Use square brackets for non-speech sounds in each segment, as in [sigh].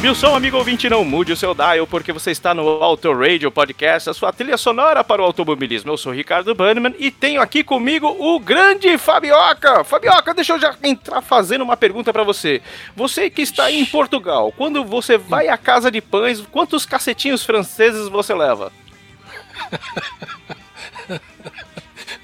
Sobe o som, amigo ouvinte, não mude o seu dial, porque você está no Auto Radio Podcast, a sua trilha sonora para o automobilismo. Eu sou o Ricardo Bannerman e tenho aqui comigo o grande Fabioca. Fabioca, deixa eu já entrar fazendo uma pergunta para você. Você que está em Portugal, quando você vai à casa de pães, quantos cacetinhos franceses você leva? [laughs]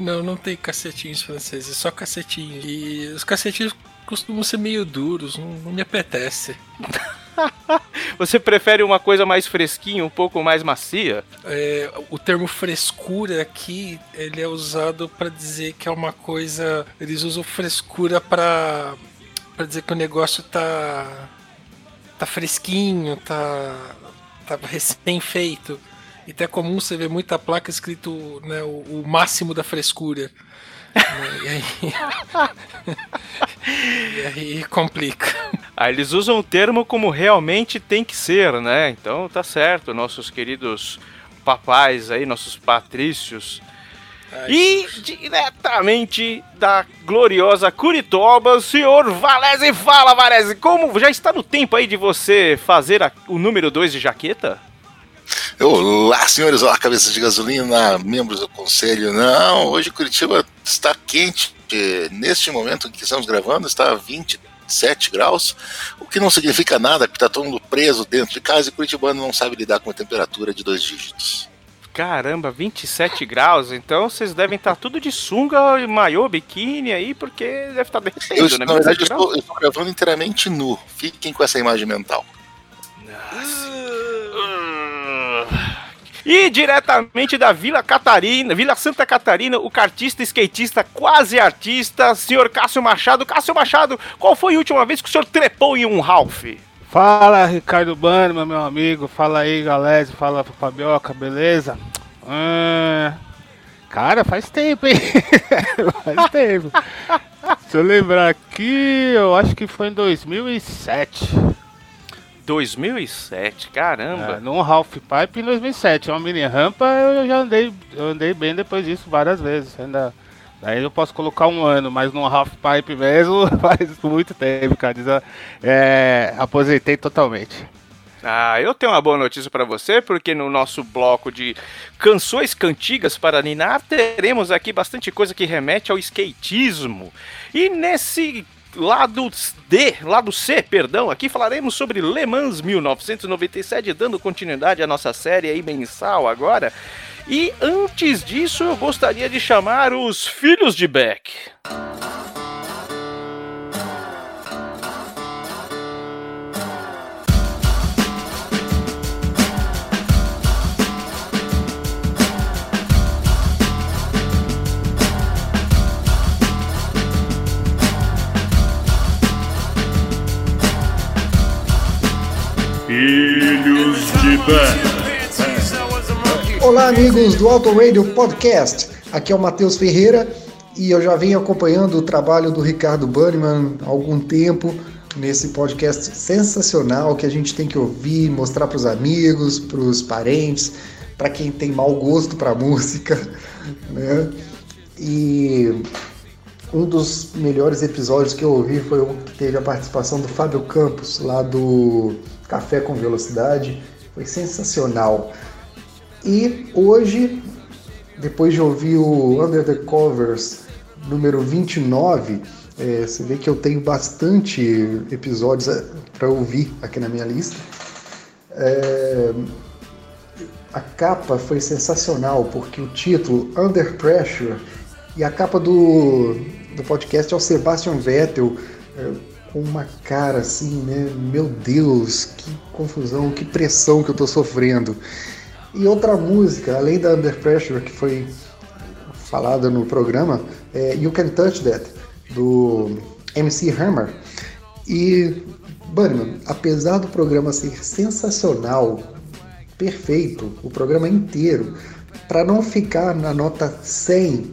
Não, não tem cacetinhos franceses, só cacetinhos. E os cacetinhos costumam ser meio duros, não, não me apetece. [laughs] [laughs] Você prefere uma coisa mais fresquinha, um pouco mais macia? É, o termo frescura aqui, ele é usado para dizer que é uma coisa. Eles usam frescura para para dizer que o negócio tá tá fresquinho, tá tá recém feito. Então é comum você ver muita placa escrito né, o, o máximo da frescura. E, aí, [laughs] e aí complica. Ah, eles usam o termo como realmente tem que ser, né? Então tá certo, nossos queridos papais aí, nossos patrícios. Ai, E diretamente da gloriosa Curitoba, o senhor Valese. Fala, Valese, como já está no tempo aí de você fazer a- o número 2 de jaqueta? Olá, senhores, olá, cabeças de gasolina, membros do conselho. Não, hoje Curitiba está quente. Neste momento em que estamos gravando, está a 27 graus, o que não significa nada, porque está todo mundo preso dentro de casa e Curitibano não sabe lidar com a temperatura de dois dígitos. Caramba, 27 graus, então vocês devem estar tudo de sunga, maiô, biquíni aí, porque deve estar Eu, derretendo, né? na verdade, 27 eu estou, eu estou gravando inteiramente nu. Fiquem com essa imagem mental. E diretamente da Vila Catarina, Vila Santa Catarina, o cartista, skatista, quase artista, senhor Cássio Machado. Cássio Machado, qual foi a última vez que o senhor trepou em um Ralph? Fala, Ricardo Bannerman, meu amigo. Fala aí, galera. Fala, Fabioca, beleza? Ah, cara, faz tempo, hein? [laughs] faz tempo. Se eu lembrar aqui, eu acho que foi em 2007. 2007, caramba. É, num Half Pipe em 2007. Uma mini rampa eu já andei, eu andei bem depois disso várias vezes. Ainda, daí eu posso colocar um ano, mas num Half Pipe mesmo [laughs] faz muito tempo, cara. É, aposentei totalmente. Ah, eu tenho uma boa notícia pra você, porque no nosso bloco de canções cantigas para ninar, teremos aqui bastante coisa que remete ao skatismo. E nesse lado D, lado C, perdão, aqui falaremos sobre Le Mans 1997, dando continuidade à nossa série aí mensal agora. E antes disso, eu gostaria de chamar os filhos de Beck. Filhos de Beck. Olá, amigos do Auto Radio Podcast. Aqui é o Matheus Ferreira e eu já venho acompanhando o trabalho do Ricardo Bannerman há algum tempo nesse podcast sensacional que a gente tem que ouvir, mostrar para os amigos, para os parentes, para quem tem mau gosto para música, [laughs] né? E um dos melhores episódios que eu ouvi foi um que teve a participação do Fábio Campos, lá do Café com Velocidade. Foi sensacional. E hoje, depois de ouvir o Under the Covers número 29, é, você vê que eu tenho bastante episódios para ouvir aqui na minha lista. É, a capa foi sensacional, porque o título Under Pressure e a capa do, do podcast é o Sebastian Vettel é, com uma cara assim, né? Meu Deus, que confusão, que pressão que eu tô sofrendo. E outra música, além da Under Pressure, que foi falada no programa, é You Can Touch That, do MC Hammer. E, Bunnyman, apesar do programa ser sensacional, perfeito, o programa inteiro, para não ficar na nota 100,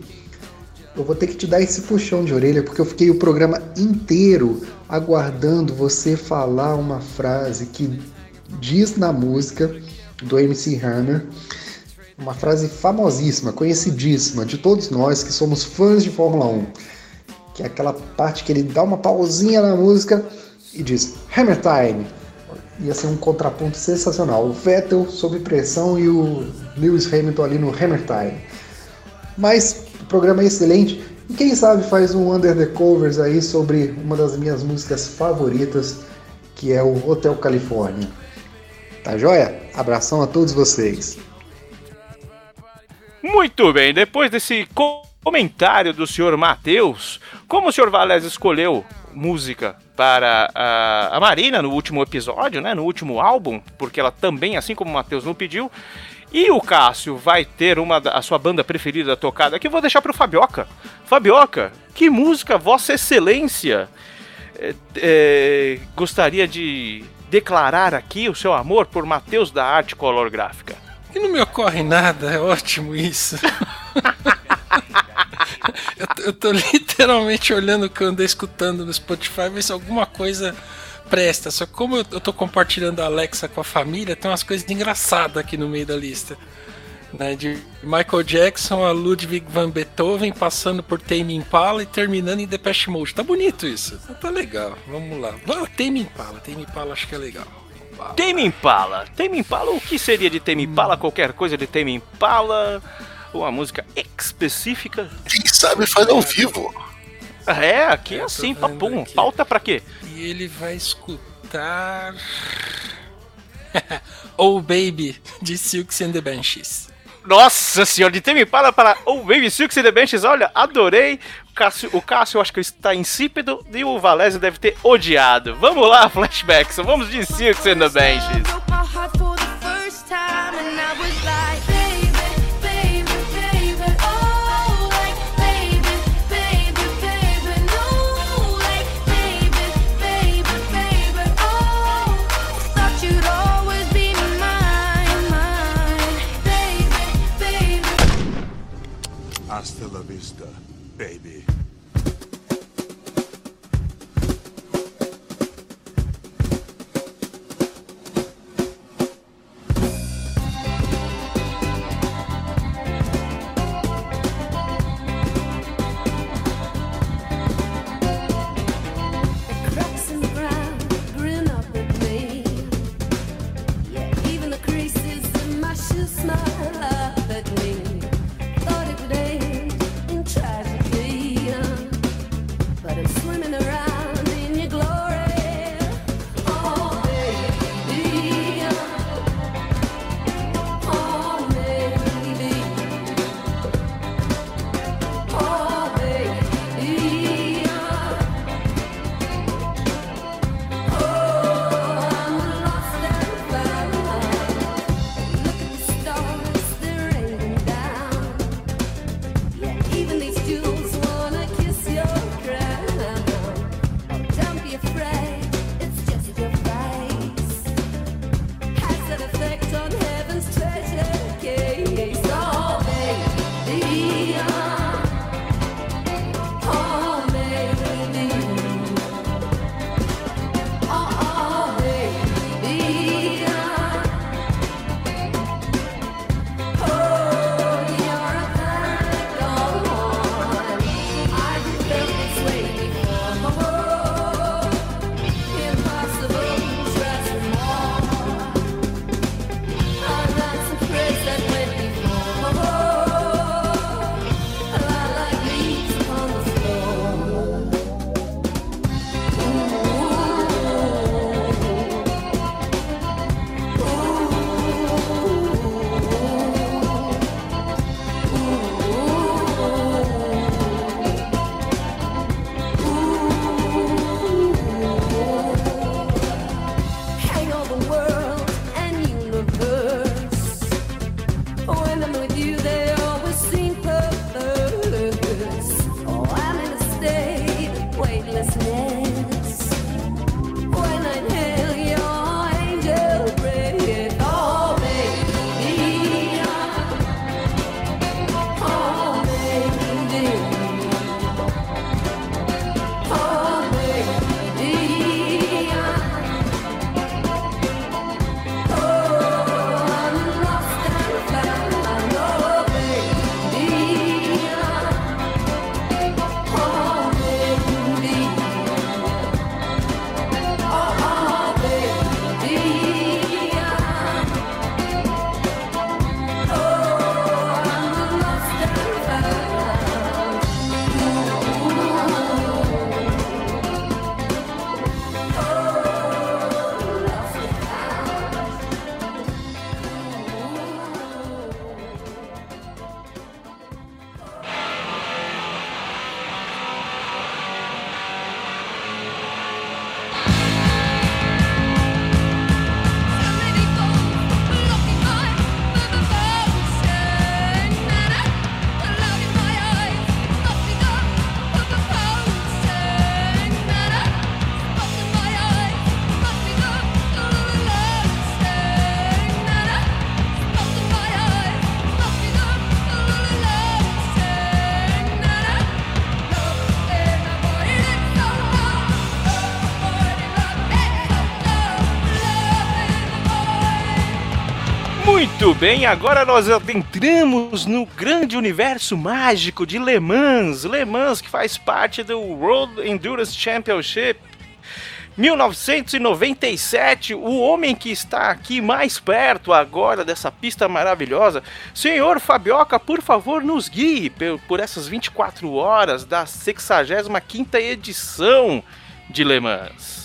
eu vou ter que te dar esse puxão de orelha, porque eu fiquei o programa inteiro aguardando você falar uma frase que diz na música do MC Hammer, uma frase famosíssima, conhecidíssima de todos nós que somos fãs de Fórmula 1, que é aquela parte que ele dá uma pausinha na música e diz Hammer Time. Ia ser um contraponto sensacional. O Vettel sob pressão e o Lewis Hamilton ali no Hammer Time. Mas programa é excelente e quem sabe faz um Under the Covers aí sobre uma das minhas músicas favoritas, que é o Hotel Califórnia. Tá joia? Abração a todos vocês. Muito bem, depois desse comentário do senhor Matheus, como o senhor Valés escolheu música para a, a Marina no último episódio, né, no último álbum, porque ela também, assim como o Matheus não pediu, e o Cássio vai ter uma a sua banda preferida tocada aqui, eu vou deixar para o Fabioca. Fabioca, que música Vossa Excelência é, é, gostaria de declarar aqui o seu amor por Matheus da Arte Color Gráfica? E não me ocorre nada, é ótimo isso. [laughs] eu, tô, eu tô literalmente olhando o que eu andei escutando no Spotify, ver se alguma coisa presta. Só que como eu, eu tô compartilhando a Alexa com a família, tem umas coisas engraçadas aqui no meio da lista. Né, de Michael Jackson a Ludwig van Beethoven, passando por Tame Impala e terminando em Depeche Mode. Tá bonito isso. Tá legal. Vamos lá. Tame Impala. Tame Impala acho que é legal. Tame Impala. Tame Impala, o que seria de Tame Impala? Qualquer coisa de Tame Impala? Uma música específica? Quem sabe faz ao vivo. É, aqui é assim, papum. Aqui. Pauta pra quê? E ele vai escutar. [laughs] oh Baby, de Silks and the Benches. Nossa senhora, de Tame Impala para Oh Baby Silks and the Benches, olha, adorei. O Cássio, o Cássio eu acho que está insípido e o Valézio deve ter odiado. Vamos lá, flashbacks, vamos de Silks and the Benches. Muito bem, agora nós adentramos no grande universo mágico de Le Mans. Le Mans que faz parte do World Endurance Championship 1997, o homem que está aqui mais perto agora dessa pista maravilhosa. Senhor Fabioca, por favor, nos guie por, por essas 24 horas da 65ª edição de Le Mans.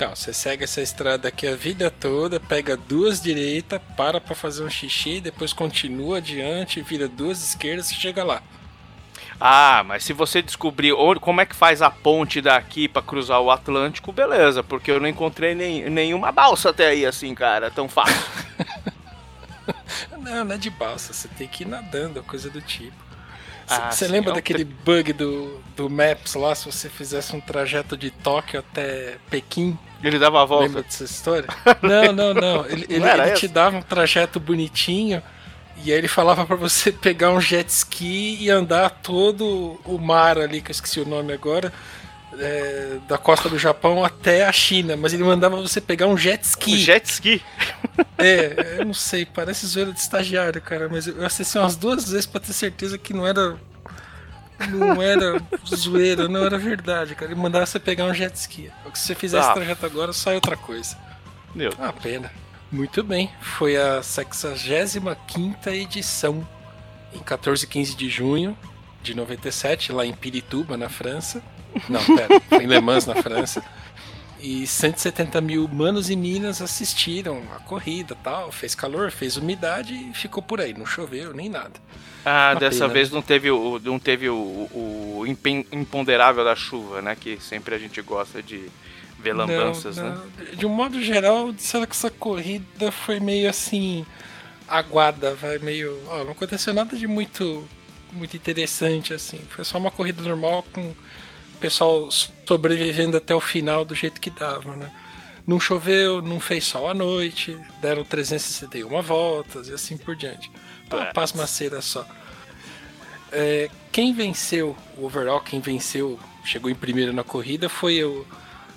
Então, você segue essa estrada aqui a vida toda, pega duas direitas, para pra fazer um xixi, depois continua adiante, vira duas esquerdas e chega lá. Ah, mas se você descobrir como é que faz a ponte daqui para cruzar o Atlântico, beleza, porque eu não encontrei nem, nenhuma balsa até aí assim, cara, tão fácil. [laughs] [laughs] não, não é de balsa, você tem que ir nadando, coisa do tipo. Ah, Você sim, lembra é daquele bug do, do Maps lá, se você fizesse um trajeto de Tóquio até Pequim? Ele dava a volta. Lembra dessa história? [laughs] Não, não, não. Ele, ele, era ele te dava um trajeto bonitinho e aí ele falava pra você [laughs] pegar um jet ski e andar todo o mar ali, que eu esqueci o nome agora, é, da costa do Japão até a China. Mas ele mandava você pegar um jet ski. Um jet ski. [laughs] É, eu não sei, parece zoeira de estagiário, cara, mas eu acessei umas duas vezes pra ter certeza que não era. Não era zoeira, não era verdade, cara. Ele mandava você pegar um jet ski. Se você fizer esse Ah. trajeto agora, sai outra coisa. Meu, Ah, pena. Muito bem, foi a 65 edição, em 14 e 15 de junho de 97, lá em Pirituba, na França. Não, pera, em Le Mans, na França. E 170 mil manos e minas assistiram a corrida tal. Fez calor, fez umidade e ficou por aí. Não choveu nem nada. Ah, Uma dessa pena, vez não teve, o, não teve o, o imponderável da chuva, né? Que sempre a gente gosta de ver lambanças, Não, né? não. De um modo geral, disseram que essa corrida foi meio assim. aguada, vai meio. ó, não aconteceu nada de muito, muito interessante assim. Foi só uma corrida normal com pessoal sobrevivendo até o final do jeito que dava, né? Não choveu, não fez sol à noite, deram 361 voltas e assim por diante. Uma Putz. pasmaceira só. É, quem venceu o overall, quem venceu, chegou em primeiro na corrida foi o,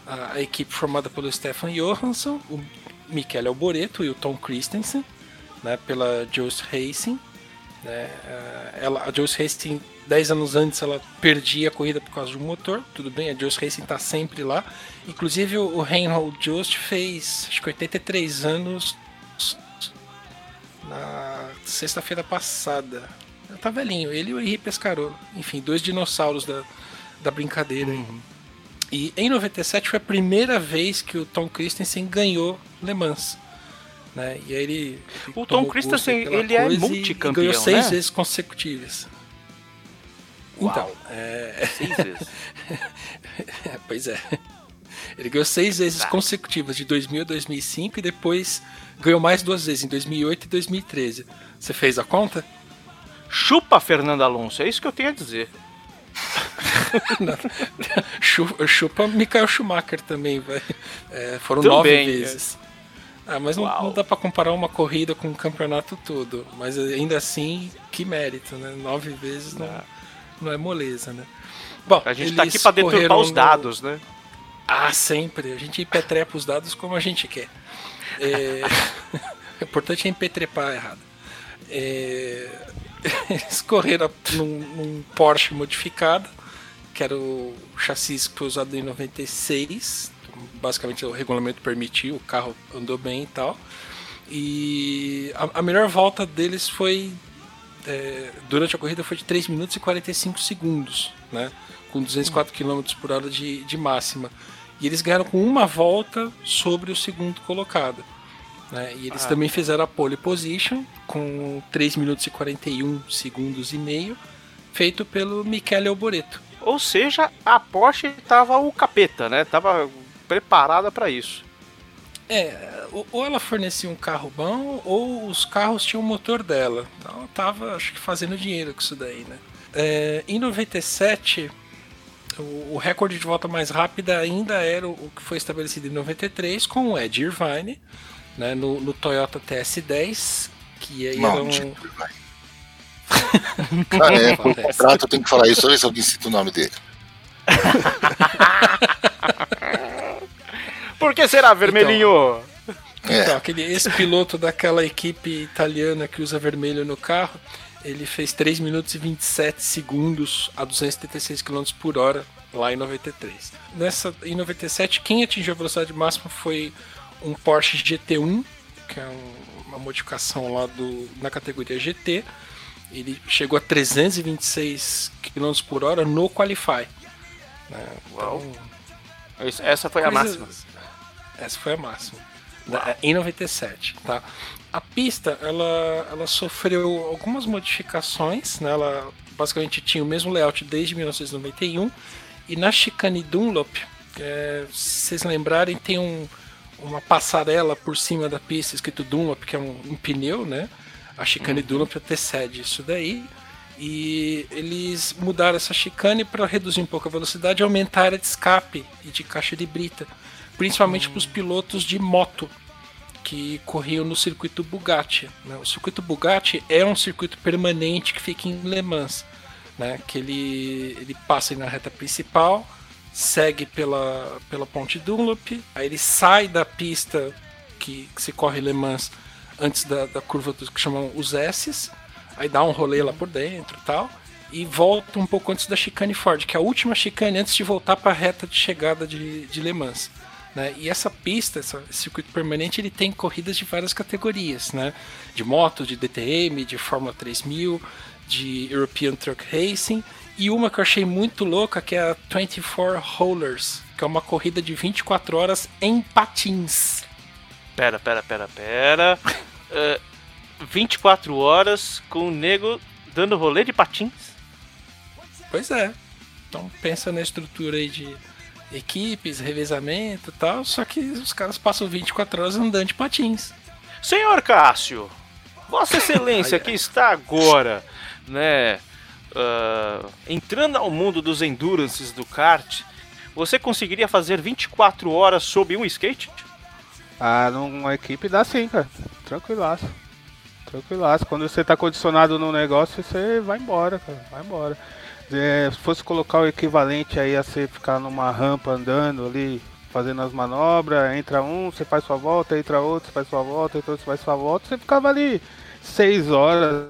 a, a equipe formada pelo Stefan Johansson, o Michele Alboreto e o Tom Christensen, né, pela Jost Racing. Né, eh, ela, a Jost Racing, 10 anos antes, ela perdia a corrida por causa de um motor. Tudo bem, a Jost Racing está sempre lá. Inclusive, o Reinhold Jost fez acho que 83 anos na sexta-feira passada. Tá velhinho, ele e o Henri Pescarolo. Enfim, dois dinossauros da, da brincadeira. aí. E em 97 foi a primeira vez que o Tom Christensen ganhou Le Mans. Né? E aí ele, O Tom Christensen, pela ele é multicampeão, ganhou seis né? vezes consecutivas. Então, é, Seis [laughs] vezes. é, pois é. Ele ganhou seis vezes Tá. consecutivas, de 2000 a 2005, e depois ganhou mais duas vezes, em 2008 e 2013. Você fez a conta? Chupa Fernando Alonso, é isso que eu tenho a dizer. [laughs] Chu- Chupa Michael Schumacher também, vai. É, foram Também, nove é. vezes. Ah, mas não, não dá pra comparar uma corrida com um campeonato todo. Mas ainda assim, que mérito, né? Nove vezes não, não é moleza, né? Bom, A gente tá aqui pra deturpar os dados, né? Ah, sempre. A gente empetrepa os dados como a gente quer. É... [laughs] o importante é empetrepar errado. É... [laughs] Eles correram num, num Porsche modificado, que era o chassi que foi usado em 96. Basicamente o regulamento permitiu, o carro andou bem e tal. E a, a melhor volta deles foi. é, durante a corrida foi de 3 minutos e 45 segundos, né? Com 204 km por hora de, de máxima. E eles ganharam com uma volta sobre o segundo colocado. Né? E eles Ah. também fizeram a pole position com 3 minutos e 41 segundos e meio, feito pelo Michele Alboreto. Ou seja, a Porsche tava o capeta, né? Tava preparada pra isso. É, ou- ela fornecia um carro bom, ou os carros tinham o motor dela. Então ela tava, acho que, fazendo dinheiro com isso daí, né? É, em 97, o, o recorde de volta mais rápida ainda era o, o que foi estabelecido em 93 com o Ed Irvine, né, no, no Toyota TS10, que aí era um... Ah, [laughs] é, por contrato eu tenho que falar isso, se alguém cita o nome dele. [laughs] Por que será, vermelhinho? É. Então, aquele ex-piloto daquela equipe italiana que usa vermelho no carro, ele fez 3 minutos e 27 segundos a 276 km por hora lá em 93. Nessa, em 97, quem atingiu a velocidade máxima foi um Porsche GT1, que é um- uma modificação lá do, na categoria GT. Ele chegou a 326 km por hora no Qualify. né? Uau. Então, Isso- Essa foi a Coisas- máxima. Essa foi a máxima. Da- em 97, tá? A pista, ela, ela sofreu algumas modificações, né? Ela basicamente tinha o mesmo layout desde 1991 e na chicane Dunlop, é, se vocês lembrarem, tem um, uma passarela por cima da pista escrito Dunlop, que é um, um pneu, né? A chicane Dunlop antecede isso daí. E eles mudaram essa chicane para reduzir um pouco a velocidade e aumentar a área de escape e de caixa de brita, principalmente para os pilotos de moto que corriam no circuito Bugatti. né? O circuito Bugatti é um circuito permanente que fica em Le Mans, né? que ele, ele passa na reta principal, segue pela, pela ponte Dunlop, aí ele sai da pista que, que se corre Le Mans antes da, da curva dos que chamam os S's, aí dá um rolê lá por dentro e tal, e volta um pouco antes da chicane Ford, que é a última chicane antes de voltar para a reta de chegada de, de Le Mans. Né? E essa pista, esse circuito permanente, ele tem corridas de várias categorias, né? De moto, de DTM, de Fórmula 3000, de European Truck Racing e uma que eu achei muito louca que é a 24 Rollers, que é uma corrida de 24 horas em patins. Pera, pera, pera, pera. [laughs] É, 24 horas com o nego dando rolê de patins. Pois é. Então pensa na estrutura aí de equipes, revezamento e tal, só que os caras passam 24 horas andando de patins. Senhor Cássio, Vossa [laughs] Excelência que está agora, né, ah, entrando ao mundo dos endurances do kart, você conseguiria fazer 24 horas sob um skate? Ah, numa equipe dá sim, cara. Tranquilaço. Tranquilaço. Quando você tá condicionado num negócio, você vai embora, cara. Vai embora. É, se fosse colocar o equivalente aí a você ficar numa rampa andando ali, fazendo as manobras, entra um, você faz sua volta, entra outro, você faz sua volta, entra outro, você faz sua volta, você ficava ali 6 horas,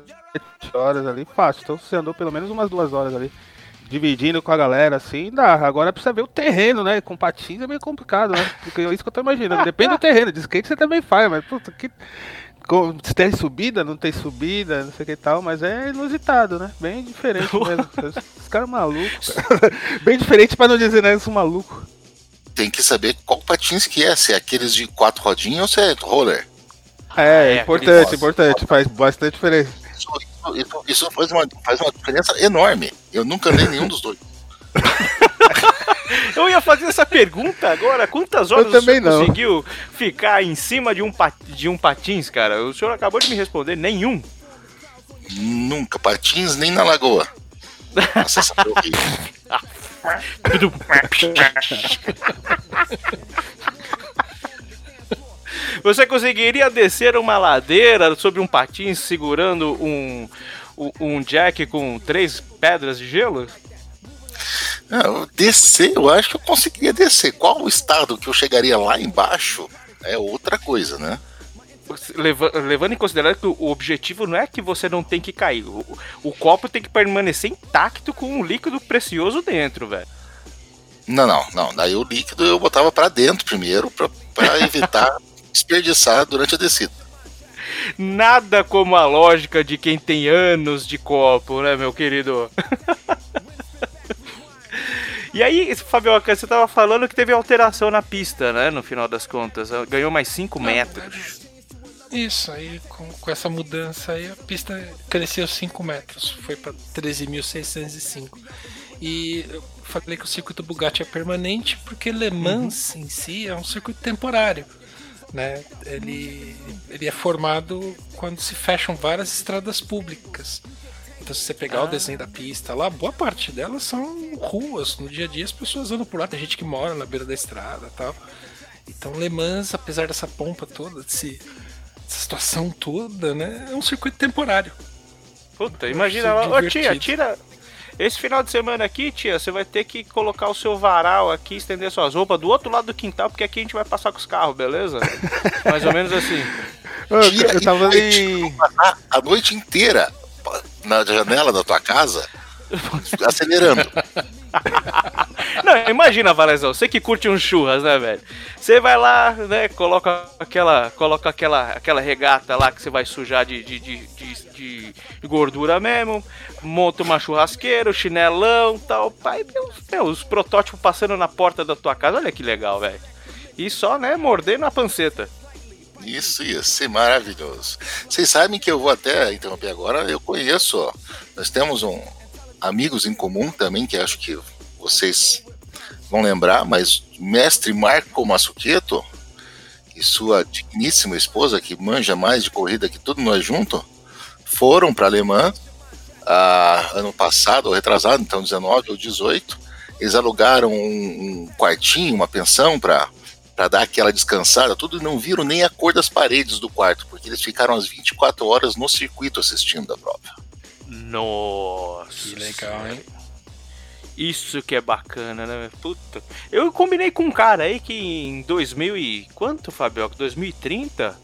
7 horas ali, fácil. Então você andou pelo menos umas duas horas ali. Dividindo com a galera assim, dá. Agora precisa ver o terreno, né? Com patins é meio complicado, né? Porque é isso que eu tô imaginando. Depende do terreno. De skate você também faz, mas puta, que. Tem subida, não tem subida, não sei o que e tal, mas é inusitado, né? Bem diferente [laughs] mesmo. Os caras malucos. cara. [laughs] Bem diferente pra não dizer, né? Eu sou maluco. Tem que saber qual patins que é, se é aqueles de quatro rodinhas ou se é roller. É, é, importante, aquele- importante. Faz bastante diferença. Isso, isso- isso- isso faz, uma, faz uma diferença enorme. Eu nunca andei nenhum dos dois. [laughs] [laughs] Eu ia fazer essa pergunta agora. Quantas horas também o senhor não. conseguiu ficar em cima de um, de um patins, cara? O senhor acabou de me responder nenhum. Nunca. Patins nem na lagoa. Nossa, essa foi horrível. [laughs] Você conseguiria descer uma ladeira sobre um patins segurando um, um, um jack com três pedras de gelo? Não, eu descer, eu acho que eu conseguiria descer. Qual o estado que eu chegaria lá embaixo é outra coisa, né? Leva- levando em consideração que o objetivo não é que você não tem que cair. O, o copo tem que permanecer intacto com um líquido precioso dentro, velho. Não, não, não. Daí o líquido eu botava pra dentro primeiro, pra [laughs] evitar desperdiçar durante a descida. Nada como a lógica de quem tem anos de copo, né, meu querido? [laughs] E aí, Fabioca, você tava falando que teve alteração na pista, né? No final das contas. Ganhou mais 5 metros. Isso, aí com, com essa mudança aí a pista cresceu 5 metros, foi para 13.605. E eu falei que o circuito Bugatti é permanente porque Le Mans em si é um circuito temporário. Né? Ele, ele é formado quando se fecham várias estradas públicas. Então, se você pegar o desenho da pista lá, boa parte delas são ruas. No dia a dia as pessoas andam por lá, tem gente que mora na beira da estrada e tal. Então, Le Mans, apesar dessa pompa toda, desse, dessa situação toda, né, é um circuito temporário. Puta, imagina lá. Ô tia, tira. Esse final de semana aqui, tia, você vai ter que colocar o seu varal aqui, estender suas roupas do outro lado do quintal, porque aqui a gente vai passar com os carros, beleza? [laughs] Mais ou menos assim. Eu, Tia, eu tava e ali. passar a noite inteira na janela da tua casa, acelerando. [laughs] Não, imagina, Valezão, você que curte um churras, né, velho? Você vai lá, né, coloca aquela, coloca aquela, aquela regata lá que você vai sujar de, de, de, de- de gordura mesmo, monta uma churrasqueira, o chinelão tal, pai, os protótipos passando na porta da tua casa, olha que legal, velho. E só, né, mordendo a panceta. Isso ia ser maravilhoso. Vocês sabem que eu vou até interromper agora, eu conheço, nós temos um amigos em comum também, que acho que vocês vão lembrar, mas mestre Marco Massuqueto e sua digníssima esposa, que manja mais de corrida que tudo nós junto, foram para Alemã ah, ano passado, ou retrasado, então 19 ou 18. Eles alugaram um, um quartinho, uma pensão para para dar aquela descansada, tudo não viram nem a cor das paredes do quarto, porque eles ficaram as 24 horas no circuito assistindo a prova. Nossa. Que legal, hein? Isso que é bacana, né? Puta. Eu combinei com um cara aí que em 2000 e quanto, Fabioca? 2030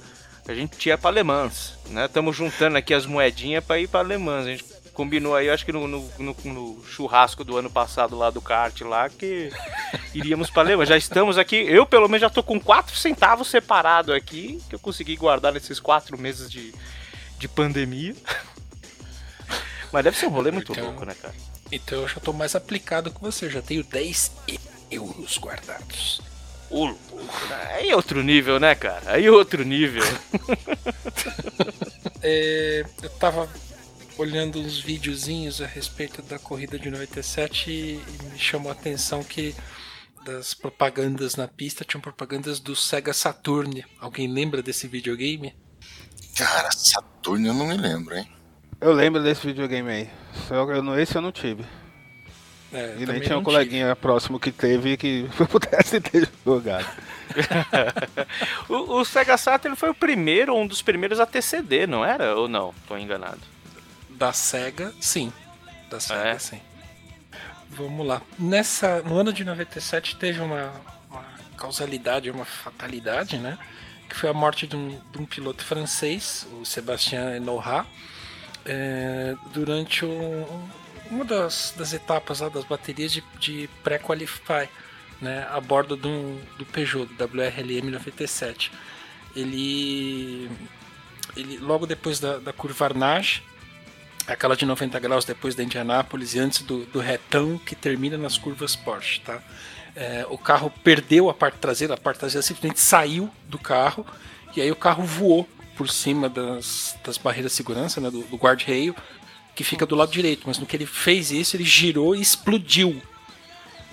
a gente ia pra Alemãs, né? Estamos juntando aqui as moedinhas pra ir pra Alemãs. A gente combinou aí, acho que no, no- no- no churrasco do ano passado lá do kart lá que iríamos pra Alemãs. Já estamos aqui, eu pelo menos já tô com 4 centavos separado aqui que eu consegui guardar nesses 4 meses de, de pandemia. Mas deve ser um rolê muito Então- louco, né, cara? Então eu já tô mais aplicado que você, já tenho 10 euros guardados. Né? Aí é outro nível, né, cara? Aí é outro nível. [laughs] É, eu tava olhando uns videozinhos a respeito da corrida de 97 e me chamou a atenção que das propagandas na pista tinham propagandas do Sega Saturn. Alguém lembra desse videogame? Cara, Saturno eu não me lembro, hein? Eu lembro desse videogame aí. Só eu, não- esse eu não tive. É, E nem tinha um coleguinha próximo que teve que [laughs] pudesse ter [laughs] jogado. [laughs] o, o Sega Saturn foi o primeiro, um dos primeiros a ter CD, não era? Ou não? Tô enganado. Da Sega, sim. Da Sega, É? sim. Vamos lá. Nessa, no ano de 97 teve uma, uma causalidade, uma fatalidade, né? Que foi a morte de um, de um piloto francês, o Sébastien Enorat, é, durante um- uma das, das etapas lá das baterias de, de pré-qualify, né? A bordo do, do Peugeot, do WRLM 97. Ele, ele logo depois da, da curva Arnage, aquela de 90 graus depois da Indianápolis e antes do, do retão que termina nas curvas Porsche, tá? É, o carro perdeu a parte traseira, a parte traseira simplesmente saiu do carro e aí o carro voou por cima das, das barreiras de segurança, né, do, do guarda-reio, que fica do lado direito. Mas no que ele fez isso, ele girou e explodiu.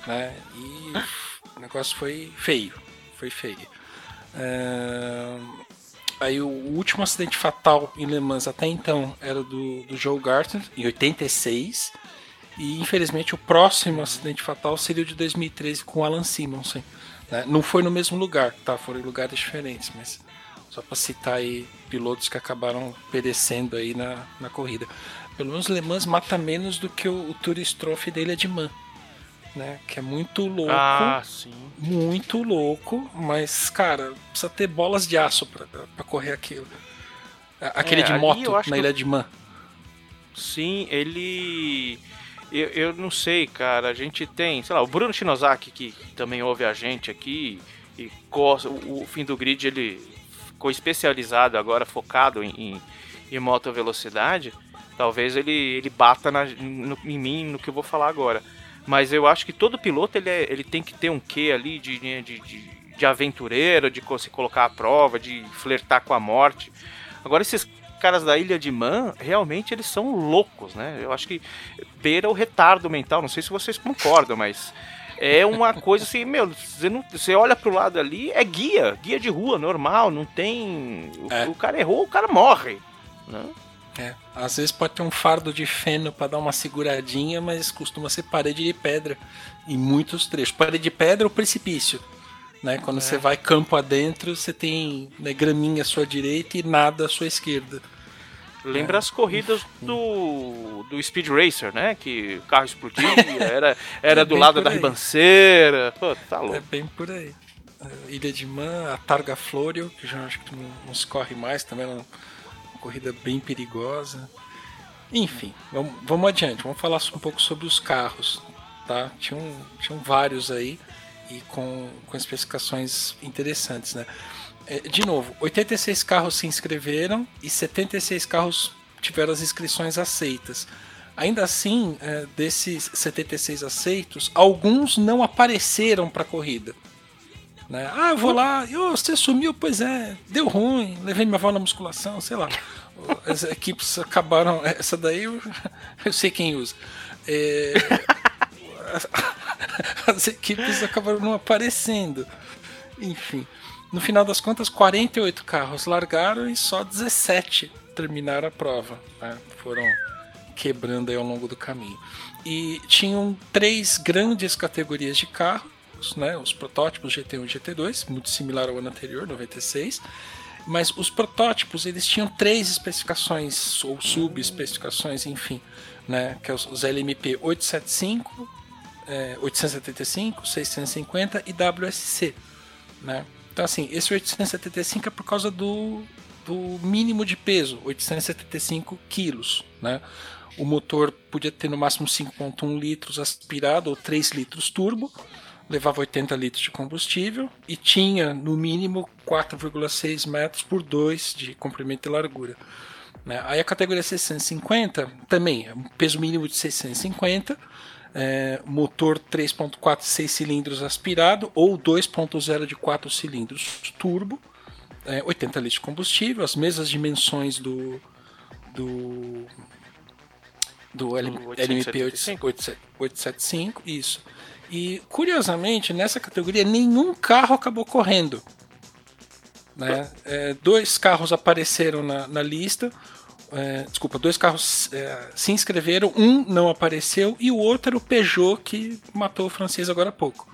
Né? E o negócio foi feio. Foi feio. É, Aí o último acidente fatal em Le Mans até então era do, do Joe Gartner, em 86. E infelizmente o próximo acidente fatal seria o de 2013 com Alan Simonsen. né? Não foi no mesmo lugar, tá? Foram em lugares diferentes, mas só para citar aí pilotos que acabaram perecendo aí na, na corrida. Pelo menos Le Mans mata menos do que o, o Tourist Trophy da Ilha de Man, né? Que é muito louco Ah, sim. muito louco, mas, cara, precisa ter bolas de aço pra, pra correr aquilo. Aquele É, de moto na que- Ilha de Man. Sim, ele. Eu, eu não sei, cara. A gente tem, sei lá, o Bruno Shinozaki, que também ouve a gente aqui, e gosta. O, o fim do grid ele ficou especializado agora, focado em, em, em moto velocidade. Talvez ele, ele bata na- no- em mim no que eu vou falar agora. Mas eu acho que todo piloto ele, é- ele tem que ter um quê ali de, de, de, de aventureiro, de se colocar à prova, de flertar com a morte. Agora, esses caras da Ilha de Man, realmente eles são loucos, né? Eu acho que beira o retardo mental. Não sei se vocês concordam, mas é uma [laughs] coisa assim, meu, você, não, você olha pro lado ali, é guia, guia de rua, normal, não tem. O, É. o cara errou, o cara morre. Né? É. Às vezes pode ter um fardo de feno pra dar uma seguradinha, mas costuma ser parede de pedra em muitos trechos. Parede de pedra ou precipício. Né? Quando você vai campo adentro, você tem né, graminha à sua direita e nada à sua esquerda. Lembra as corridas do, do Speed Racer, né? Que o carro explodia, [laughs] era, era É do lado da aí. ribanceira. Pô, tá É louco. bem por aí. Ilha de Man, a Targa Florio, que já acho que não, não se corre mais, também é uma corrida bem perigosa. Enfim, vamos, vamos adiante, vamos falar um pouco sobre os carros. Tá? Tinham, tinham vários aí e com, com especificações interessantes. Né? É, de novo, 86 carros se inscreveram e 76 carros tiveram as inscrições aceitas. Ainda assim, é, desses 76 aceitos, alguns não apareceram para a corrida. Né? Ah, eu vou lá, "Ô, você sumiu, pois é, deu ruim, levei minha avó na musculação, sei lá. As equipes acabaram. Essa daí eu, eu sei quem usa. É, as, [laughs] as equipes acabaram não aparecendo. Enfim. No final das contas, 48 carros largaram e só 17 terminaram a prova. né? Foram quebrando aí ao longo do caminho. E tinham três grandes categorias de né? Os protótipos GT1 e GT2, muito similar ao ano anterior, 96. Mas os protótipos eles tinham três especificações ou subespecificações, enfim, né? Que é os LMP 875, é, 875, 650 e WSC, né? Então assim, esse 875 é por causa do, do mínimo de peso, 875 quilos, né? O motor podia ter no máximo 5.1 litros aspirado ou 3 litros turbo, levava 80 litros de combustível e tinha no mínimo 4,6 metros por 2 de comprimento e largura. né? Aí a categoria 650 também, é um peso mínimo de 650, é, motor 3.4 6 cilindros aspirado ou 2.0 de 4 cilindros turbo, é, 80 litros de combustível, as mesmas dimensões do do do LMP 875? 875, isso. E curiosamente, nessa categoria nenhum carro acabou correndo. Né? É, dois carros apareceram na, na lista. é, desculpa, dois carros é, se inscreveram, um não apareceu e o outro era o Peugeot que matou o francês agora há pouco.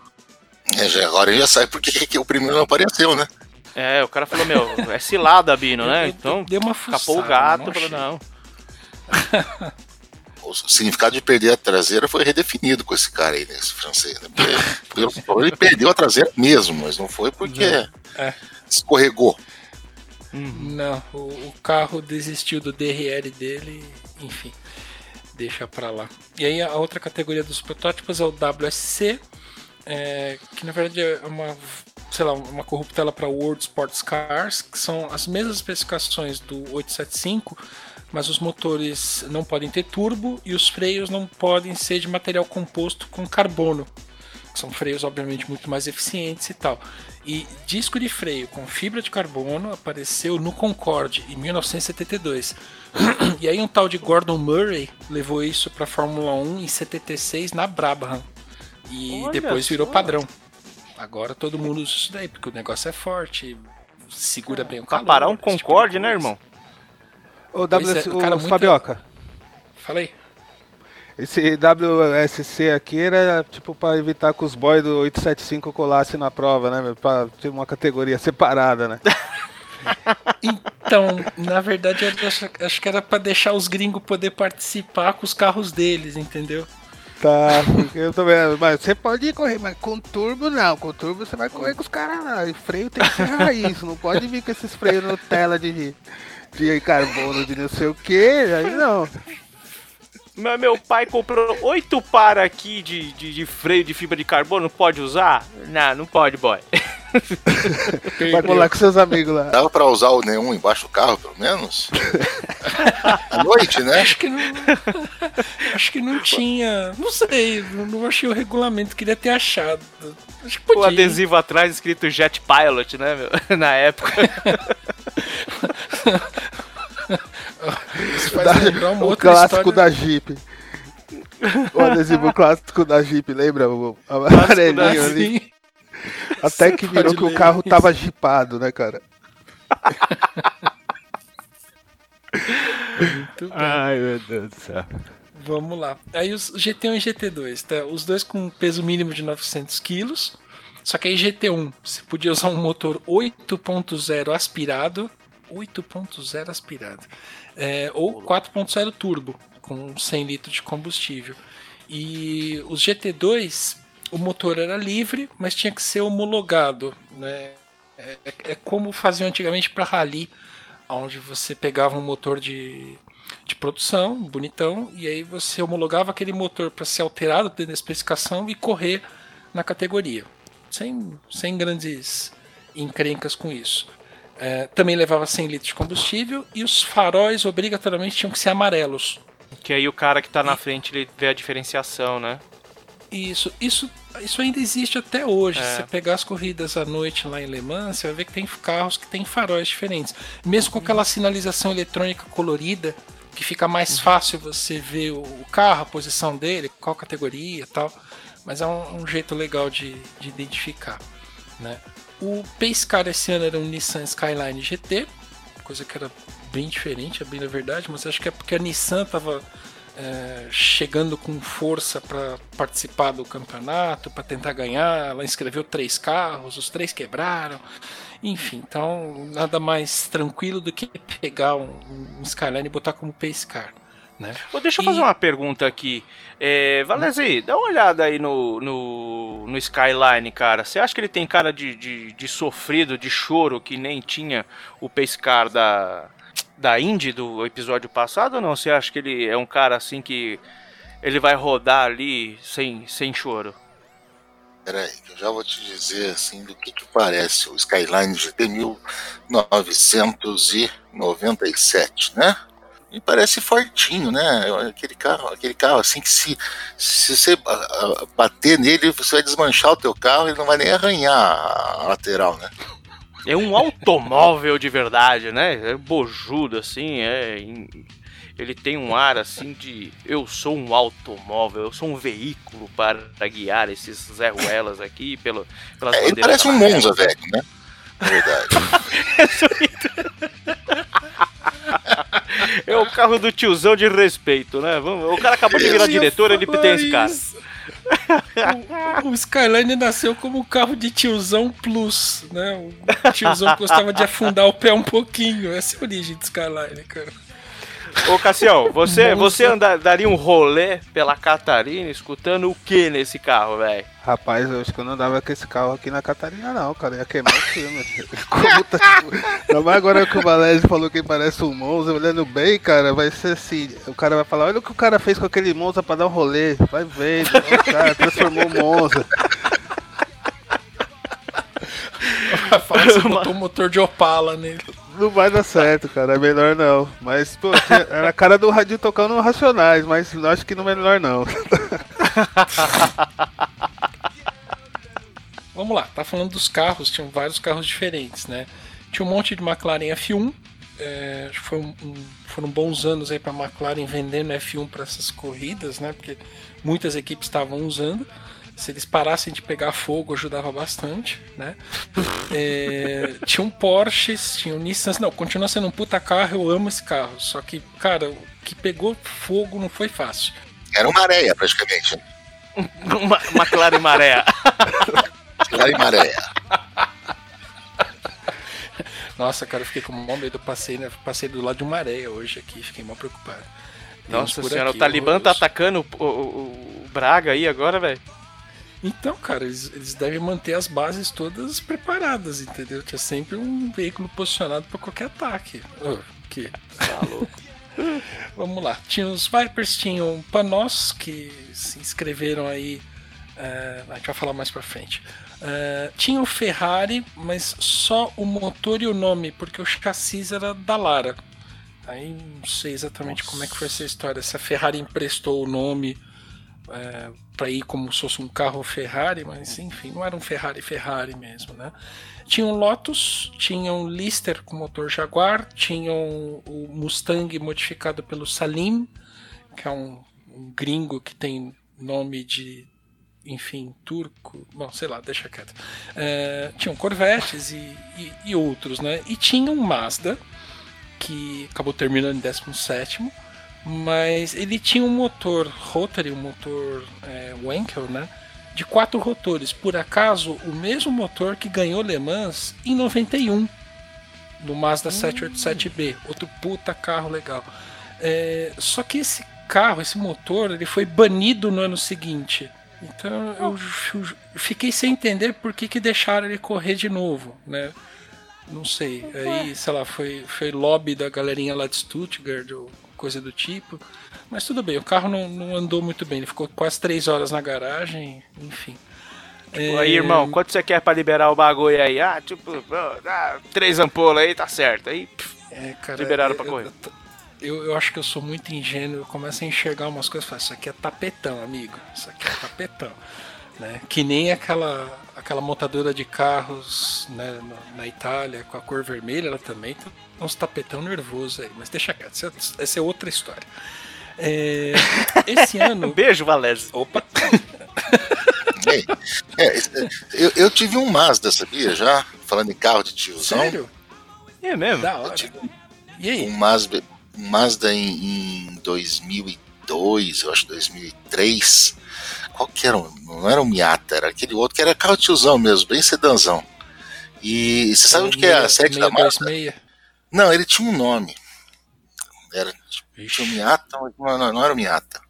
É, já, agora já sabe porque que o primeiro não apareceu, né? É, o cara falou, meu, é cilada, Bino, né? Então, dei uma escapou o fuçada, gato, não falou, não. [laughs] O significado de perder a traseira foi redefinido com esse cara aí, né, esse francês. Né? Porque, pelo- ele perdeu a traseira mesmo, mas não foi porque É. escorregou. Não, o, o carro desistiu do DRL dele, enfim, deixa pra lá. E aí a outra categoria dos protótipos é o WSC, é, que na verdade é uma, sei lá, uma corruptela para World Sports Cars, que são as mesmas especificações do 875, mas os motores não podem ter turbo e os freios não podem ser de material composto com carbono. São freios, obviamente, muito mais eficientes e tal. E disco de freio com fibra de carbono apareceu no Concorde em 1972. [clears throat] e aí um tal de Gordon Murray levou isso para Fórmula 1 em 76 na Brabham. E Olha depois virou só. padrão. Agora todo mundo usa isso daí, porque o negócio é forte, segura bem o Pra calor. parar um esse tipo Concorde, né, irmão? É, WS, o cara ô, muito- Fabioca, Falei. esse WSC aqui era tipo pra evitar que os boys do 875 colassem na prova, né? Pra ter uma categoria separada, né? [laughs] Então, na verdade, eu acho, acho que era pra deixar os gringos poder participar com os carros deles, entendeu? Tá, porque eu também. Mas você pode correr, mas com turbo não. Com turbo você vai correr com os caras lá. E freio tem que ser raiz. Não pode vir com esses freios Nutella de, de carbono, de não sei o que. Aí não. Meu, meu pai comprou oito par aqui de, de, de freio de fibra de carbono, pode usar? Não, não pode, boy. [laughs] Vai colar com seus amigos lá. Dava pra usar o neon embaixo do carro, pelo menos? à noite, né? Acho que não. acho que não tinha. Não sei, não achei o regulamento, queria ter achado. Acho que O podia. adesivo atrás escrito Jet Pilot, né, meu? [laughs] Na época. [laughs] Isso faz Da- lembrar uma o outra clássico história. da Jeep. O adesivo clássico da Jeep, lembra? O amarelinho ali. Assim. Até Você que virou que o carro isso. tava jipado, né, cara? Muito bem. Ai, meu Deus do céu. Vamos lá. Aí os GT1 e GT2, tá? Os dois com peso mínimo de 900 quilos. Só que aí GT1, você podia usar um motor 8.0 aspirado 8.0 aspirado. É, ou 4.0 turbo, com 100 litros de combustível. E os GT2, o motor era livre, mas tinha que ser homologado. Né? É, é, é como faziam antigamente para rally, onde você pegava um motor de, de produção, bonitão, e aí você homologava aquele motor para ser alterado dentro da especificação e correr na categoria. Sem, sem grandes encrencas com isso. É, também levava 100 litros de combustível e os faróis obrigatoriamente tinham que ser amarelos. Que aí o cara que tá na frente ele vê a diferenciação, né? Isso, isso, isso ainda existe até hoje. É. Se você pegar as corridas à noite lá em Le Mans, você vai ver que tem carros que têm faróis diferentes. Mesmo com aquela sinalização eletrônica colorida, que fica mais fácil você ver o o carro, a posição dele, qual categoria e tal. Mas é um, um jeito legal de, de identificar. Né? O Pace Car esse ano era um Nissan Skyline GT, coisa que era bem diferente, é bem na verdade, mas acho que é porque a Nissan estava chegando com força para participar do campeonato, para tentar ganhar. Ela inscreveu três carros, os três quebraram. Enfim, então nada mais tranquilo do que pegar um, um Skyline e botar como Pace Car. Né? Deixa eu E- fazer uma pergunta aqui. É, Valesi, dá uma olhada aí no, no, no Skyline, cara. Você acha que ele tem cara de, de, de sofrido, de choro, que nem tinha o Pace Car da, da Indy do episódio passado ou não? Você acha que ele é um cara assim que ele vai rodar ali sem, sem choro? Peraí, que eu já vou te dizer assim do que, que parece o Skyline GT 1997, né? E parece fortinho, né? Aquele carro, aquele carro assim que se, se você ah, ah, bater nele, você vai desmanchar o teu carro e não vai nem arranhar a lateral, né? É um automóvel de verdade, né? É bojudo, assim, é. Ele tem um ar assim de eu sou um automóvel, eu sou um veículo para guiar esses Zé Ruelas aqui pelo, pelas É, ele parece um. Monza, velho, né? Na verdade. [laughs] [laughs] É o carro do tiozão de respeito, né? Vamos- O cara acabou de virar ia diretor, ele tem esse cara. o, o Skyline nasceu como um carro de tiozão plus, né? O tiozão gostava de afundar o pé um pouquinho. Essa é a origem do Skyline, cara. Ô Cassião, você, você anda, daria um rolê pela Catarina escutando o que nesse carro, velho? Rapaz, eu acho que eu não andava com esse carro aqui na Catarina, não, cara. Ia queimar o filme. [laughs] Como tá, tipo, ainda mais agora que o Valese falou que parece um Monza, olhando bem, cara, vai ser assim. O cara vai falar: olha o que o cara fez com aquele Monza pra dar um rolê. Vai ver, [laughs] o cara transformou o Monza. Fala que você botou um motor de Opala nele. Não vai dar certo, cara. É melhor não. Mas, pô, era a cara do rádio tocando no Racionais, mas eu acho que não é melhor não. [laughs] Vamos lá, tá falando dos carros, tinham vários carros diferentes, né? Tinha um monte de McLaren F1, é, foi um- um- foram bons anos aí para McLaren vendendo F1 para essas corridas, né? Porque muitas equipes estavam usando. Se eles parassem de pegar fogo, ajudava bastante, né? É, tinha um Porsches, tinha um Nissan. Não, continua sendo um puta carro, eu amo esse carro. Só que, cara, o que pegou fogo não foi fácil. Era uma areia, praticamente. [laughs] Uma McLaren Maré. Maré. Nossa, cara, eu fiquei com o maior medo. Eu passei, né? Passei do lado de uma areia hoje aqui, fiquei mal preocupado. Nossa senhora, aqui, o Talibã tá atacando o, o- o Braga aí agora, velho. Então, cara, eles, eles devem manter as bases todas preparadas, entendeu? Tinha sempre um veículo posicionado para qualquer ataque. Oh, que... Tá louco. [laughs] Vamos lá. Tinha os Vipers, tinham Panos, que se inscreveram aí. é, a gente vai falar mais pra frente. É, tinha o Ferrari, mas só o motor e o nome, porque o chassis era da Lara. Aí não sei exatamente como é que foi essa história. Se a Ferrari emprestou o nome é, para ir como se fosse um carro Ferrari, mas enfim, não era um Ferrari Ferrari mesmo, né? Tinha um Lotus, tinha um Lister com motor Jaguar, tinha um- o Mustang modificado pelo Salim, que é um, um gringo que tem nome de, enfim, turco, bom, sei lá, deixa quieto. É, tinham Corvettes e, e, e outros, né? E tinha um Mazda, que acabou terminando em 17 mas ele tinha um motor rotary, um motor é, Wankel, né? De quatro rotores. Por acaso, o mesmo motor que ganhou Le Mans em 91. no Mazda 787B, outro puta carro legal. É, só que esse carro, esse motor, ele foi banido no ano seguinte. Então eu, eu fiquei sem entender por que, que deixaram ele correr de novo, né? Não sei. Aí, sei lá, foi, foi lobby da galerinha lá de Stuttgart coisa do tipo. Mas tudo bem, o carro não, não andou muito bem. Ele ficou quase três horas na garagem, enfim. Tipo, Aí, irmão, quanto você quer pra liberar o bagulho aí? Ah, tipo, ah, três ampolas aí, tá certo. Aí, pff, É, cara, liberaram eu- pra correr. Eu, eu acho que eu sou muito ingênuo, eu começo a enxergar umas coisas e falo, isso aqui é tapetão, amigo. Isso aqui é tapetão. Né? Que nem aquela, aquela montadora de carros né, na, na Itália com a cor vermelha, ela também tem uns tapetão nervoso aí. Mas deixa quieto, essa, essa é outra história. É, [laughs] esse ano. Beijo, Valézio. Opa! [laughs] É, é, eu, eu tive um Mazda, sabia? Já? Falando em carro de tiozão. Sério? É mesmo? Da hora. tive E aí? um Mazda, um Mazda em, em 2002, eu acho 2003. Qual que era? um- Não era um Miata, era aquele outro que era carro tiozão mesmo, bem sedanzão. E você sabe onde que é a sede da Mazda? 626. Não, ele tinha um nome. Era tinha o Miata, mas não, não, não era o Miata.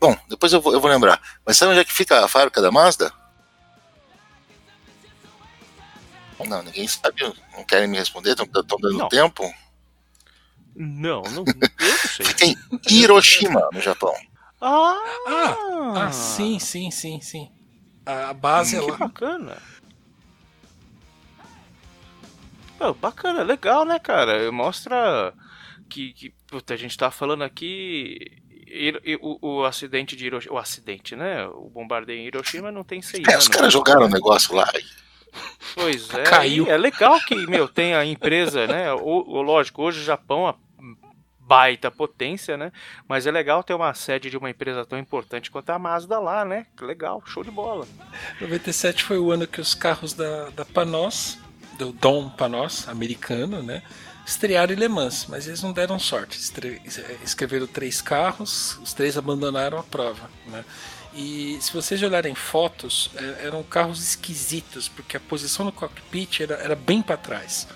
Bom, depois eu vou, eu vou lembrar. Mas sabe onde é que fica a fábrica da Mazda? Não, ninguém sabe. Não querem me responder, estão dando Não. tempo. Não, não, eu não sei. Fica em Hiroshima, no Japão. Ah, Ah, ah, sim, sim, sim, sim. A base é Que lá. bacana. Pô, bacana, legal, né, cara? Mostra que, que puta, a gente tá falando aqui. E- O, o acidente de Hiroshima. O acidente, né? O bombardeio em Hiroshima não tem seis É, anos. os caras jogaram o negócio lá. Pois é. Caiu. É legal que, meu, tem a empresa, né? O, o- lógico, hoje o Japão baita potência, né? Mas é legal ter uma sede de uma empresa tão importante quanto a Mazda lá, né? Que legal, show de bola. 97 foi o ano que os carros da, da Panos, do Dom Panos, americano, né? Estrearam em Le Mans, mas eles não deram sorte. Estre- Escreveram três carros, os três abandonaram a prova, né? E se vocês olharem fotos, é- eram carros esquisitos, porque a posição no cockpit era, era bem para trás.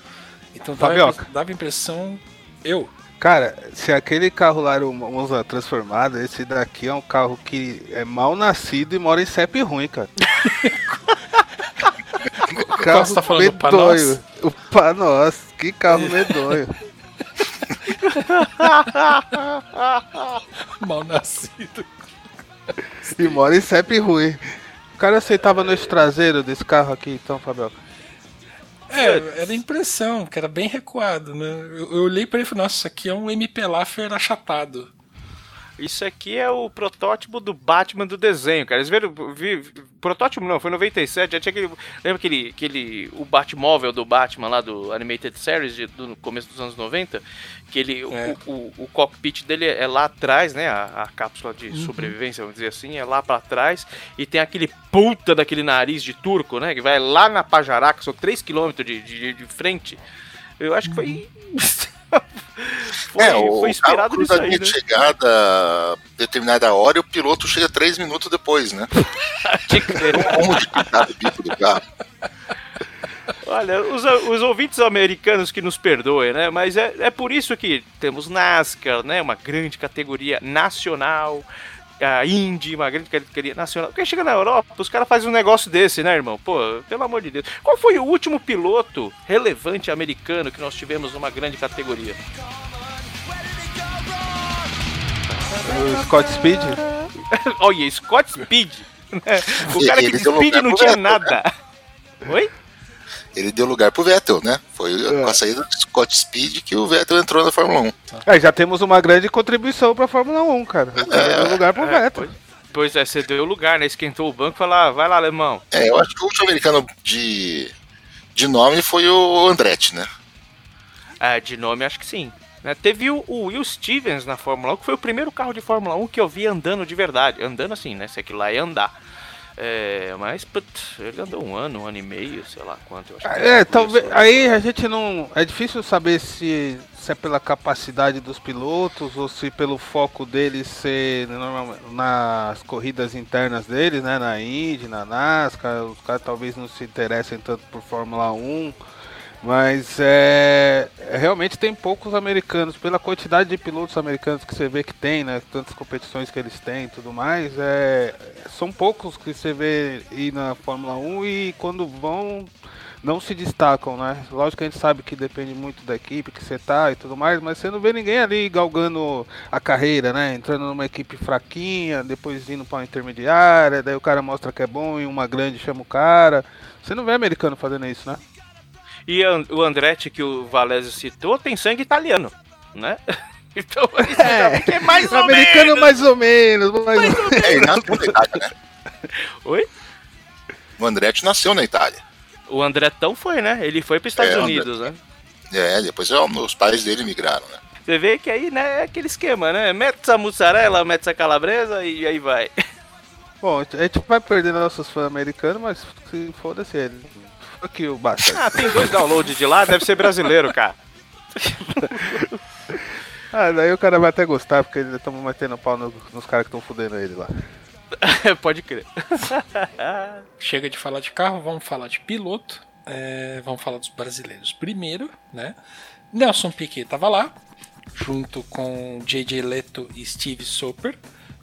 Então dava, dava a impressão. Eu? Cara, se aquele carro lá era o Monza transformado, esse daqui é um carro que é mal nascido e mora em CEP ruim, cara. [laughs] Você tá falando, o Panos? O Panos, que carro [laughs] medonho. [laughs] Mal nascido. E mora em CEP ruim. O cara aceitava noite traseiro desse carro aqui, então, Fabioca. É, era a impressão, que era bem recuado, né? Eu, eu olhei pra ele e falei, nossa, isso aqui é um MP Laffer achatado. Isso aqui é o protótipo do Batman do desenho, cara. Eles viram. Vi, protótipo não, foi em 97. Já tinha aquele. Lembra aquele. aquele o Batmóvel do Batman lá do Animated Series de- do começo dos anos 90? Que ele. o- É. O, o, o cockpit dele é lá atrás, né? A, a cápsula de sobrevivência, vamos dizer assim, é lá pra trás. E tem aquele puta daquele nariz de turco, né? Que vai lá na Pajaraca, são 3km de, de, de frente. Eu acho que foi. [laughs] foi, é, o foi inspirado carro nisso cruza aí, né? chegada a determinada hora e o piloto chega três minutos depois, né? [laughs] Como de pintar o bico do carro. Olha, os, os ouvintes americanos que nos perdoem, né? Mas é, é por isso que temos NASCAR, né? Uma grande categoria nacional. A Indy, uma grande categoria nacional. Porque chega na Europa, os caras fazem um negócio desse, né, irmão? Pô, pelo amor de Deus. Qual foi o último piloto relevante americano que nós tivemos numa grande categoria? O Scott Speed. [laughs] Olha, Scott Speed. né? O cara que de Speed não tinha nada. [laughs] Oi? Ele deu lugar pro Vettel, né? Foi com a saída do Scott Speed que o Vettel entrou na Fórmula 1. É, já temos uma grande contribuição pra Fórmula 1, cara. O cara deu lugar pro É, Vettel. pois, pois é, você deu lugar, né? Esquentou o banco e falou: ah, vai lá, alemão. É, eu acho que o último americano de, de nome foi o Andretti, né? Ah, de nome acho que sim. Né, Teve o, o Will Stevens na Fórmula 1, que foi o primeiro carro de Fórmula 1 que eu vi andando de verdade. Andando assim, né? Se aquilo lá ia andar. É, mas, putz, ele andou um ano, um ano e meio, sei lá quanto. Eu acho que É, talvez. Aí a gente não. É difícil saber se, se é pela capacidade dos pilotos ou se pelo foco deles ser nas corridas internas deles, né? Na Indy, na NASCAR. Os caras talvez não se interessem tanto por Fórmula 1. Mas é, realmente tem poucos americanos, pela quantidade de pilotos americanos que você vê que tem, né? Tantas competições que eles têm e tudo mais, é, são poucos que você vê ir na Fórmula 1 e quando vão não se destacam, né? Lógico que a gente sabe que depende muito da equipe que você tá e tudo mais, mas você não vê ninguém ali galgando a carreira, né? Entrando numa equipe fraquinha, depois indo para uma intermediária, daí o cara mostra que é bom e uma grande chama o cara. Você não vê americano fazendo isso, né? E o Andretti, que o Valésio citou, tem sangue italiano, né? [laughs] Então, É, que é mais ou americano menos. mais ou menos. Mais ou menos. É, ele nasceu na Itália, né? [laughs] Oi? O Andretti nasceu na Itália. O Andretão foi, né? Ele foi para os Estados É, Unidos, né? É, depois ó, os pais dele migraram, né? Você vê que aí, né, é aquele esquema, né? Mete a mussarela, mete a calabresa e aí vai. Bom, a gente vai perder nossos fãs americanos, mas se foda-se ele. Aqui o basta. Ah, tem dois downloads de lá, deve ser brasileiro, cara. [laughs] Ah, daí o cara vai até gostar, porque eles estão metendo pau no- nos caras que estão fudendo ele lá. [laughs] Pode crer. [laughs] Chega de falar de carro, vamos falar de piloto. É, vamos falar dos brasileiros primeiro, né? Nelson Piquet estava lá, junto com J.J. Leto e Steve Soper,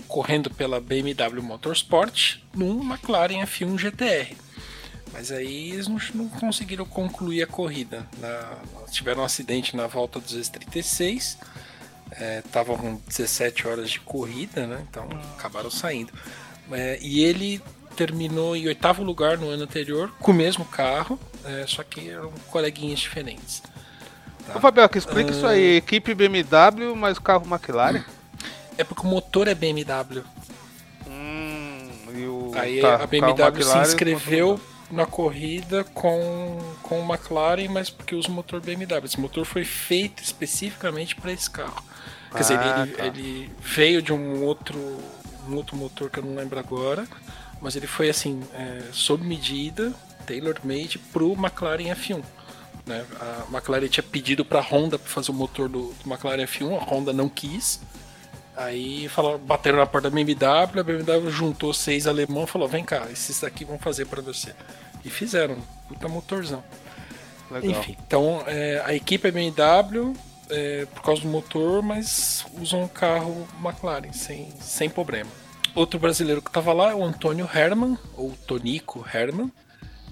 correndo pela BMW Motorsport num McLaren F1 GTR. Mas aí eles não, não conseguiram concluir a corrida. Na- tiveram um acidente na volta dos 236. Estavam com 17 horas de corrida, né? Então acabaram saindo. É, e ele terminou em oitavo lugar no ano anterior com o mesmo carro, é, só que eram coleguinhas diferentes. Ô Fabioca, explica isso aí. Equipe BMW, mas carro McLaren. É porque o motor é BMW. Hum, e o Aí tá, a BMW se inscreveu na corrida com, com o McLaren, mas porque usa o motor BMW. Esse motor foi feito especificamente para esse carro. Quer dizer, Ah, ele, tá. ele veio de um outro, um outro motor que eu não lembro agora, mas ele foi assim, é, sob medida, tailor-made pro McLaren F1. né? A McLaren tinha pedido para a Honda para fazer o motor do, do McLaren F1, a Honda não quis. Aí falaram, bateram na porta da BMW, a BMW juntou seis alemão e falou: vem cá, esses daqui vão fazer para você. E fizeram, puta motorzão. Legal. Enfim, então é, a equipe é BMW é, por causa do motor, mas usam um carro McLaren sem, sem problema. Outro brasileiro que estava lá é o Antônio Herman, ou Tonico Herman,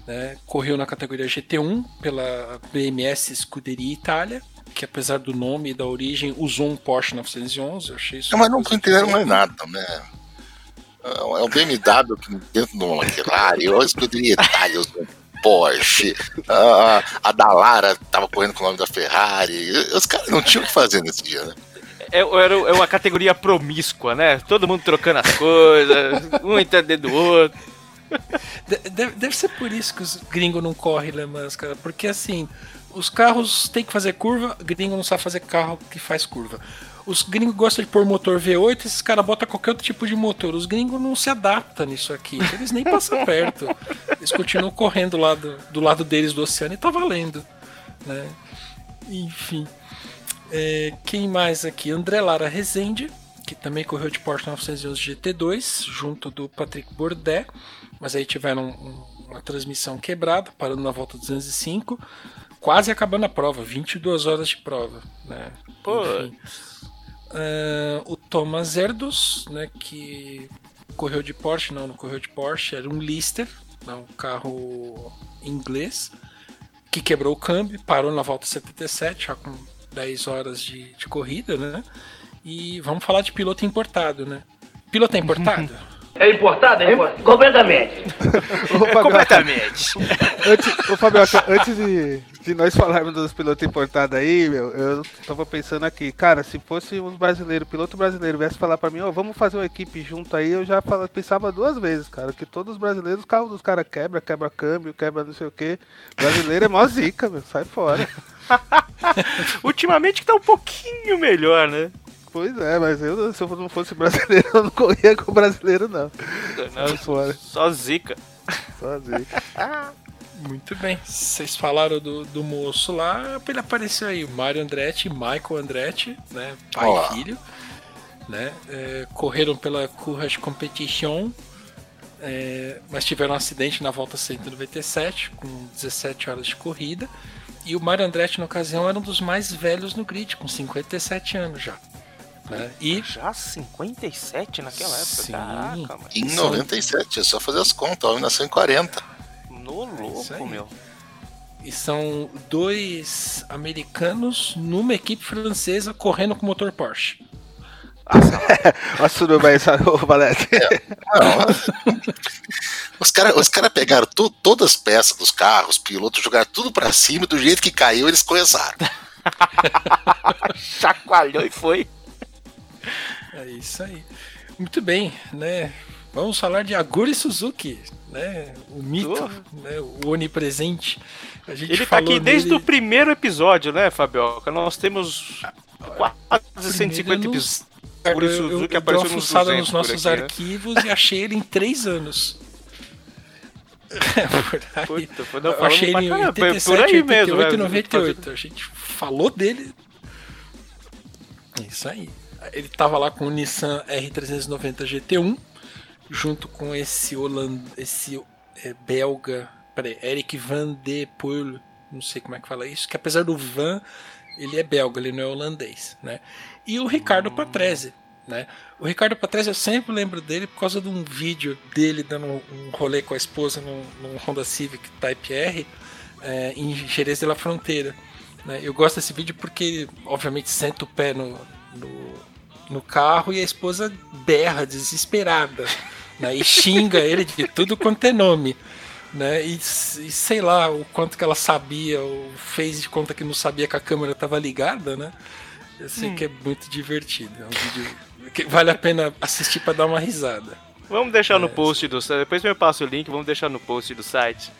né, correu na categoria GT1 pela BMS Scuderia Itália, que apesar do nome e da origem usou um Porsche 911. Eu achei isso Não, mas não entenderam mais nada, né? É um BMW que dentro de uma McLaren, eu escuderia Itália, usando Porsche, a, a Dallara tava correndo com o nome da Ferrari. Os caras não tinham o que fazer nesse dia, né? É, era, é uma categoria promíscua, né? Todo mundo trocando as coisas, [laughs] um entendendo do outro. De- Deve, deve ser por isso que os gringos não correm Le Mans, cara. Porque assim, os carros têm que fazer curva, gringo não sabe fazer carro que faz curva. Os gringos gostam de pôr motor V8, esses caras botam qualquer outro tipo de motor. Os gringos não se adaptam nisso aqui. Eles nem passam [laughs] perto. Eles continuam correndo lá do, do lado deles do oceano e tá valendo. Né? Enfim. É, quem mais aqui? André Lara Rezende, que também correu de Porsche 911 GT2, junto do Patrick Bourdais, mas aí tiveram um- uma transmissão quebrada, parando na volta 205, quase acabando a prova, 22 horas de prova. Né? Pô. Ah, o Thomas Erdos, né, que correu de Porsche, não, não correu de Porsche, era um Lister, né, um carro inglês, que quebrou o câmbio, parou na volta 77, já com 10 horas de, de corrida, né? E vamos falar de piloto importado, né? Piloto é importado? [laughs] É importado? É importado. Completamente. [laughs] Ô, Fabioca, Completamente. antes, ô, Fabioca, antes de, de nós falarmos dos pilotos importados aí, meu, eu tava pensando aqui, cara, se fosse uns brasileiros, piloto brasileiro, viesse falar pra mim, ó, vamos fazer uma equipe junto aí, eu já pensava duas vezes, cara, que todos os brasileiros, os carros dos caras quebra, quebra câmbio, quebra não sei o que. Brasileiro é mó zica, meu, sai fora. [laughs] Ultimamente que tá um pouquinho melhor, né? Pois é, mas eu, se eu não fosse brasileiro, [laughs] eu não corria com brasileiro, não. Sai fora, Só zica. só zica. [laughs] Muito bem. Vocês falaram do, do moço lá, ele apareceu aí, o Mário Andretti e Michael Andretti, né? Pai Olá. e filho. Né? É, correram pela Courage Competition. É, mas tiveram um acidente na volta 197, com 17 horas de corrida. E o Mário Andretti, na ocasião, era um dos mais velhos no grid, com 57 anos já. Né? E Já 57 naquela época? Sim. Caraca, mano. Em 97, é só fazer as contas, o homem nasceu em 40. No aí. louco, meu. E são dois americanos numa equipe francesa correndo com motor Porsche. Olha [laughs] tudo bem, Valete? Não, [laughs] os caras os cara pegaram tu- todas as peças dos carros, pilotos, jogaram tudo pra cima, e do jeito que caiu, eles começaram. [laughs] Chacoalhou e foi. É isso aí. Muito bem, né? Vamos falar de Aguri Suzuki, né? O mito, né? o onipresente. A gente Ele tá falou aqui desde dele- o primeiro episódio, né, Fabioca? Nós temos quase Primeiro 150 eu não- episódios. Por isso, eu, eu, Suzuki eu dei uma nos fuçada 200 nos nossos aqui, né? arquivos e achei ele em três anos. [laughs] Por aí. Puta, não, eu achei ele em caramba, foi 87, por aí 88 mesmo, e velho. 98. A gente falou dele. É Isso aí. Ele tava lá com o Nissan R390 GT1, junto com esse holand... esse é, belga, peraí, Eric Van de Poel, não sei como é que fala isso, que apesar do Van, ele é belga, ele não é holandês, né? E o Ricardo Patrese, né? O Ricardo Patrese eu sempre lembro dele por causa de um vídeo dele dando um rolê com a esposa num, num Honda Civic Type R é, em Jerez de la Fronteira. Né? Eu gosto desse vídeo porque obviamente, senta o pé no, no, no carro e a esposa berra desesperada né? e xinga ele de tudo quanto é nome. Né? E, e sei lá o quanto que ela sabia, ou fez de conta que não sabia que a câmera estava ligada, né? Eu sei que é muito divertido. É um vídeo que vale a pena assistir para dar uma risada. Vamos deixar no post do site. Depois me passa o link, vamos deixar no post do site.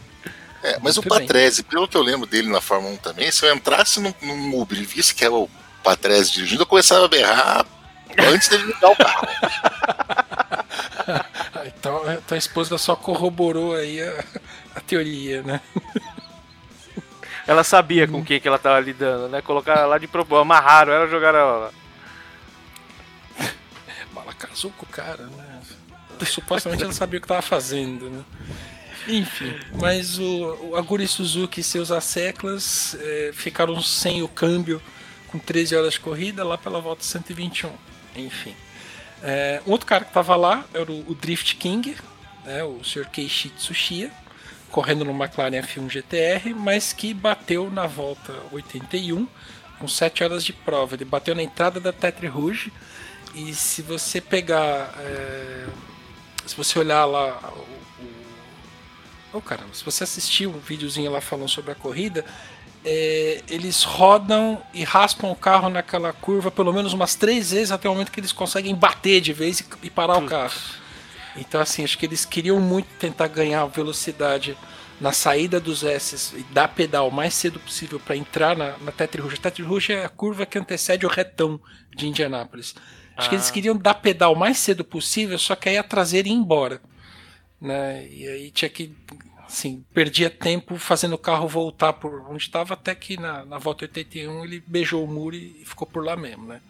É, mas Muito o. Patrese, pelo que eu lembro dele na Fórmula 1 também, se eu entrasse num, num Uber e visse que era o Patrese dirigindo, eu começava a berrar antes dele ligar o carro. [laughs] [laughs] Então, então a esposa só corroborou aí a, a teoria, né? Ela sabia com quem que ela tava lidando, né? Colocaram lá de propósito, amarraram ela, jogaram ela lá. [laughs] Ela casou com o cara, né? Supostamente ela sabia o que estava fazendo, né? Enfim, mas o, o Aguri Suzuki e seus asseclas eh, ficaram sem o câmbio com 13 horas de corrida lá pela volta 121. Enfim. Eh, um outro cara que estava lá era o, o Drift King, né, o Sr. Keiichi Tsuchiya, correndo no McLaren F1 GTR, mas que bateu na volta 81 com 7 horas de prova. Ele bateu na entrada da Tetre Rouge e se você pegar. é, se você olhar lá. O, o- oh, caramba, se você assistir um videozinho lá falando sobre a corrida, é, eles rodam e raspam o carro naquela curva pelo menos umas três vezes até o momento que eles conseguem bater de vez e, e parar o carro. Então, assim, acho que eles queriam muito tentar ganhar velocidade na saída dos S e dar pedal o mais cedo possível para entrar na, na Tetre Rouge. A Tetre Rouge é a curva que antecede o retão de Indianápolis. Acho que eles queriam dar pedal o mais cedo possível, só que aí a traseira ia embora. Né? E aí tinha que. Assim, perdia tempo fazendo o carro voltar por onde estava, até que na, na volta 81 ele beijou o muro e, ficou por lá mesmo, né?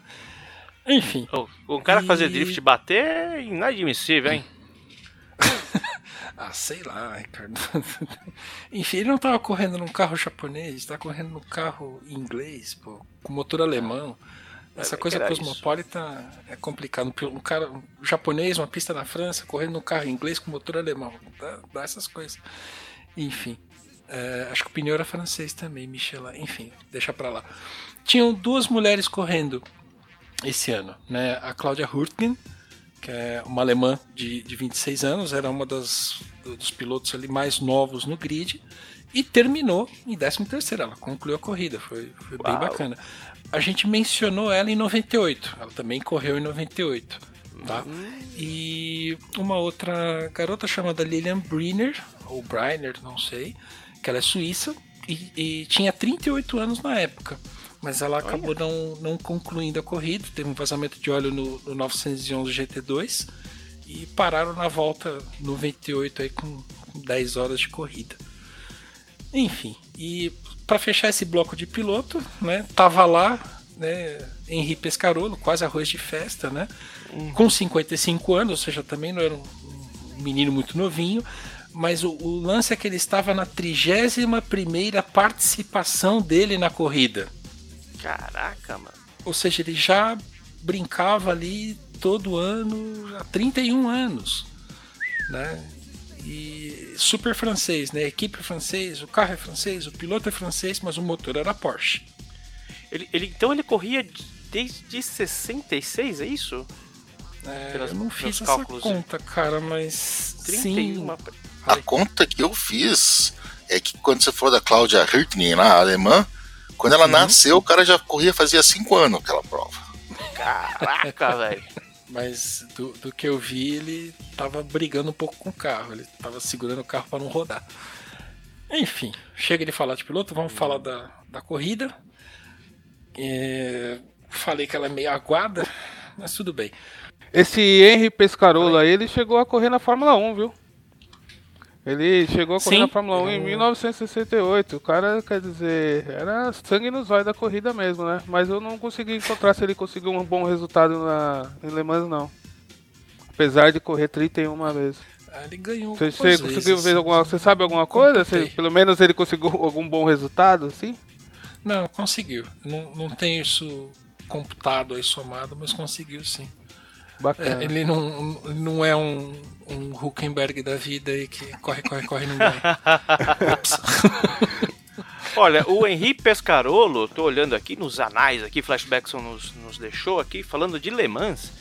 Enfim. O, o cara E- drift bater é inadmissível, hein? [laughs] Ah, sei lá, Ricardo. [laughs] Enfim, ele não tava correndo num carro japonês, tá correndo num carro inglês, pô, com motor alemão. Essa É, coisa cosmopolita é complicado. Um cara um japonês, uma pista na França, correndo num carro inglês com motor alemão. Dá, dá essas coisas. Enfim. é, acho que o pneu era francês também, Michelin. Enfim, deixa pra lá. Tinham duas mulheres correndo esse ano, né? A Cláudia Hurtgen, que é uma alemã de, de 26 anos, era uma das, dos pilotos ali mais novos no grid, e terminou em 13º, ela concluiu a corrida, foi, foi bem bacana. A gente mencionou ela em 98, ela também correu em 98, tá? E uma outra garota chamada Lilian Briner, ou Briner, não sei, que ela é suíça, e, e tinha 38 anos na época. Mas ela acabou não, não concluindo a corrida, teve um vazamento de óleo no, no 911 GT2 e pararam na volta 98 aí com, com 10 horas de corrida. Enfim, e para fechar esse bloco de piloto, né, tava lá, né, Henri Pescarolo, quase arroz de festa, né, com 55 anos, ou seja, também não era um, menino muito novinho, mas o, o lance é que ele estava na 31 primeira participação dele na corrida. Caraca, mano. Ou seja, ele já brincava ali todo ano há 31 anos, né? E super francês, né? A equipe é francês, o carro é francês, o piloto é francês, mas o motor era Porsche. Ele, ele, então ele corria desde 66, é isso? É, Pelas- eu não fiz essa cálculos. conta, cara, mas 31. sim. A conta que eu fiz é que quando você for da Cláudia Hirtning, lá, alemã, quando ela nasceu, o cara já corria fazia cinco anos aquela prova. Caraca, [laughs] velho. Mas do, do que eu vi, ele tava brigando um pouco com o carro. Ele tava segurando o carro para não rodar. Enfim, chega de falar de piloto, vamos falar da, da corrida. É, falei que ela é meio aguada, mas tudo bem. Esse Henry Pescarolo aí, ele chegou a correr na Fórmula 1, viu? Ele chegou a correr Sim. na Fórmula 1 em 1968. O cara, quer dizer, era sangue nos olhos da corrida mesmo, né? Mas eu não consegui encontrar se ele conseguiu um bom resultado na, em Le Mans, não. Apesar de correr 31 vezes. Ah, Ele ganhou. Você, você conseguiu vezes. ver alguma Você sabe alguma coisa? Se, Contei. pelo menos ele conseguiu algum bom resultado, assim? Não, conseguiu. Não, não tenho isso computado aí somado, mas conseguiu sim. Bacana. É, ele não, não é um, um Huckenberg da vida aí que corre, corre, corre não ganha. [laughs] Olha, o Henri Pescarolo, tô olhando aqui nos anais aqui, Flashbackson nos, nos deixou aqui, falando de Le Mans.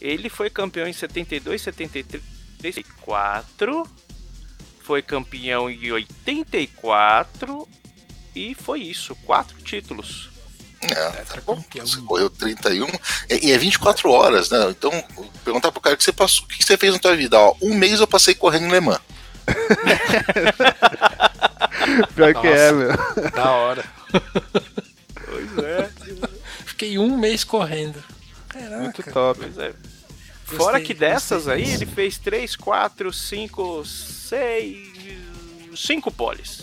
Ele foi campeão em 72, 73, 74. Foi campeão em 84. E foi isso, quatro títulos. É, Tetra bom, você correu 31 e, e é 24 horas, né? Então, perguntar pro cara o que você passou, o que você fez na tua vida? Ó, um mês eu passei correndo em Le Mans. [laughs] Pior que é, Nossa. meu. Da hora. Pois é. Fiquei um mês correndo. Caraca. Muito top. Pois é. Fora que dessas gostei aí, ele fez 3, 4, 5, 6. 5 poles.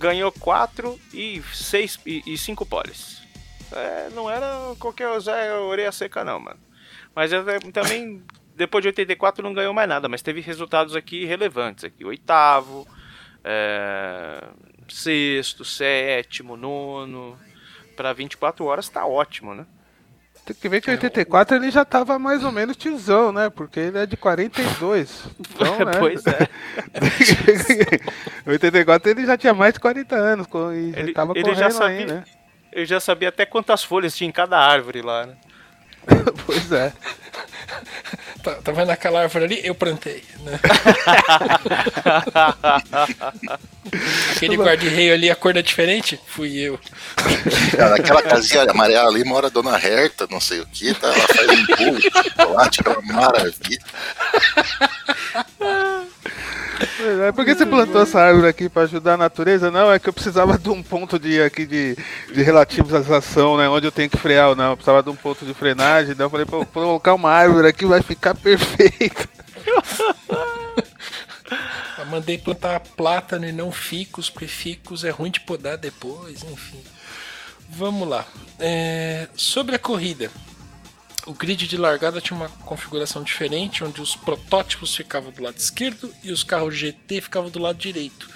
Ganhou 4 e 6 e 5 poles. É, não era qualquer Zé orelha seca, não, mano. Mas eu também, depois de 84, não ganhou mais nada, mas teve resultados aqui relevantes. Aqui, oitavo, é, sexto, sétimo, nono. Pra 24 horas tá ótimo, né? Tem que ver que em 84 ele já tava mais ou menos tiozão, né? Porque ele é de 42. Então, [laughs] né? pois é. [laughs] Em 84 ele já tinha mais de 40 anos e Ele- tava ele correndo já aí, sabia- né? Eu já sabia até quantas folhas tinha em cada árvore lá, né? [laughs] Pois é. Tá, tá vendo aquela árvore ali? Eu plantei. Né? [laughs] Aquele guarda-reio ali, a cor é diferente? Fui eu. Naquela casinha amarela ali mora a dona Herta, não sei o que, tá? Ela faz um bolo de chocolate, aquela maravilha. Pois é. Por que você plantou essa árvore aqui pra ajudar a natureza? Não, é que eu precisava de um ponto de, aqui de, de relativização, né? Onde eu tenho que frear ou não. Eu precisava de um ponto de frenagem. Daí eu falei, pô, vou colocar uma árvore aqui vai ficar perfeito. [laughs] Eu mandei plantar plátano e não ficus, porque ficus é ruim de podar depois, enfim. Vamos lá. É, sobre a corrida. O grid de largada tinha uma configuração diferente, onde os protótipos ficavam do lado esquerdo e os carros GT ficavam do lado direito.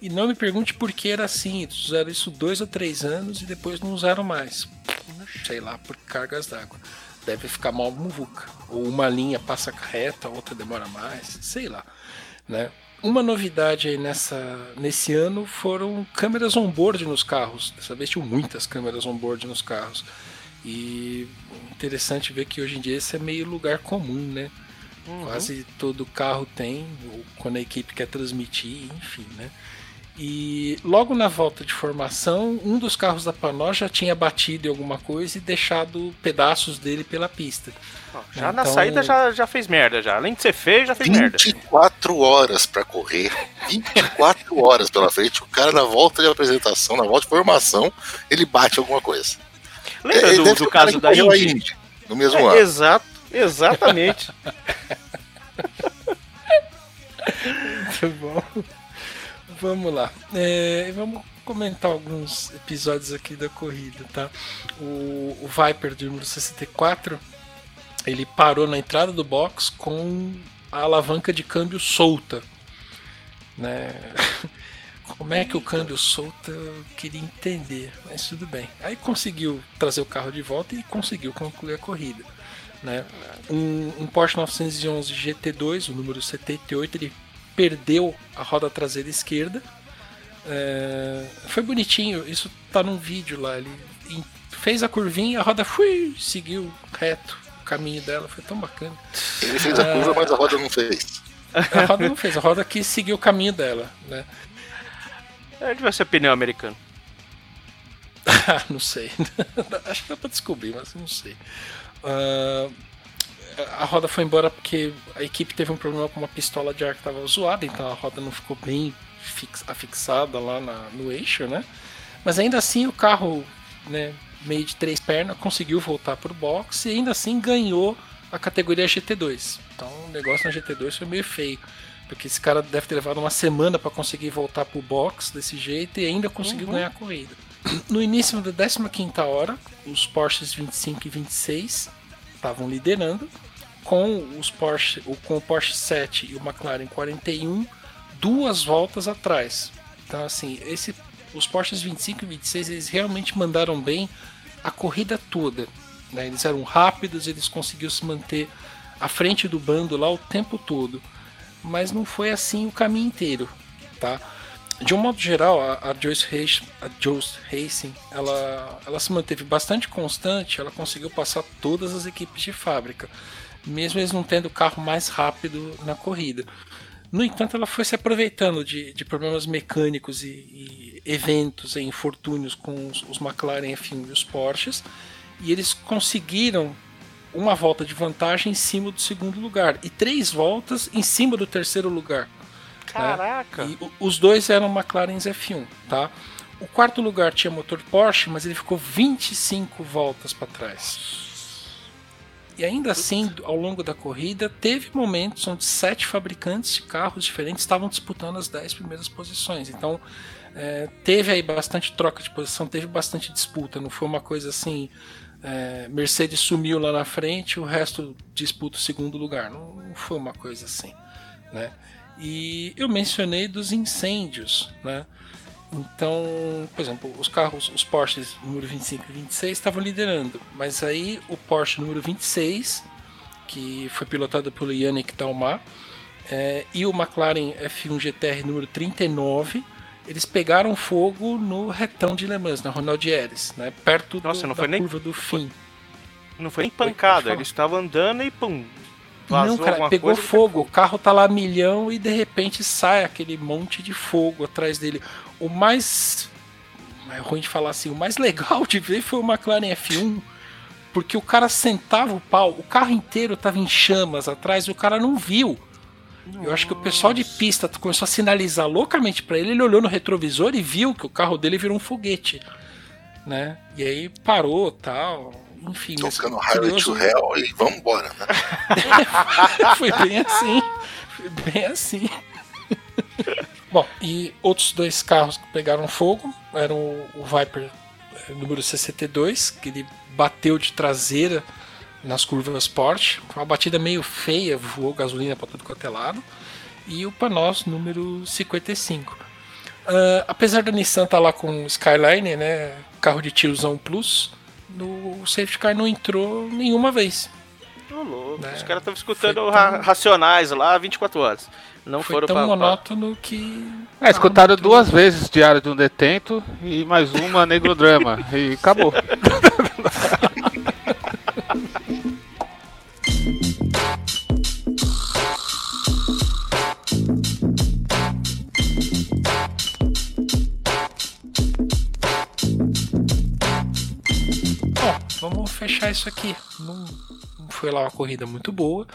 E não me pergunte por que era assim. Eles usaram isso dois ou três anos e depois não usaram mais. Sei lá, por cargas d'água. Deve ficar mal muvuca. Ou uma linha passa reta, a outra demora mais. Sei lá. Né? Uma novidade aí nessa, nesse ano foram câmeras on-board nos carros. Dessa vez tinham muitas câmeras on-board nos carros. E interessante ver que hoje em dia esse é meio lugar comum, né? Quase todo carro tem, ou quando a equipe quer transmitir, enfim, né? E logo na volta de formação, um dos carros da Panó já tinha batido em alguma coisa e deixado pedaços dele pela pista. Já na Então- saída já, já fez merda, já. Além de ser feio, já fez merda. 24 horas pra correr, 24 [laughs] horas pela frente, o cara na volta de apresentação, na volta de formação, ele bate alguma coisa. Lembra É, do, do caso da Indy? Indy, no mesmo É, ano. exato, exatamente. [laughs] [laughs] Muito bom. Vamos lá. É, vamos comentar alguns episódios aqui da corrida, tá? O, o Viper de número 64, ele parou na entrada do box com a alavanca de câmbio solta. Né? [laughs] Como é que o câmbio solta, eu queria entender, mas tudo bem. Aí conseguiu trazer o carro de volta e conseguiu concluir a corrida. Né? Um, um Porsche 911 GT2, o número 78, ele perdeu a roda traseira esquerda. É, foi bonitinho, isso tá num vídeo lá. Ele fez a curvinha, a roda fui, seguiu reto o caminho dela, foi tão bacana. Ele fez a curva, mas a roda não fez. A roda não fez, a roda que seguiu o caminho dela, né? É, devia ser pneu americano. [laughs] não sei. [laughs] Acho que dá pra descobrir, mas não sei. Uh, a roda foi embora porque a equipe teve um problema com uma pistola de ar que estava zoada, então a roda não ficou bem fix, afixada lá na, no eixo, né? Mas ainda assim o carro, né, meio de três pernas, conseguiu voltar pro box e ainda assim ganhou a categoria GT2. Então o negócio na GT2 foi meio feio. Porque esse cara deve ter levado uma semana para conseguir voltar pro box desse jeito e ainda conseguiu uhum. ganhar a corrida. No início da 15 hora, os Porsches 25 e 26 estavam liderando, com os Porsche, com o Porsche 7 e o McLaren 41 duas voltas atrás. Então assim, esse, os Porsches 25 e 26 eles realmente mandaram bem a corrida toda. Né? Eles eram rápidos, eles conseguiram se manter à frente do bando lá o tempo todo mas não foi assim o caminho inteiro, tá? De um modo geral, a, a, Joyce, Racing, a Joyce Racing ela, ela se manteve bastante constante, ela conseguiu passar todas as equipes de fábrica, mesmo eles não tendo o carro mais rápido na corrida. No entanto, ela foi se aproveitando de, de problemas mecânicos e, e eventos e infortúnios com os, os McLaren F1 e os Porsches, e eles conseguiram uma volta de vantagem em cima do segundo lugar e três voltas em cima do terceiro lugar. Né? Caraca! Né? E os dois eram McLaren F1, tá? O quarto lugar tinha motor Porsche, mas ele ficou 25 voltas para trás. E ainda assim, ao longo da corrida, teve momentos onde sete fabricantes de carros diferentes estavam disputando as dez primeiras posições. Então, é, teve aí bastante troca de posição, teve bastante disputa. Não foi uma coisa assim, é, Mercedes sumiu lá na frente, o resto disputa o segundo lugar. Não, não, foi uma coisa assim, né? E eu mencionei dos incêndios, né? Então, por exemplo, os carros, os Porsches número 25 e 26 estavam liderando, mas aí o Porsche número 26, que foi pilotado pelo Yannick Talmar, é, e o McLaren F1 GTR número 39 eles pegaram fogo no retão de Le Mans, na Ronaldieres, né? Perto Nossa, do, não da foi nem, curva do fim. Não foi nem pancada, eles estavam andando e pum. Não, cara, pegou fogo. O carro tá lá milhão e de repente sai aquele monte de fogo atrás dele. O mais. É ruim de falar assim, o mais [laughs] legal de ver foi o McLaren F1. Porque o cara sentava o pau, o carro inteiro tava em chamas atrás e o cara não viu. Eu acho que o pessoal de pista começou a sinalizar loucamente para ele, ele olhou no retrovisor e viu que o carro dele virou um foguete, né? E aí parou, tal, enfim. Tocando Highway to Hell e vamos embora, né? [laughs] Foi bem assim, foi bem assim. [laughs] Bom, e outros dois carros que pegaram fogo eram o Viper eh, número 62, que ele bateu de traseira nas curvas Porsche. Foi uma batida meio feia, voou gasolina para todo quanto é lado. E o Panos número 55. Uh, ah, apesar da Nissan estar tá lá com o Skyline, né, carro de tiozão Plus, no safety car não entrou nenhuma vez. Tô louco. Né? Os caras estavam escutando tão... racionais lá 24 horas. Não Foi foram tão pra, monótono que. É, escutaram duas vezes Diário de um Detento e mais uma Negro Drama. e acabou. [laughs] [laughs] vamos fechar isso aqui. Não, foi lá uma corrida muito boa.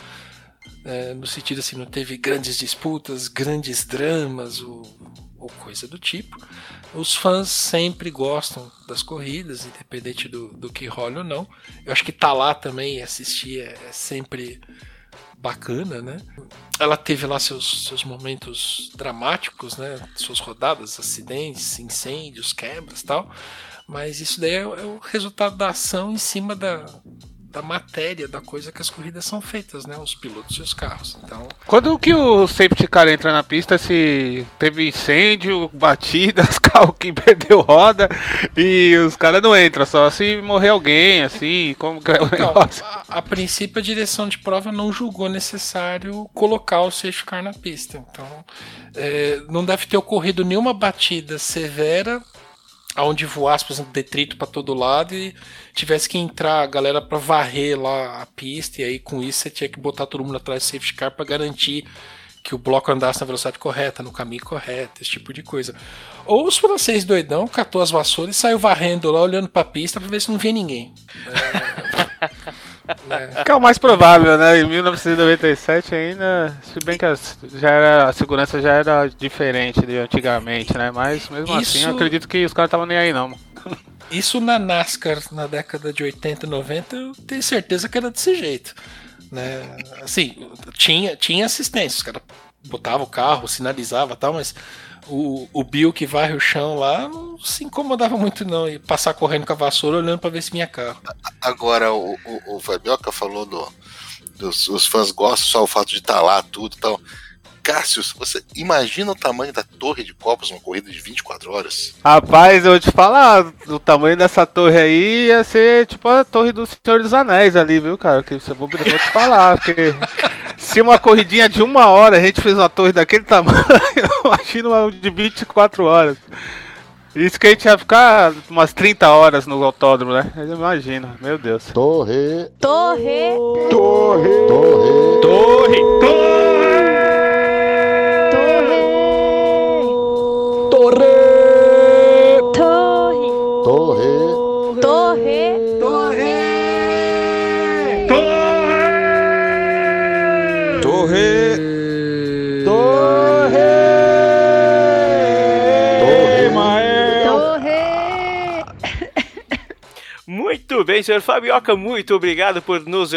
É, no sentido assim, não teve grandes disputas, grandes dramas ou, ou, coisa do tipo. Os fãs sempre gostam das corridas, independente do, do que role ou não. Eu acho que tá lá também assistir é, é sempre bacana, né? Ela teve lá seus, seus momentos dramáticos, né? Suas rodadas, acidentes, incêndios, quebras tal. Mas isso daí é, é, o resultado da ação em cima da, da matéria da coisa que as corridas são feitas, né? Os pilotos e os carros. Então, Quando que o safety car entra na pista se teve incêndio, batidas, [laughs] carro que perdeu roda e os caras não entram, só se morrer alguém, assim, como que é o Então, negócio? a, a princípio a direção de prova não julgou necessário colocar o safety car na pista. Então, é, não deve ter ocorrido nenhuma batida severa onde voasse, por exemplo, detrito para todo lado e tivesse que entrar a galera para varrer lá a pista e aí com isso você tinha que botar todo mundo atrás do safety car para garantir que o bloco andasse na velocidade correta, no caminho correto, esse tipo de coisa. Ou os franceses doidão catou as vassouras e saiu varrendo lá, olhando pra pista pra ver se não via ninguém. [laughs] Que é o mais provável, né? Em 1997 ainda, se bem que as- já era, a segurança já era diferente de antigamente, né? Mas mesmo assim, Isso- eu acredito que os caras estavam nem aí não. Isso na NASCAR na década de 80 e 90, eu tenho certeza que era desse jeito. Né? Assim, tinha, tinha assistência, os caras botavam o carro, sinalizava e tal, mas o, o Bill que varre o chão lá não se incomodava muito não, e passar correndo com a vassoura olhando pra ver se vinha carro. Agora, o, o, o Fabioca falou do, dos os fãs gostam só o fato de estar lá, tudo e tal. Cássio, você imagina o tamanho da torre de copos numa corrida de 24 horas? Rapaz, eu vou te falar, o tamanho dessa torre aí ia ser tipo a torre do Senhor dos Anéis ali, viu, cara? Que você vou, vou te falar, porque se uma corridinha de uma hora a gente fez uma torre daquele tamanho, [laughs] imagina uma de 24 horas. Isso que a gente ia ficar umas 30 horas no autódromo, né? Imagina, meu Deus. Torre. Torre. Torre. Torre. Torre! Torre. Muito bem, senhor Fabioca, muito obrigado por nos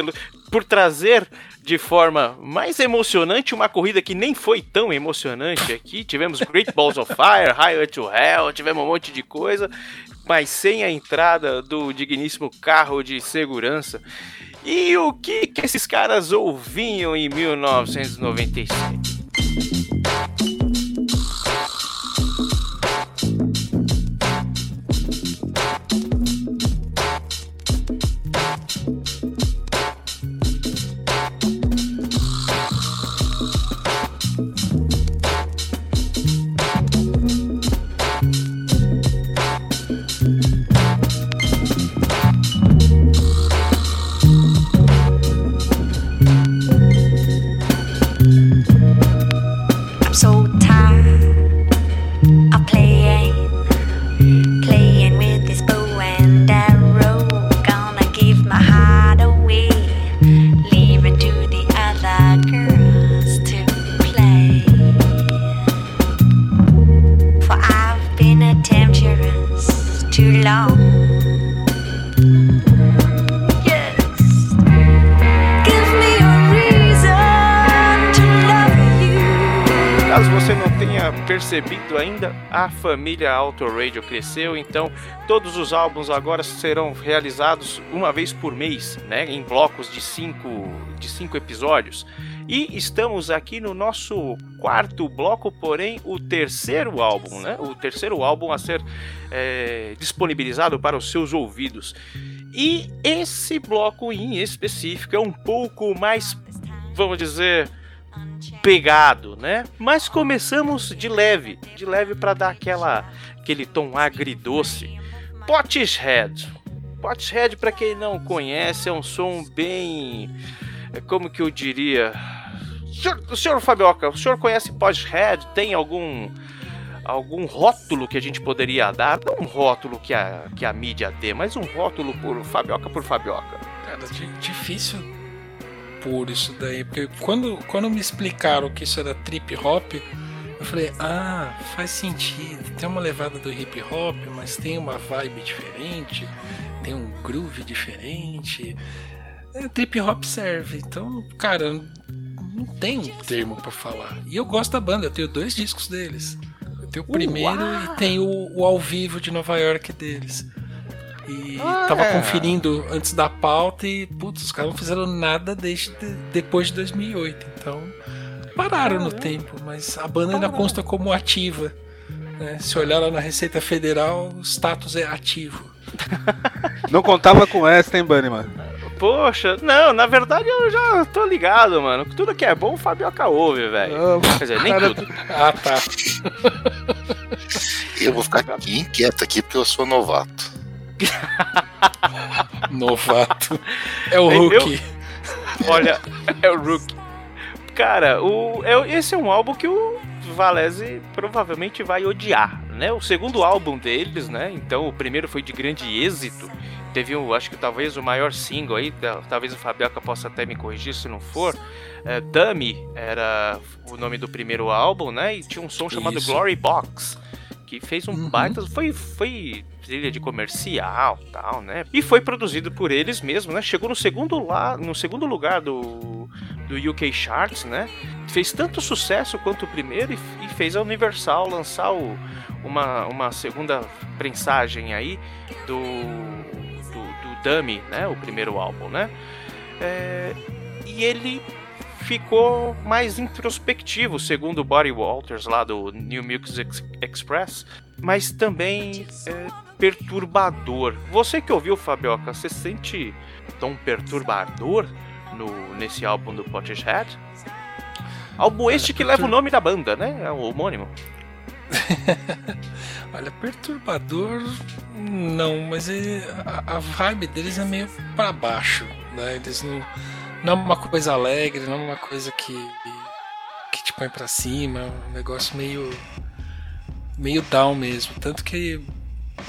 por trazer de forma mais emocionante uma corrida que nem foi tão emocionante aqui. Tivemos Great Balls of Fire, Highway to Hell, tivemos um monte de coisa, mas sem a entrada do digníssimo carro de segurança. E o que, que esses caras ouviam em 1997? Você não tenha percebido ainda, a família Auto Radio cresceu, então todos os álbuns agora serão realizados uma vez por mês, né, em blocos de cinco, de cinco episódios. E estamos aqui no nosso quarto bloco, porém o terceiro álbum, né, o terceiro álbum a ser é, disponibilizado para os seus ouvidos. E esse bloco em específico é um pouco mais, vamos dizer, pegado, né? Mas começamos de leve, de leve para dar aquela aquele tom agridoce. Potishhead. Potishhead, para quem não conhece, é um som bem, é, como que eu diria? O senhor, senhor Fabioca, o senhor conhece Potishhead? Tem algum algum rótulo que a gente poderia dar? Não um rótulo que a, que a mídia dê, mas um rótulo por Fabioca por Fabioca. Cara, di- difícil por isso daí, porque quando, quando me explicaram que isso era trip hop, eu falei, ah, faz sentido, tem uma levada do hip hop, mas tem uma vibe diferente, tem um groove diferente. É, trip hop serve, então, cara, não tem um termo pra falar. E eu gosto da banda, eu tenho dois discos deles. Eu tenho o primeiro Uau! e tenho o, o ao vivo de Nova York deles. E Ah, tava é. conferindo antes da pauta e, putz, os caras não fizeram nada desde depois de 2008. Então, pararam no tempo, mas a banda ainda consta como ativa. né? Se olhar lá na Receita Federal, o status é ativo. [laughs] Não contava com essa, hein, Bunnyman? Poxa, não, na verdade eu já tô ligado, mano. Tudo que é bom o Fabioca ouve, velho. Quer dizer, nem cara, tudo. Ah, tá. [laughs] Eu vou ficar aqui inquieto aqui porque eu sou novato. [laughs] Novato. É o Eu- Hulk. [laughs] Olha, é o Rook. Cara, o, é, esse é um álbum que o Valese provavelmente vai odiar, né? O segundo álbum deles, né? Então o primeiro foi de grande êxito. Teve, um, acho que talvez o maior single aí, tal- talvez o Fabioca possa até me corrigir se não for. É, Dummy era o nome do primeiro álbum, né? E tinha um som chamado Isso. Glory Box, que fez um Uhum. baita. Foi, foi trilha de comercial tal, né? E foi produzido por eles mesmos, né? Chegou no segundo, lá, no segundo lugar do, do UK Charts, né? Fez tanto sucesso quanto o primeiro e, e fez a Universal lançar o- uma, uma segunda prensagem aí do, do, do Dummy, né? O primeiro álbum, né? É, e ele ficou mais introspectivo, segundo o Body Walters lá do New Music Ex- Express, mas também é, perturbador. Você que ouviu, Fabioca, você sente tom perturbador no, nesse álbum do Potterhead? Álbum este que leva o nome da banda, né? É o homônimo. [laughs] Olha, perturbador, não, mas ele- a, a vibe deles é meio pra baixo, né? Eles não. Não é uma coisa alegre, não é uma coisa que. que te põe pra cima, é um negócio meio. meio down mesmo. Tanto que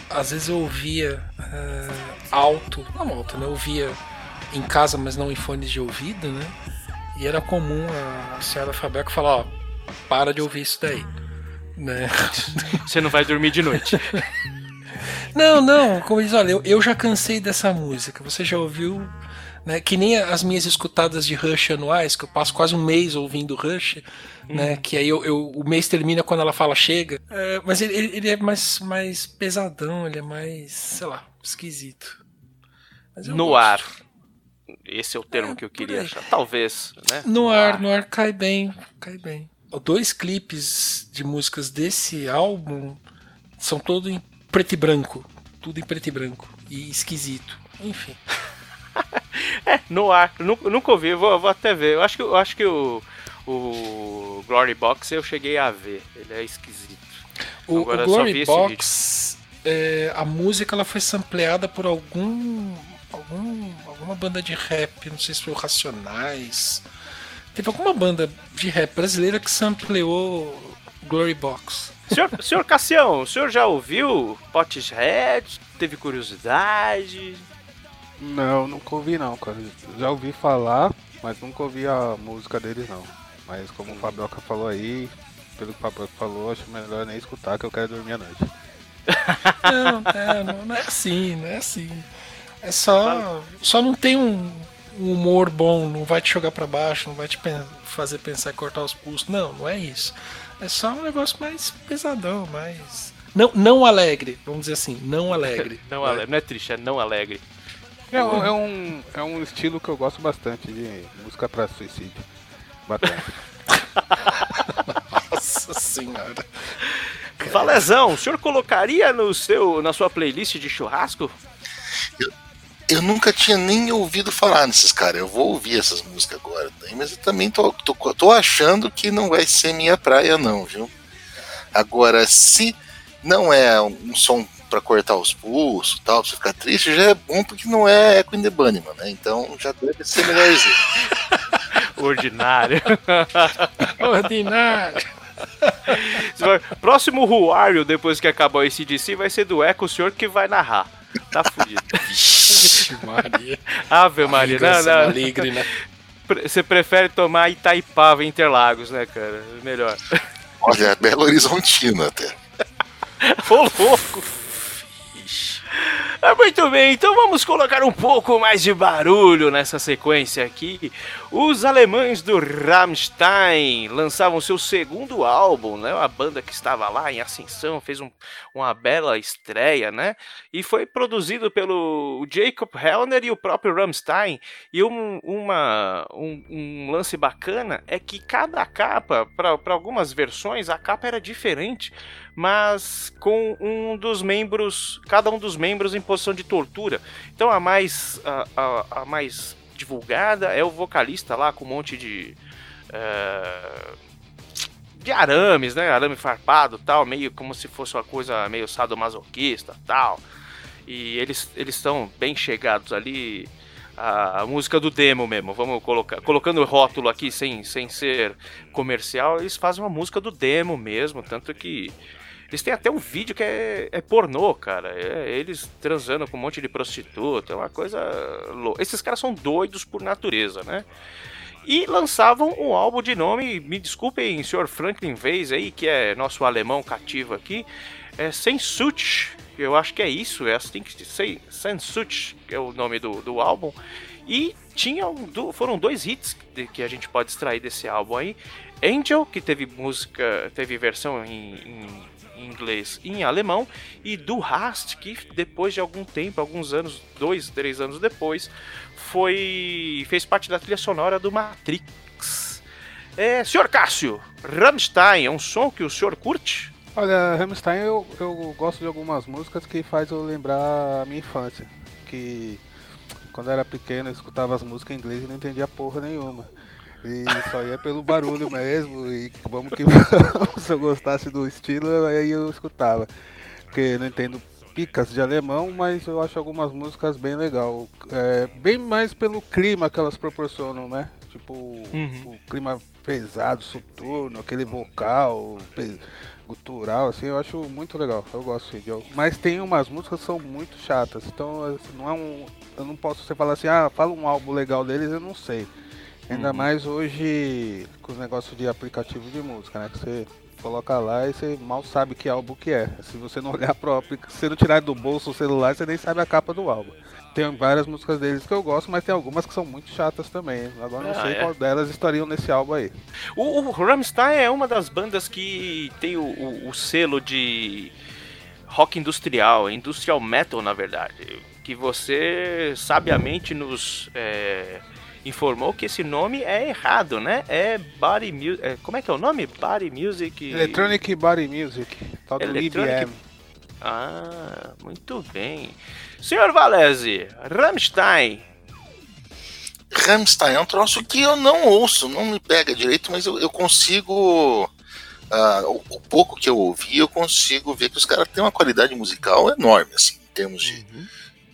às vezes eu ouvia eh, alto, não alto, né? Eu ouvia em casa, mas não em fones de ouvido, né? E era comum a, senhora Fabioca falar, ó, para de ouvir isso daí. Né? [laughs] Você não vai dormir de noite. Não, não, como diz, olha, eu, eu já cansei dessa música. Você já ouviu, né? Que nem as minhas escutadas de Rush anuais, que eu passo quase um mês ouvindo Rush, né? Que aí eu, eu- o mês termina quando ela fala chega. É, mas ele, ele- é mais, mais pesadão, ele é mais, sei lá, esquisito. No gosto. ar. Esse é o termo que eu queria achar. Talvez, né? No ar, no ar cai bem, cai bem. Dois clipes de músicas desse álbum são todos em preto e branco. Tudo em preto e branco. E esquisito. Enfim. [laughs] [laughs] É, no ar. Nunca, nunca ouvi, vou, vou até ver. Eu acho que, eu acho que o, o Glory Box eu cheguei a ver. Ele é esquisito. O, Agora o Glory Box, é, a música ela foi sampleada por algum, algum. alguma banda de rap, não sei se foi o Racionais. Teve alguma banda de rap brasileira que sampleou Glory Box. Senhor, senhor Cassião, o senhor já ouviu Potterhead? Teve curiosidade? Não, nunca ouvi não, cara. Já ouvi falar, mas nunca ouvi a música deles não. Mas como o Fabioca falou aí, pelo que o Fabioca falou, acho melhor nem escutar que eu quero dormir à noite. [laughs] Não, é, não, não é assim, não é assim. É só. Só não tem um, um humor bom, não vai te jogar pra baixo, não vai te pen- fazer pensar em cortar os pulsos. Não, não é isso. É só um negócio mais pesadão, mais. Não, não alegre, vamos dizer assim, não alegre. [laughs] Não, ale- não é triste, é não alegre. É, um- é um, é um estilo que eu gosto bastante de música pra suicídio. Bastante. [laughs] Nossa senhora. Valezão, o senhor colocaria no seu, na sua playlist de churrasco? Eu nunca tinha nem ouvido falar nesses caras. Eu vou ouvir essas músicas agora, mas eu também tô, tô, tô achando que não vai ser minha praia, não, viu? Agora, se não é um som pra cortar os pulsos tal, pra você ficar triste, já é bom porque não é Echo in the Bunnyman, né? Então já deve ser melhorzinho. [laughs] Ordinário. [laughs] Ordinário. Próximo Ruário, depois que acabar esse DC, vai ser do Eco, o senhor que vai narrar. Tá fudido. [laughs] Vixe, Maria. Ave Maria, não, não. maligna, né? Você prefere tomar Itaipava em Interlagos, né, cara? Melhor. Olha, Belo Horizontino até. Ô, louco! Ah, Muito bem, então vamos colocar um pouco mais de barulho nessa sequência aqui. Os alemães do Rammstein lançavam seu segundo álbum, né? A banda que estava lá em ascensão fez um- uma bela estreia, né? E foi produzido pelo Jacob Hellner e o próprio Rammstein. E um, uma, um, um lance bacana é que cada capa, para algumas versões, a capa era diferente, mas com um dos membros, cada um dos membros em posição de tortura. Então a mais, a, a- a mais divulgada é o vocalista lá com um monte de. eh, de arames, né? Arame farpado tal, meio como se fosse uma coisa meio sadomasoquista tal. E eles eles estão bem chegados ali. A, a música do demo mesmo, vamos colocar. Colocando o rótulo aqui sem, sem ser comercial, eles fazem uma música do demo mesmo. Tanto que eles têm até um vídeo que é, é pornô, cara. É eles transando com um monte de prostituta, é uma coisa louca. Esses caras são doidos por natureza, né? E lançavam um álbum de nome, me desculpem, senhor Franklin Weiss aí, que é nosso alemão cativo aqui, é eu acho que é isso, é assim que se Sensut, é o nome do, do álbum. E tinham, do- foram dois hits que a gente pode extrair desse álbum aí. Angel, que teve música, teve versão em, em- em inglês e em alemão, e do Rast, que depois de algum tempo, alguns anos, dois, três anos depois, foi fez parte da trilha sonora do Matrix. É, senhor Cássio, Rammstein é um som que o senhor curte? Olha, Rammstein eu, eu gosto de algumas músicas que faz eu lembrar a minha infância. Que quando eu era pequeno eu escutava as músicas em inglês e não entendia porra nenhuma. E só ia pelo barulho mesmo, e vamos que [laughs] vamos, se eu gostasse do estilo, aí eu escutava. Porque não entendo picas de alemão, mas eu acho algumas músicas bem legal. É, bem mais pelo clima que elas proporcionam, né? Tipo, o clima pesado, soturno, aquele vocal gutural, assim, eu acho muito legal. Eu gosto de Mas tem umas músicas que são muito chatas, então assim, não é um. Eu não posso você falar assim, ah, fala um álbum legal deles, eu não sei. Ainda Uhum. mais hoje com os negócios de aplicativo de música, né? Que você coloca lá e você mal sabe que álbum que é. Se você não [laughs] olhar pro aplicativo, se não tirar do bolso o celular, você nem sabe a capa do álbum. Tem várias músicas deles que eu gosto, mas tem algumas que são muito chatas também. Agora não Ah, sei é? qual delas estariam nesse álbum aí. O, o Rammstein é uma das bandas que tem o, o- o selo de rock industrial, industrial metal na verdade, que você sabiamente nos é, informou que esse nome é errado, né? É Body Music, como é que é o nome? Body Music... Electronic Body Music, tal do Electronic- IBM. Ah, muito bem. Senhor Valese, Rammstein, Rammstein é um troço que eu não ouço, não me pega direito, mas eu, eu consigo. ah, o, o pouco que eu ouvi, eu consigo ver que os caras têm uma qualidade musical enorme, assim, em termos de,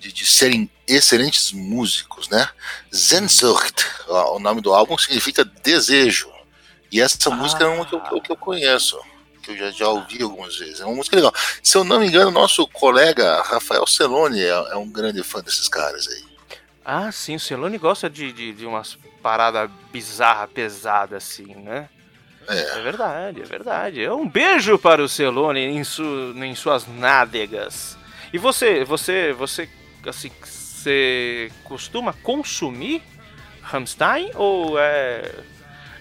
de, de serem excelentes músicos, né? Sehnsucht, ó, o nome do álbum significa desejo. E essa música é uma que eu, que eu- que eu conheço, que eu já, já ouvi algumas vezes. É uma música legal. Se eu não me engano, nosso colega Rafael Celone é, é um grande fã desses caras aí. Ah, sim, o Celone gosta de, de, de umas paradas bizarras, pesadas, assim, né? É. É verdade, é verdade. Um beijo para o Celone em, su, em suas nádegas. E você, você, você, assim, você costuma consumir Rammstein ou é,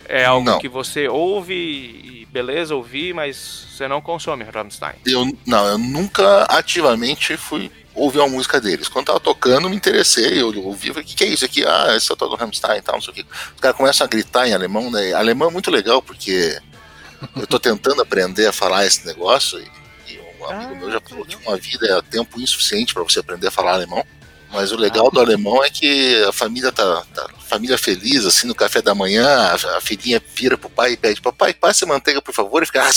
é algo Não. que você ouve e beleza, ouvir, mas você não consome Rammstein? Eu, não, eu nunca ativamente fui ouvir uma música deles. Quando tava tocando, me interessei, eu ouvi, falei, o que, que é isso aqui? Ah, esse é o tal do Rammstein e tal, não sei o que. Os caras começam a gritar em alemão, né? Alemão é muito legal, porque eu tô tentando aprender a falar esse negócio, e um amigo meu já falou que uma vida é tempo insuficiente para você aprender a falar alemão. Mas o legal do alemão é que a família tá, tá família feliz, assim, no café da manhã, a, a filhinha vira pro pai e pede, papai, passe manteiga, por favor, e fica, "Ah,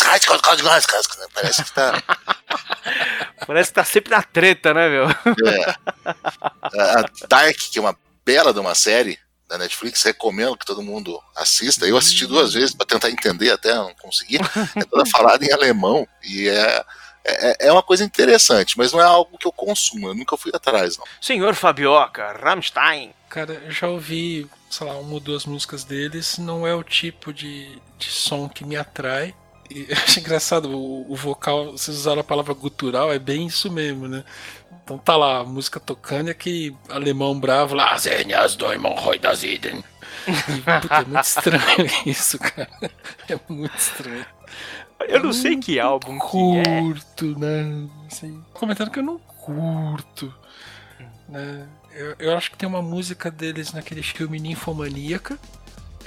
parece que tá [laughs] Parece que tá sempre na treta, né, meu? É. A a Dark, que é uma bela de uma série da Netflix, recomendo que todo mundo assista. Eu assisti duas vezes para tentar entender, até não consegui. É toda falada em alemão e é, é, é uma coisa interessante, mas não é algo que eu consumo. Eu nunca fui atrás, não. Senhor Fabioca, Rammstein. Cara, eu já ouvi, sei lá, uma ou duas músicas deles, não é o tipo de, de som que me atrai. E [laughs] eu acho engraçado, o, o vocal, vocês usaram a palavra gutural, é bem isso mesmo, né? Então tá lá a música tocando e aquele alemão bravo lá, Zenhas. [laughs] E, puta, é muito estranho [laughs] isso, cara. É muito estranho. Eu não sei que álbum que é. Curto, né? Assim, comentando que eu não curto. Né? Eu, eu acho que tem uma música deles naquele filme Ninfomaníaca.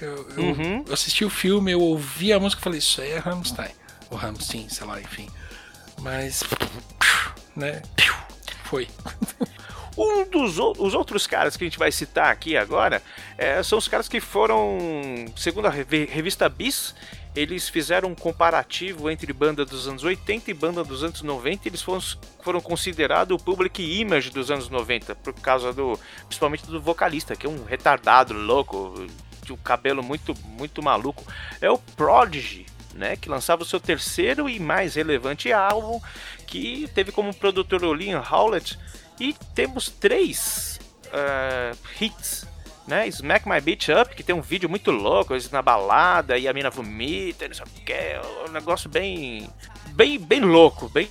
Eu, eu, Uhum. eu assisti o filme, eu ouvi a música e falei, isso aí é Rammstein. Ou Rammstein, sei lá, enfim. Mas, né? Foi. [laughs] Um dos os outros caras que a gente vai citar aqui agora é, são os caras que foram, segundo a revi- revista Bis, eles fizeram um comparativo entre banda dos anos 80 e banda dos anos 90. Eles foram, foram considerados o public image dos anos 90, por causa do. principalmente do vocalista, que é um retardado, louco, de um cabelo muito, muito maluco. É o Prodigy. Né, que lançava o seu terceiro e mais relevante álbum, que teve como produtor o Liam Howlett, e temos três ah, hits, né? Smack My Bitch Up, que tem um vídeo muito louco, eles na balada e a mina vomita, não sei o que, é um negócio bem, bem, bem louco, bem.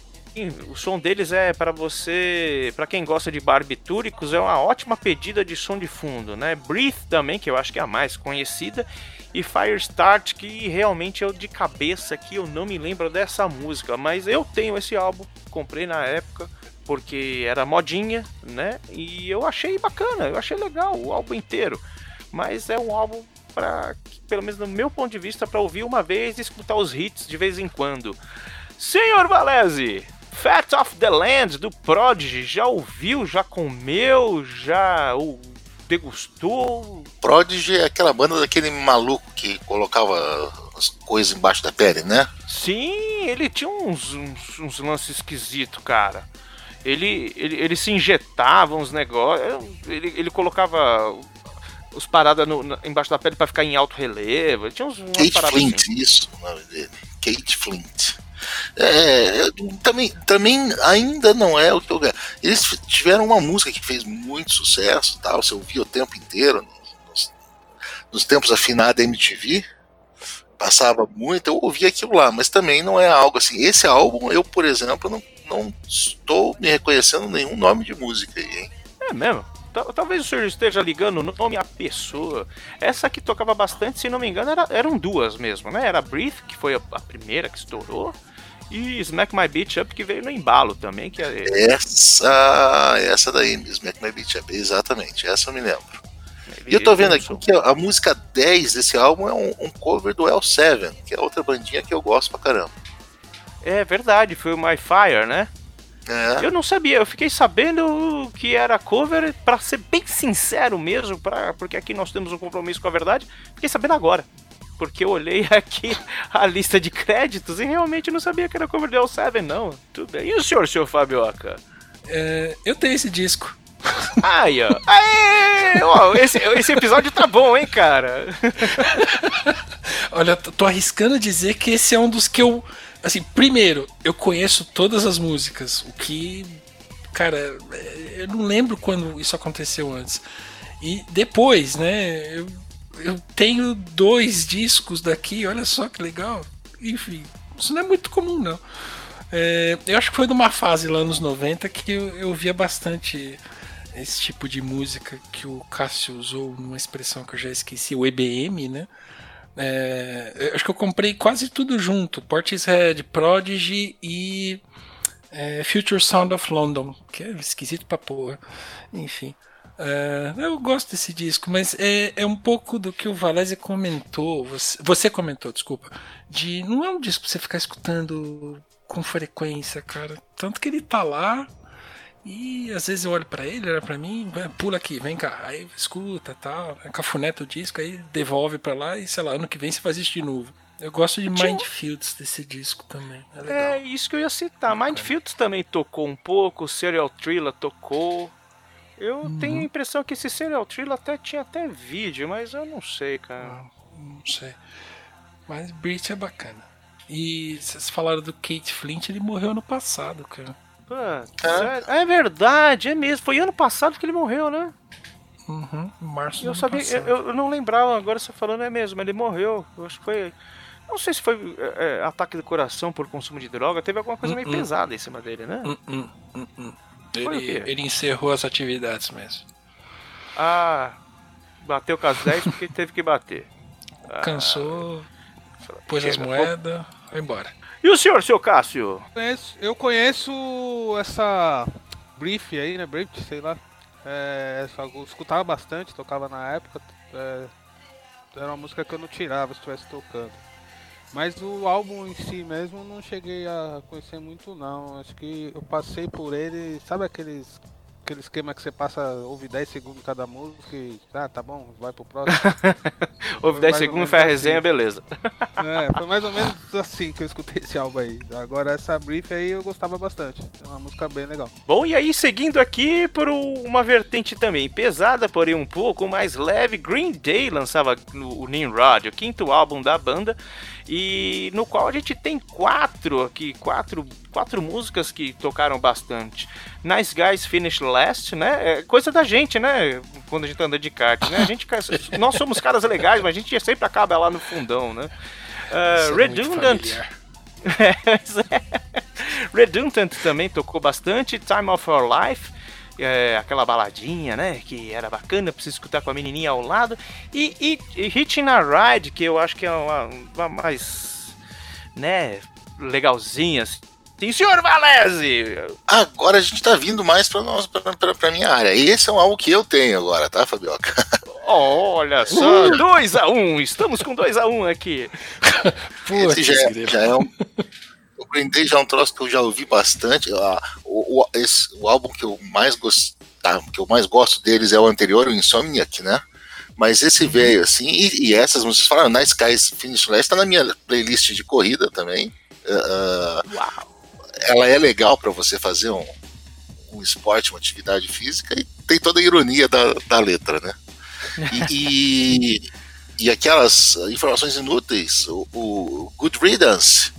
O som deles é para você, para quem gosta de barbitúricos, é uma ótima pedida de som de fundo, né? Breathe também, que eu acho que é a mais conhecida, e Firestart, que realmente é o de cabeça que eu não me lembro dessa música, mas eu tenho esse álbum, comprei na época porque era modinha, né? E eu achei bacana, eu achei legal o álbum inteiro. Mas é um álbum para, pelo menos no meu ponto de vista, para ouvir uma vez e escutar os hits de vez em quando. Senhor Valese, Fat of the Land do Prodigy, já ouviu, já comeu, já o degustou? Prodigy é aquela banda daquele maluco que colocava as coisas embaixo da pele, né? Sim, ele tinha uns, uns, uns lances esquisitos, cara. Ele, ele, ele se injetava uns negócios, ele, ele colocava os paradas embaixo da pele pra ficar em alto relevo. Ele tinha uns, Kate Flint, assim. isso o nome dele. Kate Flint. É, também, também ainda não é o que eu ganho. Eles tiveram uma música que fez muito sucesso, tal, você ouvia o tempo inteiro, nos, nos tempos afinados da MTV, passava muito, eu ouvia aquilo lá, mas também não é algo assim. Esse álbum, eu, por exemplo, não, não estou me reconhecendo nenhum nome de música aí, hein? É mesmo? Tal- Talvez o senhor esteja ligando o nome à pessoa. Essa que tocava bastante, se não me engano, era- eram duas mesmo, né? Era Breathe, que foi a, a primeira que estourou, e Smack My Beat Up, que veio no embalo também, que é, Essa, essa daí, Smack My Beat Up, exatamente, essa eu me lembro. E eu tô vendo aqui que a, a música 10 desse álbum é um, um cover do L7, que é outra bandinha que eu gosto pra caramba. É verdade, foi o My Fire, né? É. Eu não sabia, eu fiquei sabendo que era cover, pra ser bem sincero mesmo, pra, porque aqui nós temos um compromisso com a verdade, fiquei sabendo agora. Porque eu olhei [laughs] aqui a lista de créditos e realmente não sabia que era cover do L7, não. Tudo bem. E o senhor, senhor Fabioca? É, eu tenho esse disco. Aí, ó. Aê! Ó, esse, esse episódio tá bom, hein, cara? [laughs] Olha, tô tô arriscando dizer que esse é um dos que eu. Assim, primeiro, eu conheço todas as músicas, o que. Cara, é, eu não lembro quando isso aconteceu antes. E depois, né, eu, eu tenho dois discos daqui, olha só que legal. Enfim, isso não é muito comum, não. É, eu acho que foi numa fase lá nos 90 que eu, eu via bastante esse tipo de música que o Cássio usou numa expressão que eu já esqueci, o EBM, né? É, acho que eu comprei quase tudo junto: Portishead, Prodigy e é, Future Sound of London, que é esquisito pra porra. Enfim. é, eu gosto desse disco, mas é, é um pouco do que o Valese comentou. Você, você comentou, desculpa. De não é um disco pra você ficar escutando com frequência, cara. Tanto que ele tá lá. E às vezes eu olho pra ele, olha pra mim, pula aqui, vem cá, aí escuta tal, cafuneta o disco, aí devolve pra lá e sei lá, ano que vem você faz isso de novo. Eu gosto de Mindfields desse disco também. É. É isso que eu ia citar. Mindfields também tocou um pouco, Serial Thriller tocou. Eu Uhum. tenho a impressão que esse Serial Thriller até tinha até vídeo, mas eu não sei, cara. Não sei. Mas Brit é bacana. E vocês falaram do Kate Flint, ele morreu ano passado, cara. Pô, sério? É verdade, é mesmo. Foi ano passado que ele morreu, né? Uhum, março do Eu ano sabia, passado. eu, eu não lembrava, agora você falando é mesmo, ele morreu. Eu acho que foi. Não sei se foi é, é, ataque do coração por consumo de droga, teve alguma coisa meio Uh-uh. pesada em cima dele, né? Hum, hum, hum, hum. O Ele, ele encerrou as atividades mesmo. Ah, bateu com as 10 porque teve que bater. Ah, Cansou, pôs as moedas, foi embora. E o senhor, seu Cássio? Conheço- eu conheço essa Brief aí, né? Brief, sei lá. É, eu escutava bastante, tocava na época. é, era uma música que eu não tirava se estivesse tocando. Mas o álbum em si mesmo não cheguei a conhecer muito não. Acho que eu passei por ele, sabe aqueles aquele esquema que você passa, ouve 10 segundos cada música e. Ah, tá bom, vai pro próximo. [laughs] Houve Foi 10 mais ou segundos, faz a assim. resenha, beleza. É, foi mais ou menos assim que eu escutei esse álbum aí. Agora essa brief aí eu gostava bastante. É uma música bem legal. Bom, e aí seguindo aqui por uma vertente também pesada, porém um pouco mais leve, Green Day lançava o Nimrod, o quinto álbum da banda, e no qual a gente tem quatro aqui, quatro, quatro músicas que tocaram bastante. Nice Guys Finish Last, né? É coisa da gente, né? Quando a gente anda de kart, né? A gente, [laughs] nós somos caras legais, mas a gente sempre acaba lá no fundão, né? Uh, é Redundant. [laughs] Pois é. Redundant também tocou bastante, Time of Our Life, é, aquela baladinha, né, que era bacana pra você escutar com a menininha ao lado, e, e, e Hitching a Ride, que eu acho que é uma, uma mais, né, legalzinha, assim. Sim, senhor Valese! Agora a gente tá vindo mais pra, nós, pra, pra, pra minha área. Esse é um álbum que eu tenho agora, tá, Fabioca? Olha só, 2x1, um, estamos com 2x1 um aqui. [laughs] Esse já, é- já é um. Day já é um troço que eu já ouvi bastante. O, o, esse- o álbum que eu mais gostava, que eu mais gosto deles é o anterior, o Insomniac, né? Mas esse veio assim, e, e essas músicas falaram, Nice Guys Finish Last tá na minha playlist de corrida também. Ah, ah, ela é legal para você fazer um, um esporte, uma atividade física, e tem toda a ironia da, da letra, né? E, e, [laughs] e aquelas informações inúteis, o, o Good Riddance,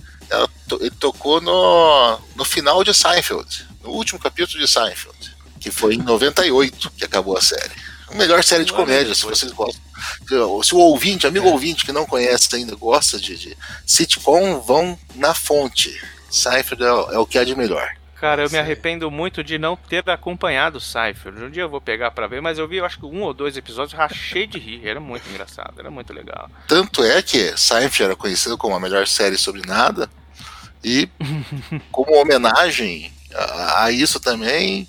ele tocou no, no final de Seinfeld, no último capítulo de Seinfeld, que foi em 98 que acabou a série. A melhor série de ano comédia, se vocês gostam. Se- o ouvinte, amigo ouvinte que não conhece ainda, gosta de, de sitcom, vão na fonte. Seinfeld é, o- é o que há de melhor. Cara, eu me arrependo muito de não ter acompanhado o Cypher. Um dia eu vou pegar pra ver, mas eu vi, eu acho que um ou dois episódios, rachei de rir. Era muito engraçado, era muito legal. Tanto é que Seinfeld era conhecido como a melhor série sobre nada. E como homenagem a, a isso também,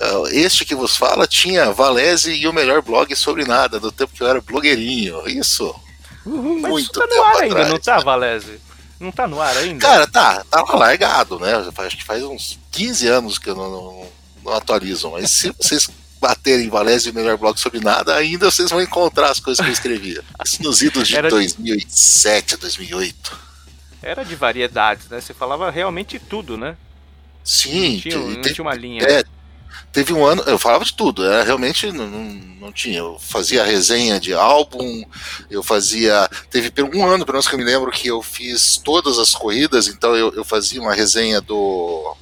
ah, este que vos fala tinha Valese e o melhor blog sobre nada, do tempo que eu era blogueirinho. Isso. Mas muito isso tá no ar ainda, atrás. não tá, Valese? Não tá no ar ainda? Cara, tá, tá lá largado, né? Acho que faz uns 15 anos que eu não, não, não atualizo, mas se vocês baterem Valese e o melhor blog sobre nada, ainda vocês vão encontrar as coisas que eu escrevia. Isso nos idos de Era- 2007, 2008. Era de variedades, né? Você falava realmente tudo, né? Sim, Não tinha, não tinha uma linha. é, teve um ano, eu falava de tudo, era realmente não, não, tinha. Eu fazia resenha de álbum, eu fazia. Teve um ano, pelo menos que eu me lembro, que eu fiz todas as corridas, então eu, eu fazia uma resenha do,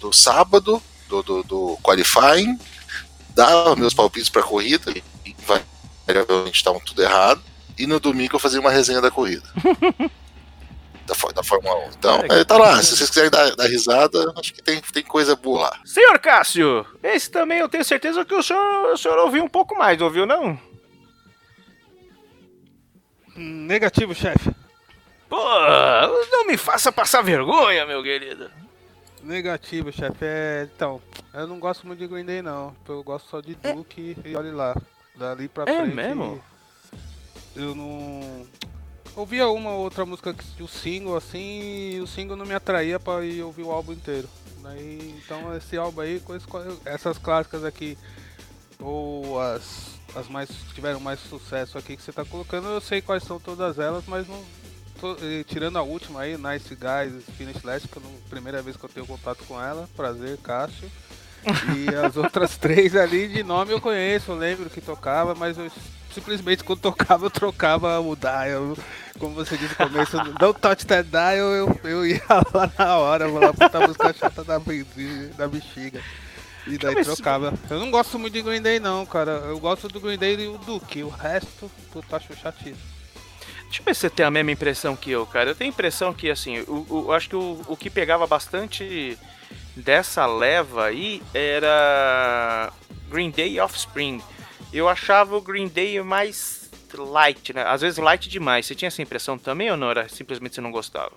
do sábado, do, do, do qualifying, dava meus palpites para corrida, e invariavelmente estavam tudo errado, e no domingo eu fazia uma resenha da corrida. [laughs] Da, da Fórmula 1. Então, é, tá lá. Se vocês quiserem dar, dar risada, acho que tem, tem coisa boa lá. Senhor Cássio, esse também eu tenho certeza que o senhor, o senhor ouviu um pouco mais, ouviu não? Negativo, chefe. Pô, não me faça passar vergonha, meu querido. Negativo, chefe. É, então, eu não gosto muito de Green Day, não. Eu gosto só de Duke e olhe lá. Dali pra É frente. mesmo? Eu não. Ouvia uma ou outra música, que- o single assim, e o single não me atraía pra ir ouvir o álbum inteiro. Daí, então esse álbum aí, com essas clássicas aqui, ou as, as mais que tiveram mais sucesso aqui que você tá colocando, eu sei quais são todas elas, mas não. tô- tirando a última aí, Nice Guys, Finish Last, que é a primeira vez que eu tenho contato com ela. Prazer, Cássio. E as outras três ali de nome eu conheço, eu lembro que tocava, mas eu simplesmente quando tocava eu trocava o dial. Como você disse no começo, don't touch that dial, eu, eu ia [laughs] lá na hora, vou lá botar a música chata da, da bexiga. E daí trocava. Eu não gosto muito de Green Day não, cara. Eu gosto do Green Day e o Duke. O resto, puta, acho chatíssimo. Deixa eu ver se você tem a mesma impressão que eu, cara. Eu tenho a impressão que, assim, o- eu acho que o, o que pegava bastante dessa leva aí era Green Day e Offspring. Eu achava o Green Day mais light, né? Às vezes light demais. Você tinha essa impressão também ou não? Era simplesmente você não gostava?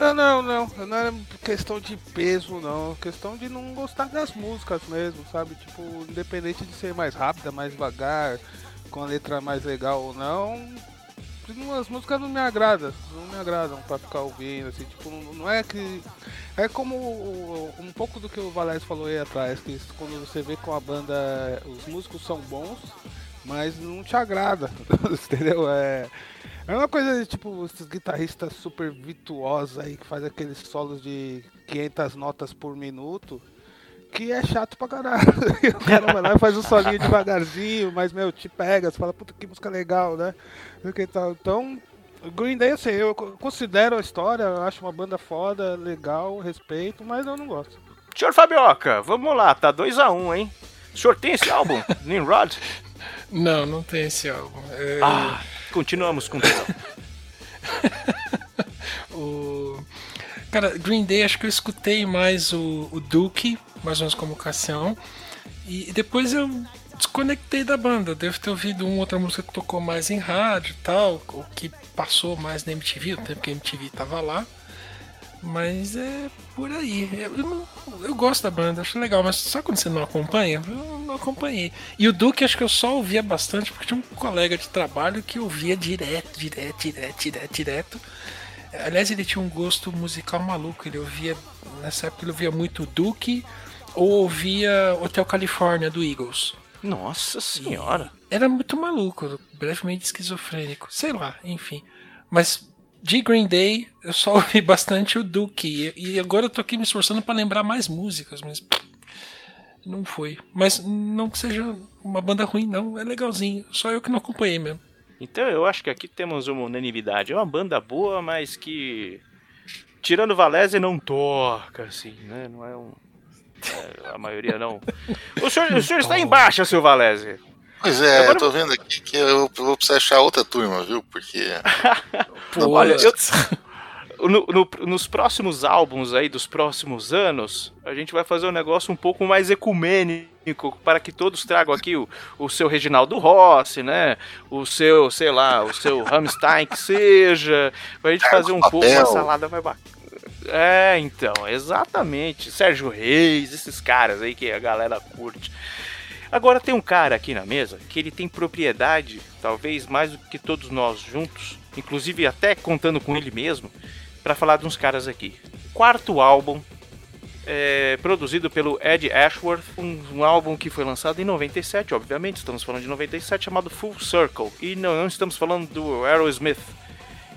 Ah, não, não, não era questão de peso, não. Questão de não gostar das músicas mesmo, sabe? Tipo, independente de ser mais rápida, mais devagar, com a letra mais legal ou não, as músicas não me agradam, não me agradam pra ficar ouvindo, assim, tipo, não, é que. É como um pouco do que o Valério falou aí atrás, que quando você vê com a banda, os músicos são bons, mas não te agrada, [laughs] entendeu? É, é uma coisa tipo esses guitarristas super virtuosos aí que faz aqueles solos de 500 notas por minuto, que é chato pra caralho. [laughs] O cara vai lá e faz um solinho devagarzinho, mas meu, te pega, você fala, puta que música legal, né? Então, Green Day, assim, eu co- considero a história, eu acho uma banda foda, legal, respeito, mas eu não gosto. Senhor Fabioca, vamos lá, tá 2x1, hein? O senhor tem esse álbum, [laughs] Nimrod? Não, não tem esse álbum. É, Ah, continuamos com [laughs] o... Cara, Green Day, acho que eu escutei mais o, o Duke, mais ou menos como Cassião. E depois eu desconectei da banda. Devo ter ouvido uma outra música que tocou mais em rádio e tal, ou que passou mais na MTV, o tempo que a MTV tava lá. Mas é por aí. Eu, eu eu gosto da banda, acho legal, mas só quando você não acompanha, eu não acompanhei. E o Duke acho que eu só ouvia bastante porque tinha um colega de trabalho que ouvia direto, direto, direto, direto, direto. Aliás, ele tinha um gosto musical maluco. Ele ouvia, nessa época, ele ouvia muito Duke ou ouvia Hotel California do Eagles. Nossa senhora. Era muito maluco, brevemente esquizofrênico, sei lá, enfim. Mas de Green Day, eu só [laughs] ouvi bastante o Duke. E agora eu tô aqui me esforçando pra lembrar mais músicas, mas não foi. Mas não que seja uma banda ruim, não. É legalzinho. Só eu que não acompanhei mesmo. Então eu acho que aqui temos uma unanimidade. É uma banda boa, mas que. Tirando Valézia não toca, assim, né? Não é um. É, a maioria não. O senhor, o senhor está em baixa, seu Valézia. Pois é, Agora- eu tô vendo aqui que eu vou precisar achar outra turma, viu? Porque. [laughs] Olha, eu- no- no- nos próximos álbuns aí dos próximos anos, a gente vai fazer um negócio um pouco mais ecumênico para que todos tragam aqui o, o seu Reginaldo Rossi, né? O seu, sei lá, o seu Rammstein que seja, pra gente fazer um pouco uma salada mais bacana. É, então, exatamente. Sérgio Reis, esses caras aí que a galera curte. Agora tem um cara aqui na mesa que ele tem propriedade, talvez mais do que todos nós juntos, inclusive até contando com ele mesmo, para falar de uns caras aqui. Quarto álbum, é, produzido pelo Ed Ashworth, um, um álbum que foi lançado em 97, obviamente, estamos falando de 97, chamado Full Circle. E não, não estamos falando do Aerosmith,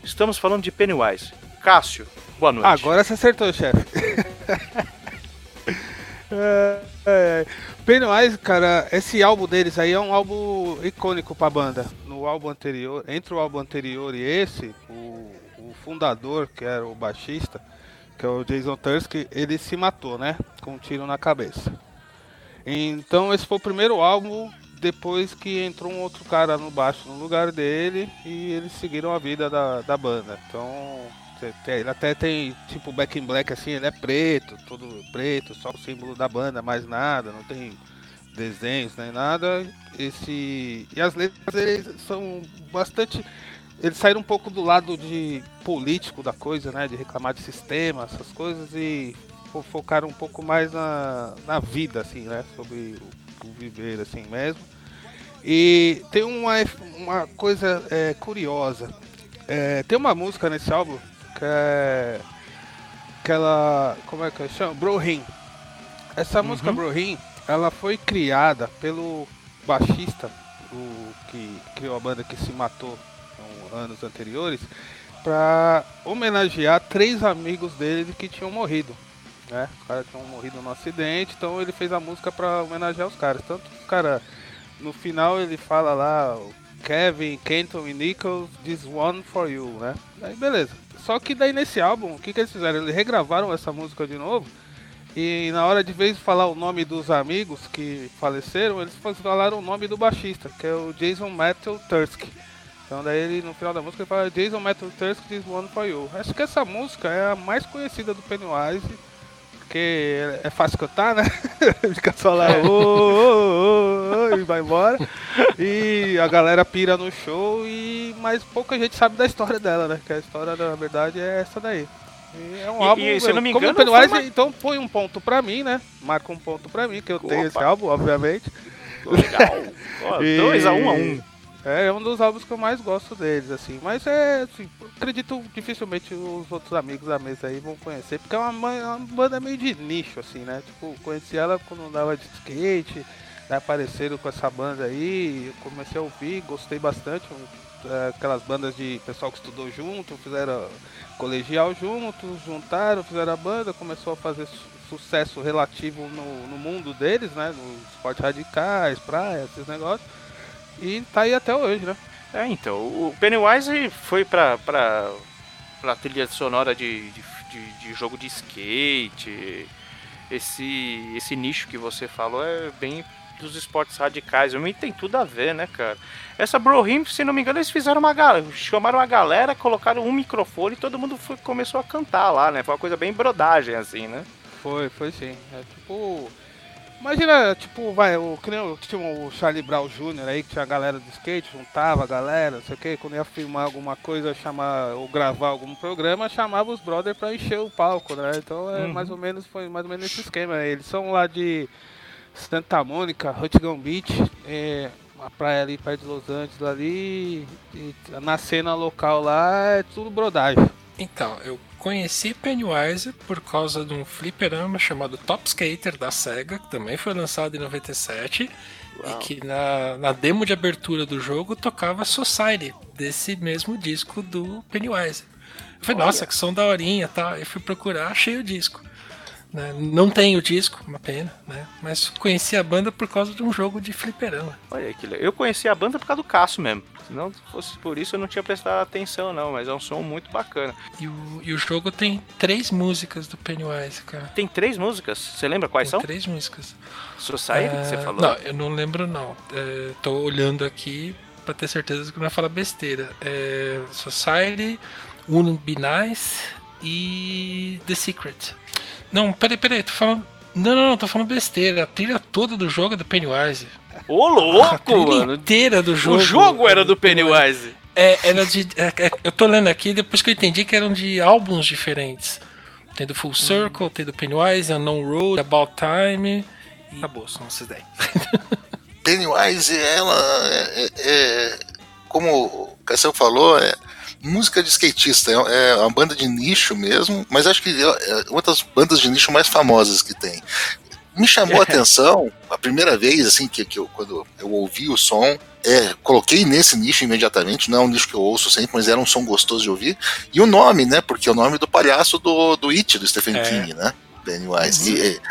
estamos falando de Pennywise. Cássio, boa noite. Agora você acertou, chefe. [laughs] É, é. Pennywise, cara, esse álbum deles aí é um álbum icônico pra banda. No álbum anterior, entre o álbum anterior e esse, o, o fundador, que era o baixista, que é o Jason Tursky, ele se matou, né? Com um tiro na cabeça. Então esse foi o primeiro álbum depois que entrou um outro cara no baixo no lugar dele e eles seguiram a vida da, da banda. Então Ele até tem tipo back in black assim, ele é preto, todo preto, só o símbolo da banda, mais nada, não tem desenhos nem nada. Esse e as letras eles são bastante eles saíram um pouco do lado de político da coisa, né, de reclamar de sistema, essas coisas e fo- focaram um pouco mais na, na vida assim, né, sobre o, o viver assim mesmo. E tem uma, uma coisa é, curiosa. É, tem uma música nesse álbum que é aquela. Como é que chama? Brohin. Essa música Brohin, ela foi criada pelo baixista, o que criou a banda que se matou anos anteriores, para homenagear três amigos dele que tinham morrido. Né? Os caras tinham morrido num acidente, então ele fez a música para homenagear os caras. Tanto os caras, no final ele fala lá, o Kevin, Kenton e Nichols, this one for you, né? Aí beleza. Só que daí nesse álbum, o que, que eles fizeram? Eles regravaram essa música de novo. E na hora de vez de falar o nome dos amigos que faleceram, eles falaram o nome do baixista, que é o Jason Metal Tursky. Então daí ele no final da música ele fala Jason Metal Tursky This One For You. Acho que essa música é a mais conhecida do Pennywise, porque é fácil cantar, né? [laughs] Fica só lá, ô, ô, ô, e vai embora. E a galera pira no show, e mas pouca gente sabe da história dela, né? Que a história, na verdade, é essa daí. E é um E- álbum, e, se eu não me como engano, Pennywise, uma- então põe um ponto pra mim, né? Marca um ponto pra mim, que eu tenho esse Opa. álbum, obviamente. Legal. [laughs] A um a um. É, é um dos álbuns que eu mais gosto deles, assim. Mas é, assim, acredito dificilmente os outros amigos da mesa aí vão conhecer, porque é uma, ma- é uma banda meio de nicho, assim, né? Tipo, conheci ela quando andava de skate, daí apareceram com essa banda aí, comecei a ouvir, gostei bastante. é, aquelas bandas de pessoal que estudou junto, fizeram colegial juntos, juntaram, fizeram a banda, começou a fazer su- sucesso relativo no, no mundo deles, né? Nos esportes radicais, praia, esses negócios. E tá aí até hoje, né? É, então, o Pennywise foi pra, pra, pra trilha sonora de, de, de- de jogo de skate. Esse, esse nicho que você falou é bem dos esportes radicais. Eu tem tudo a ver, né, cara? Essa Bro Hymn, se não me engano, eles fizeram uma galera, chamaram uma galera, colocaram um microfone e todo mundo foi- começou a cantar lá, né? Foi uma coisa bem brodagem, assim, né? Foi, foi sim. É tipo. Imagina, tipo, vai, o, que nem o- tinha o Charlie Brown Jr. aí, que tinha a galera do skate, juntava a galera, não sei o que, quando ia filmar alguma coisa, chamar, ou gravar algum programa, chamava os brothers pra encher o palco, né? Então é Uhum. mais ou menos, foi mais ou menos esse esquema. Eles são lá de Santa Mônica, Huntington Beach, é, uma praia ali perto de Los Angeles ali, e na cena local lá é tudo brodagem. Então, eu conheci Pennywise por causa de um fliperama chamado Top Skater da SEGA, que também foi lançado em 97, e que na, na demo de abertura do jogo tocava Society, desse mesmo disco do Pennywise. Eu falei, nossa, que som daorinha, tá? Eu fui procurar, achei o disco. Né? Não tem o disco, uma pena, né? Mas conheci a banda por causa de um jogo de fliperama. Olha que legal. Eu conheci a banda por causa do Cássio mesmo. Se não fosse por isso, eu não tinha prestado atenção, não. Mas é um som muito bacana. E o, e o jogo tem três músicas do Pennywise, cara. Tem três músicas. Você lembra quais Tem são? três músicas. Society, que você Ah, falou? Não, eu não lembro não. É, tô olhando aqui pra ter certeza que não vai falar besteira. É, Society, Wouldn't Be Nice e The Secret. Não, peraí, peraí, tô falando. Não, não, não, tô falando besteira. A trilha toda do jogo é do Pennywise. Ô, A louco, trilha mano. inteira do jogo. O jogo era do Pennywise. É, era de. é, é, eu tô lendo aqui depois que eu entendi que eram de álbuns diferentes. Tem do Full Circle, tem do Pennywise, Unknown Road, About Time. E acabou, são esses daí. [laughs] Pennywise, ela é, é- é- como o Cassiel falou, é música de skatista, é, é uma banda de nicho mesmo, mas acho que é é uma das bandas de nicho mais famosas que tem. Me chamou a [laughs] atenção a primeira vez, assim, que, que eu, quando eu ouvi o som, é, coloquei nesse nicho imediatamente, não é um nicho que eu ouço sempre, mas era um som gostoso de ouvir. E o nome, né? Porque é o nome do palhaço do, do It, do Stephen É. King, né? Pennywise. E,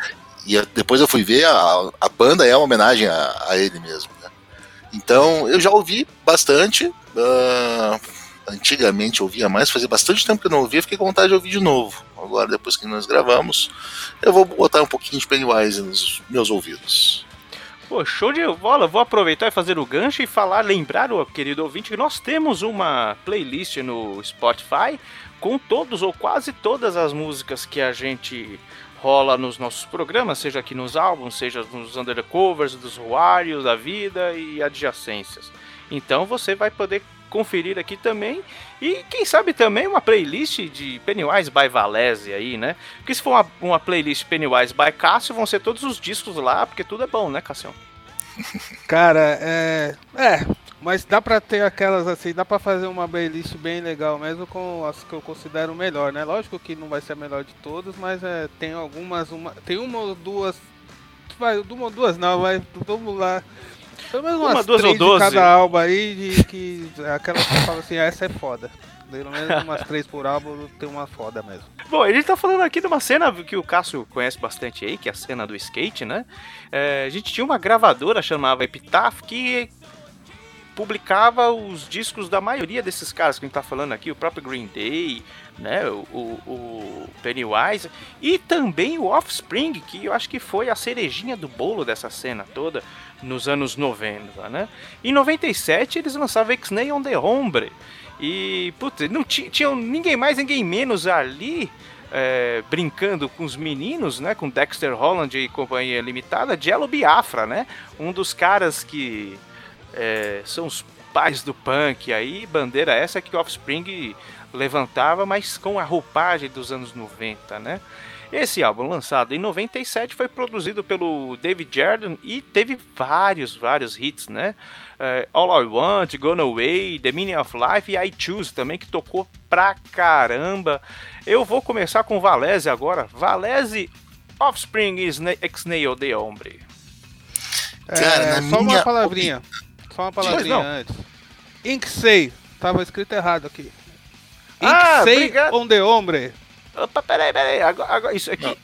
e a- depois eu fui ver, a, a banda é uma homenagem a, a ele mesmo, né? Então, eu já ouvi bastante. ah, antigamente ouvia mais, fazia bastante tempo que eu não ouvia, fiquei com vontade de ouvir de novo. Agora, depois que nós gravamos, eu vou botar um pouquinho de Pennywise nos meus ouvidos. Pô, show de bola. Vou aproveitar e fazer o gancho e falar, lembrar o querido ouvinte que nós temos uma playlist no Spotify com todos ou quase todas as músicas que a gente rola nos nossos programas, seja aqui nos álbuns, seja nos undercovers, dos Wario da vida e adjacências. Então você vai poder conferir aqui também e quem sabe também uma playlist de Pennywise by Valese aí, né? Porque se for uma, uma playlist Pennywise by Cássio, vão ser todos os discos lá, porque tudo é bom, né, Cássio? [laughs] Cara, é. É, mas dá pra ter aquelas assim, dá pra fazer uma playlist bem legal mesmo com as que eu considero melhor, né? Lógico que não vai ser a melhor de todas, mas é, tem algumas, uma, tem uma ou duas. Vai, uma ou duas não, vai, vamos lá. Pelo menos Uma, umas duas ou doze? cada álbum aí, de que aquelas que falam assim, ah, essa é foda. Pelo menos umas três por álbum tem uma foda mesmo. Bom, a gente tá falando aqui de uma cena que o Cássio conhece bastante aí, que é a cena do skate, né? É, a gente tinha uma gravadora chamava Epitaph que publicava os discos da maioria desses caras que a gente tá falando aqui, o próprio Green Day, né, o, o- o Pennywise e também o Offspring, que eu acho que foi a cerejinha do bolo dessa cena toda nos anos 90, né? Em 97 eles lançavam X-Nay on the Hombre e, putz, não ti- tinha ninguém mais, ninguém menos ali é, brincando com os meninos, né? Com Dexter Holland e companhia limitada, Jello Biafra, né? Um dos caras que é, são os pais do punk aí, bandeira essa que o Offspring levantava, mas com a roupagem dos anos 90, né? Esse álbum, lançado em 97, foi produzido pelo David Jordan e teve vários, vários hits, né? É, All I Want, Gone Away, The Meaning of Life e I Choose também, que tocou pra caramba. Eu vou começar com Valese agora. Valese, Offspring is Ex-Nail de Hombre. Cara, É, na só minha uma palavrinha. Só uma palavrinha antes. Inksei. Tava escrito errado aqui. Ah, Inksei obrigado. on the hombre. Opa, peraí, peraí. Agora, agora- isso aqui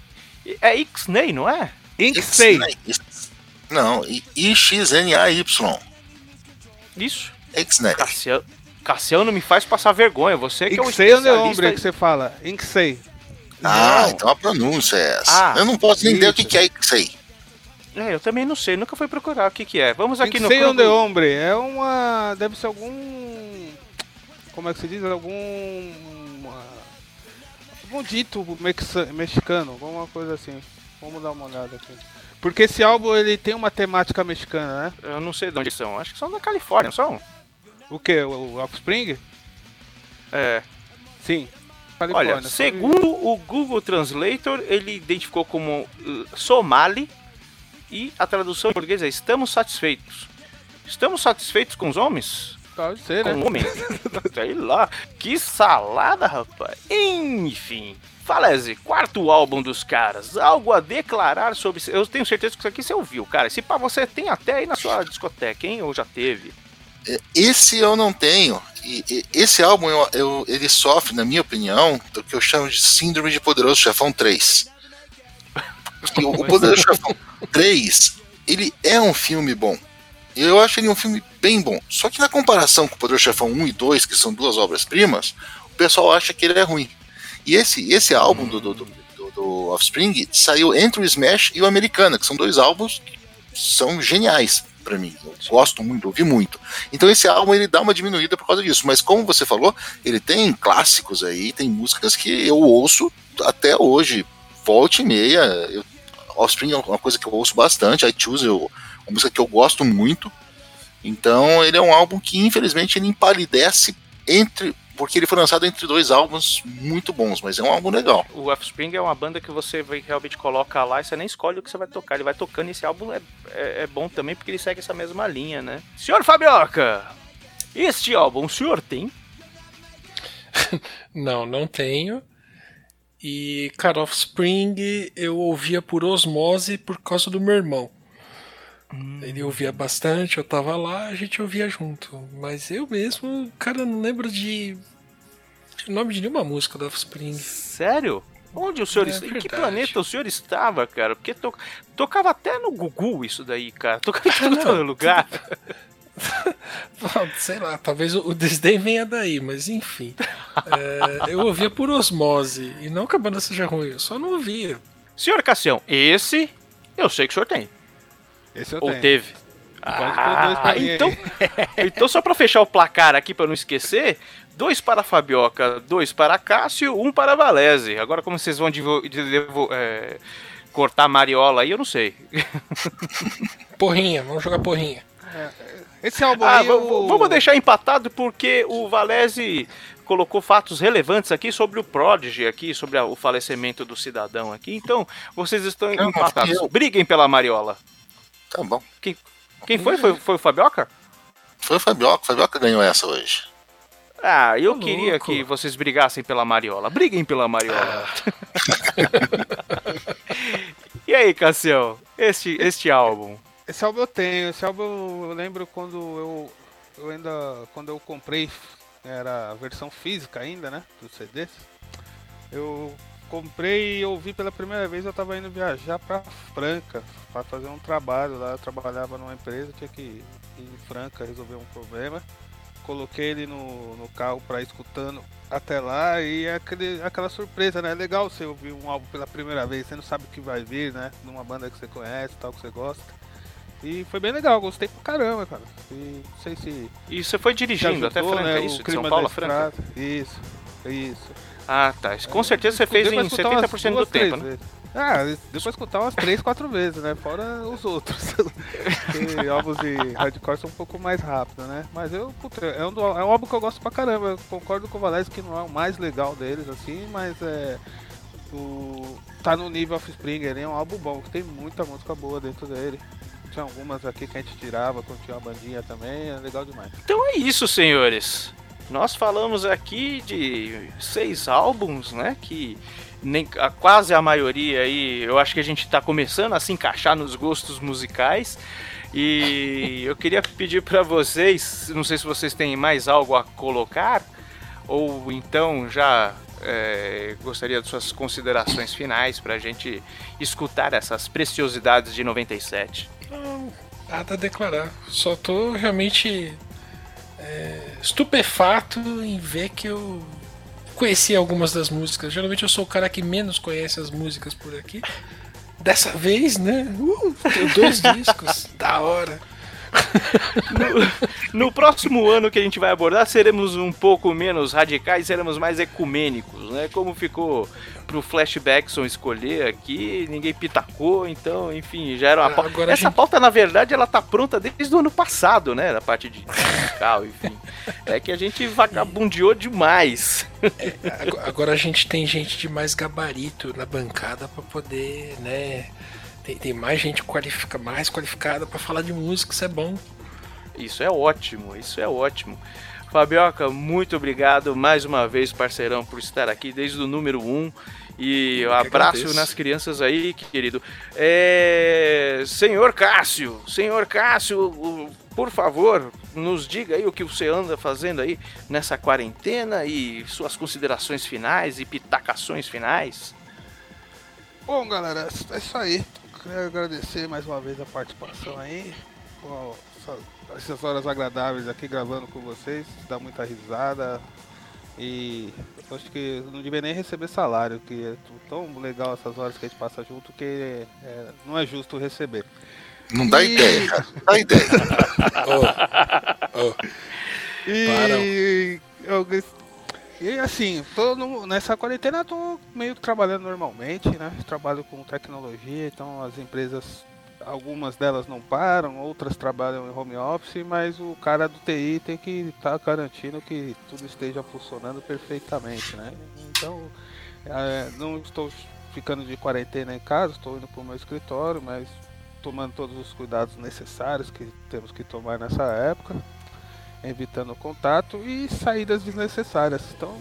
é Ixnay, não é? Inksei. Não, I-X-N-A-Y. Isso. X-Nay. Cassiano, Cassiano me faz passar vergonha. Você que é o especialista. hombre que você fala. Inksei. Ah, Não. então a pronúncia é essa. Ah, eu não posso nem entender o que, que é X-Nay. É, eu também não sei, nunca fui procurar o que que é. Vamos aqui no Inksei on the hombre. É uma... Deve ser algum... Como é que se diz? Algum... Algum dito mexa- mexicano. Alguma coisa assim. Vamos dar uma olhada aqui. Porque esse álbum ele tem uma temática mexicana, né? Eu não sei de onde são. Acho que são da Califórnia, não são? O que? O, Offspring? É. Sim. Olha, Califórnia. segundo o Google Translator, ele identificou como uh, Somali e a tradução em português é estamos satisfeitos. Estamos satisfeitos com os homens? Pode ser, né? homens? [laughs] Sei lá. Que salada, rapaz. Enfim. Falese, quarto álbum dos caras. Algo a declarar sobre. Eu tenho certeza que isso aqui você ouviu, cara. Esse pra você tem até aí na sua discoteca, hein? Ou já teve? É, Esse eu não tenho. E, e- esse álbum, eu, eu- ele sofre, na minha opinião, do que eu chamo de Síndrome de Poderoso Chefão 3. Porque o, o Poderoso Chefão 3, ele é um filme bom. Eu acho ele um filme bem bom. Só que na comparação com o Poderoso Chefão 1 e 2, que são duas obras-primas, o pessoal acha que ele é ruim. E esse, esse álbum do, do, do, do- Offspring saiu entre o Smash e o Americana, que são dois álbuns que são geniais pra mim. Eu gosto muito, ouvi muito. Então esse álbum ele dá uma diminuída por causa disso. Mas como você falou, ele tem clássicos aí, tem músicas que eu ouço até hoje, volte e meia. Eu, Offspring é uma coisa que eu ouço bastante. I Choose eu, uma música que eu gosto muito. Então ele é um álbum que infelizmente ele empalidece entre porque ele foi lançado entre dois álbuns muito bons, mas é um álbum legal. O Offspring é uma banda que você vai- realmente coloca lá e você nem escolhe o que você vai tocar. Ele vai tocando e esse álbum é, é, é bom também porque ele segue essa mesma linha, né? Senhor Fabioca, este álbum o senhor tem? [laughs] Não, não tenho. E, cara, Offspring eu ouvia por osmose por causa do meu irmão. Ele ouvia bastante, eu tava lá, a gente ouvia junto. Mas eu mesmo, cara, não lembro de, de nome de nenhuma música do Offspring. Sério? Onde o senhor É? Em que planeta o senhor estava, cara? Porque to- tocava até no Gugu isso daí, cara. Tocava em [laughs] Não. todo lugar. [laughs] Sei lá, talvez o o desdém venha daí, mas enfim. É, eu ouvia por osmose. E não que a banda seja ruim, eu só não ouvia. Senhor Cassião, esse eu sei que o senhor tem. Esse eu Ou tenho. teve. Ah, então, [laughs] então só pra fechar o placar aqui pra não esquecer, dois para Fabioca, dois para Cássio, um para Valese. Agora como vocês vão devo- de- devo- é, cortar a mariola aí, eu não sei. [laughs] Porrinha, vamos jogar porrinha. Esse álbum Ah, aí, eu- vamos deixar empatado porque o Valese colocou fatos relevantes aqui sobre o Prodigy aqui, sobre a- o falecimento do cidadão aqui. Então, vocês estão Não, empatados. Briguem pela mariola. Tá bom. Quem, quem foi? foi? Foi o Fabioca? Foi o Fabioca, o Fabioca ganhou essa hoje. Ah, eu Ô, queria louco. que vocês brigassem pela Mariola. Briguem pela Mariola. [laughs] e aí, Cassião? Este, este álbum? Esse álbum eu tenho. Esse álbum eu lembro quando eu, eu ainda. Quando eu comprei, era a versão física ainda, né? Dos CDs. Eu comprei e ouvi pela primeira vez. Eu tava indo viajar pra Franca pra fazer um trabalho lá. Eu trabalhava numa empresa, tinha que ir em Franca resolver um problema. Coloquei ele no, no carro pra ir escutando até lá e é aquele, aquela surpresa, né? É legal você ouvir um álbum pela primeira vez, você não sabe o que vai vir, né? Numa banda que você conhece, tal, que você gosta. E foi bem legal, gostei pra caramba, cara. E não sei se. E você foi dirigindo te até ajudou, Franca, né, é isso? o clima São Paulo Franca? estrada. Isso, isso. Ah, tá. Com certeza você fez em escutar umas 70% do duas, três tempo, né? vezes. Ah, pra escutar umas 3, 4 vezes, né? Fora os outros. [laughs] Porque álbuns de hardcore são um pouco mais rápidos, né? Mas eu, puta, é um, do- é um álbum que eu gosto pra caramba. Eu concordo com o Valese que não é o mais legal deles, assim, mas é. O, tá no nível Offspring, ele é um álbum bom, que tem muita música boa dentro dele. Tinha algumas aqui que a gente tirava, quando tinha uma bandinha também, é legal demais. Então é isso, senhores. Nós falamos aqui de seis álbuns, né? Que nem, a, quase a maioria aí, eu acho que a gente tá começando a se encaixar nos gostos musicais. E [laughs] eu queria pedir para vocês, não sei se vocês têm mais algo a colocar, ou então já é, gostaria de suas considerações finais para a gente escutar essas preciosidades de 97. Não, nada a declarar. Só tô realmente é, estupefato em ver que eu conheci algumas das músicas. Geralmente eu sou o cara que menos conhece as músicas por aqui. Dessa vez, né? Uh, tenho dois [laughs] discos, da hora. No, no próximo ano que a gente vai abordar, seremos um pouco menos radicais, seremos mais ecumênicos, né? Como ficou pro Flashbackson escolher aqui, ninguém pitacou, então, enfim, já era uma Ah, pauta. agora Essa gente- pauta, na verdade, ela tá pronta desde o ano passado, né? Da parte de musical, enfim. É que a gente vagabundeou demais. Agora- Agora a gente tem gente de mais gabarito na bancada pra poder, né? Tem, tem mais gente qualifica, mais qualificada pra falar de música, isso é bom. Isso é ótimo, isso é ótimo. Fabioca, muito obrigado mais uma vez, parceirão, por estar aqui desde o número 1. Um. E um abraço nas crianças aí, querido. É... Senhor Cássio, senhor Cássio, por favor, nos diga aí o que você anda fazendo aí nessa quarentena e suas considerações finais e pitacações finais. Bom, galera, é isso aí. Quero agradecer mais uma vez a participação aí. Essa- essas horas agradáveis aqui gravando com vocês. Dá muita risada. E acho que não devia nem receber salário, que é tão legal essas horas que a gente passa junto que é, não é justo receber. Não dá E- ideia, cara. Não dá ideia. [laughs] E eu, e assim, tô no- nessa quarentena eu tô meio que trabalhando normalmente, né? Trabalho com tecnologia, então as empresas, algumas delas não param, outras trabalham em home office, mas o cara do TI tem que estar garantindo que tudo esteja funcionando perfeitamente, né? Então, é, não estou ficando de quarentena em casa, estou indo para o meu escritório, mas tomando todos os cuidados necessários que temos que tomar nessa época evitando contato e saídas desnecessárias. Então,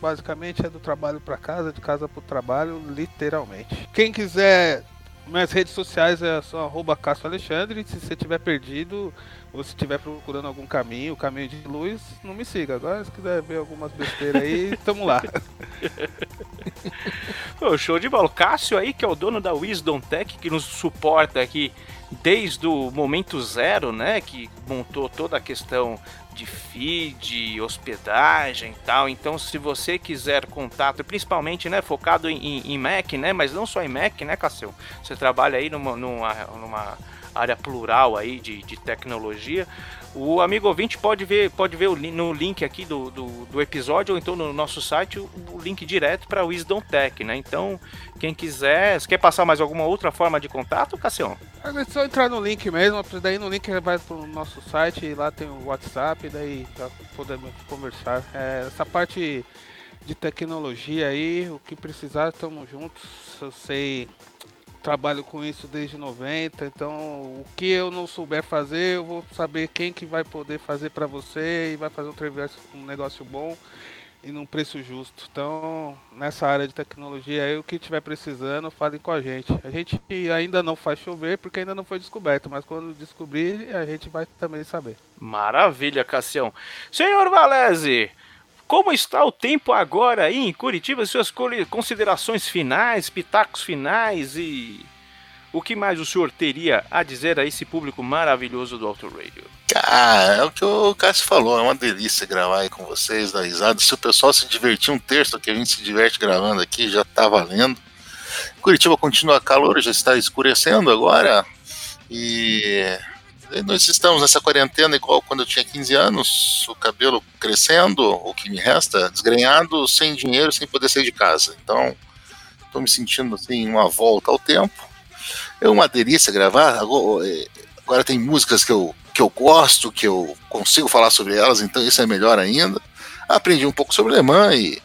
basicamente é do trabalho para casa, de casa para o trabalho, literalmente. Quem quiser, minhas redes sociais é só arroba Cássio Alexandre. Se você tiver perdido ou se estiver procurando algum caminho, caminho de luz, não me siga. Agora, se quiser ver algumas besteiras aí, [laughs] tamo lá. Pô, show de bola. O Cássio aí, que é o dono da Wisdom Tech, que nos suporta aqui desde o momento zero, né? Que montou toda a questão de feed, hospedagem e tal. Então, se você quiser contato, principalmente, né, focado em, em Mac, né? Mas não só em Mac, né, Cássio? Você trabalha aí numa, numa, numa área plural aí de, de tecnologia. O amigo ouvinte pode ver, pode ver no link aqui do, do, do episódio ou então no nosso site o, o link direto para Wisdom Tech, né? Então, quem quiser, quer passar mais alguma outra forma de contato, Cassião? É só entrar no link mesmo, daí no link vai pro nosso site lá tem o WhatsApp, daí já podemos conversar. É, essa parte de tecnologia aí, o que precisar, estamos juntos. Eu sei, trabalho com isso desde 90, então o que eu não souber fazer, eu vou saber quem que vai poder fazer para você e vai fazer um, negócio bom e num preço justo. Então, nessa área de tecnologia aí, o que tiver precisando, falem com a gente. A gente ainda não faz chover porque ainda não foi descoberto, mas quando descobrir, a gente vai também saber. Maravilha, Cassião. Senhor Valese, como está o tempo agora aí em Curitiba? Suas considerações finais, pitacos finais e o que mais o senhor teria a dizer a esse público maravilhoso do Auto Radio? Cara, é o que o Cássio falou, é uma delícia gravar aí com vocês, dar risada. Se o pessoal se divertir um terço que a gente se diverte gravando aqui, já tá valendo. Curitiba continua calor, já está escurecendo agora. E nós estamos nessa quarentena igual quando eu tinha 15 anos, o cabelo crescendo, o que me resta, desgrenhado, sem dinheiro, sem poder sair de casa. Então, estou me sentindo assim, uma volta ao tempo. É uma delícia gravar. Agora, é, agora tem músicas que eu, que eu gosto, que eu consigo falar sobre elas, então isso é melhor ainda. Aprendi um pouco sobre alemã e,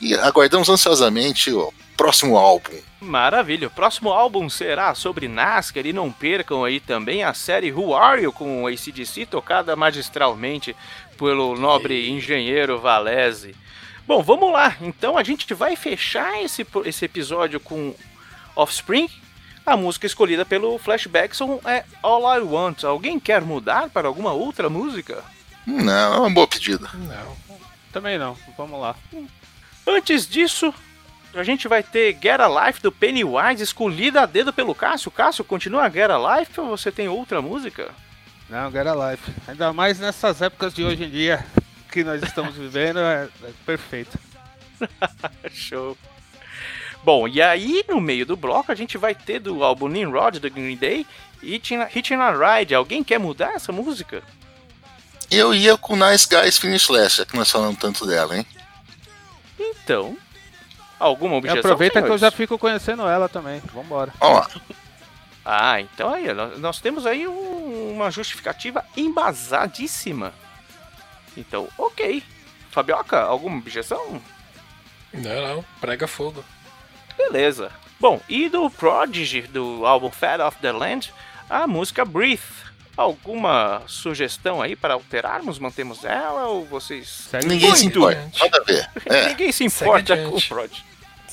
e aguardamos ansiosamente o próximo álbum. Maravilha. O próximo álbum será sobre NASCAR e não percam aí também a série Who Are You com o ACDC, tocada magistralmente pelo nobre engenheiro Valese. Bom, vamos lá. Então a gente vai fechar esse, esse episódio com Offspring. A música escolhida pelo Flashbackson é All I Want. Alguém quer mudar para alguma outra música? Não, é uma boa pedida. Não. Também não. Vamos lá. Antes disso, a gente vai ter Get a Life do Pennywise escolhida a dedo pelo Cássio. Cássio, continua a Get a Life ou você tem outra música? Não, Get a Life. Ainda mais nessas épocas de hoje em dia que nós estamos [laughs] vivendo, é, é perfeito. [laughs] Show. Bom, e aí no meio do bloco a gente vai ter do álbum Nimrod do Green Day Hitting a, Hitting a Ride. Alguém quer mudar essa música? Eu ia com Nice Guys Finish Last, já que nós falamos tanto dela, hein? Então, alguma E objeção? aproveita que eu senhores? já fico conhecendo ela também. Vambora. Vamos lá. Ah, então aí, nós, temos aí um- uma justificativa embasadíssima. Então, ok. Fabioca, alguma objeção? Não, não. Prega fogo. Beleza. Bom, e do Prodigy, do álbum Fat of the Land, a música Breathe. Alguma sugestão aí para alterarmos? Mantemos ela ou vocês. Ninguém se Muito. importa. Nada a ver. [laughs] É. Ninguém se importa com o. Prodigy.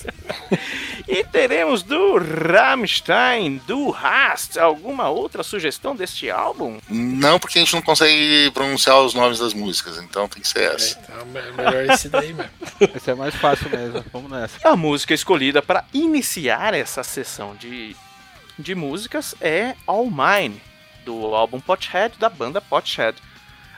[laughs] e teremos do Rammstein, do Rast, alguma outra sugestão deste álbum? Não, porque a gente não consegue pronunciar os nomes das músicas, então tem que ser É, essa. então, me- melhor esse daí mesmo. [laughs] Esse é mais fácil mesmo. Vamos nessa. A música escolhida para iniciar essa sessão de, de músicas é All Mine, do álbum Pothead, da banda Pothead.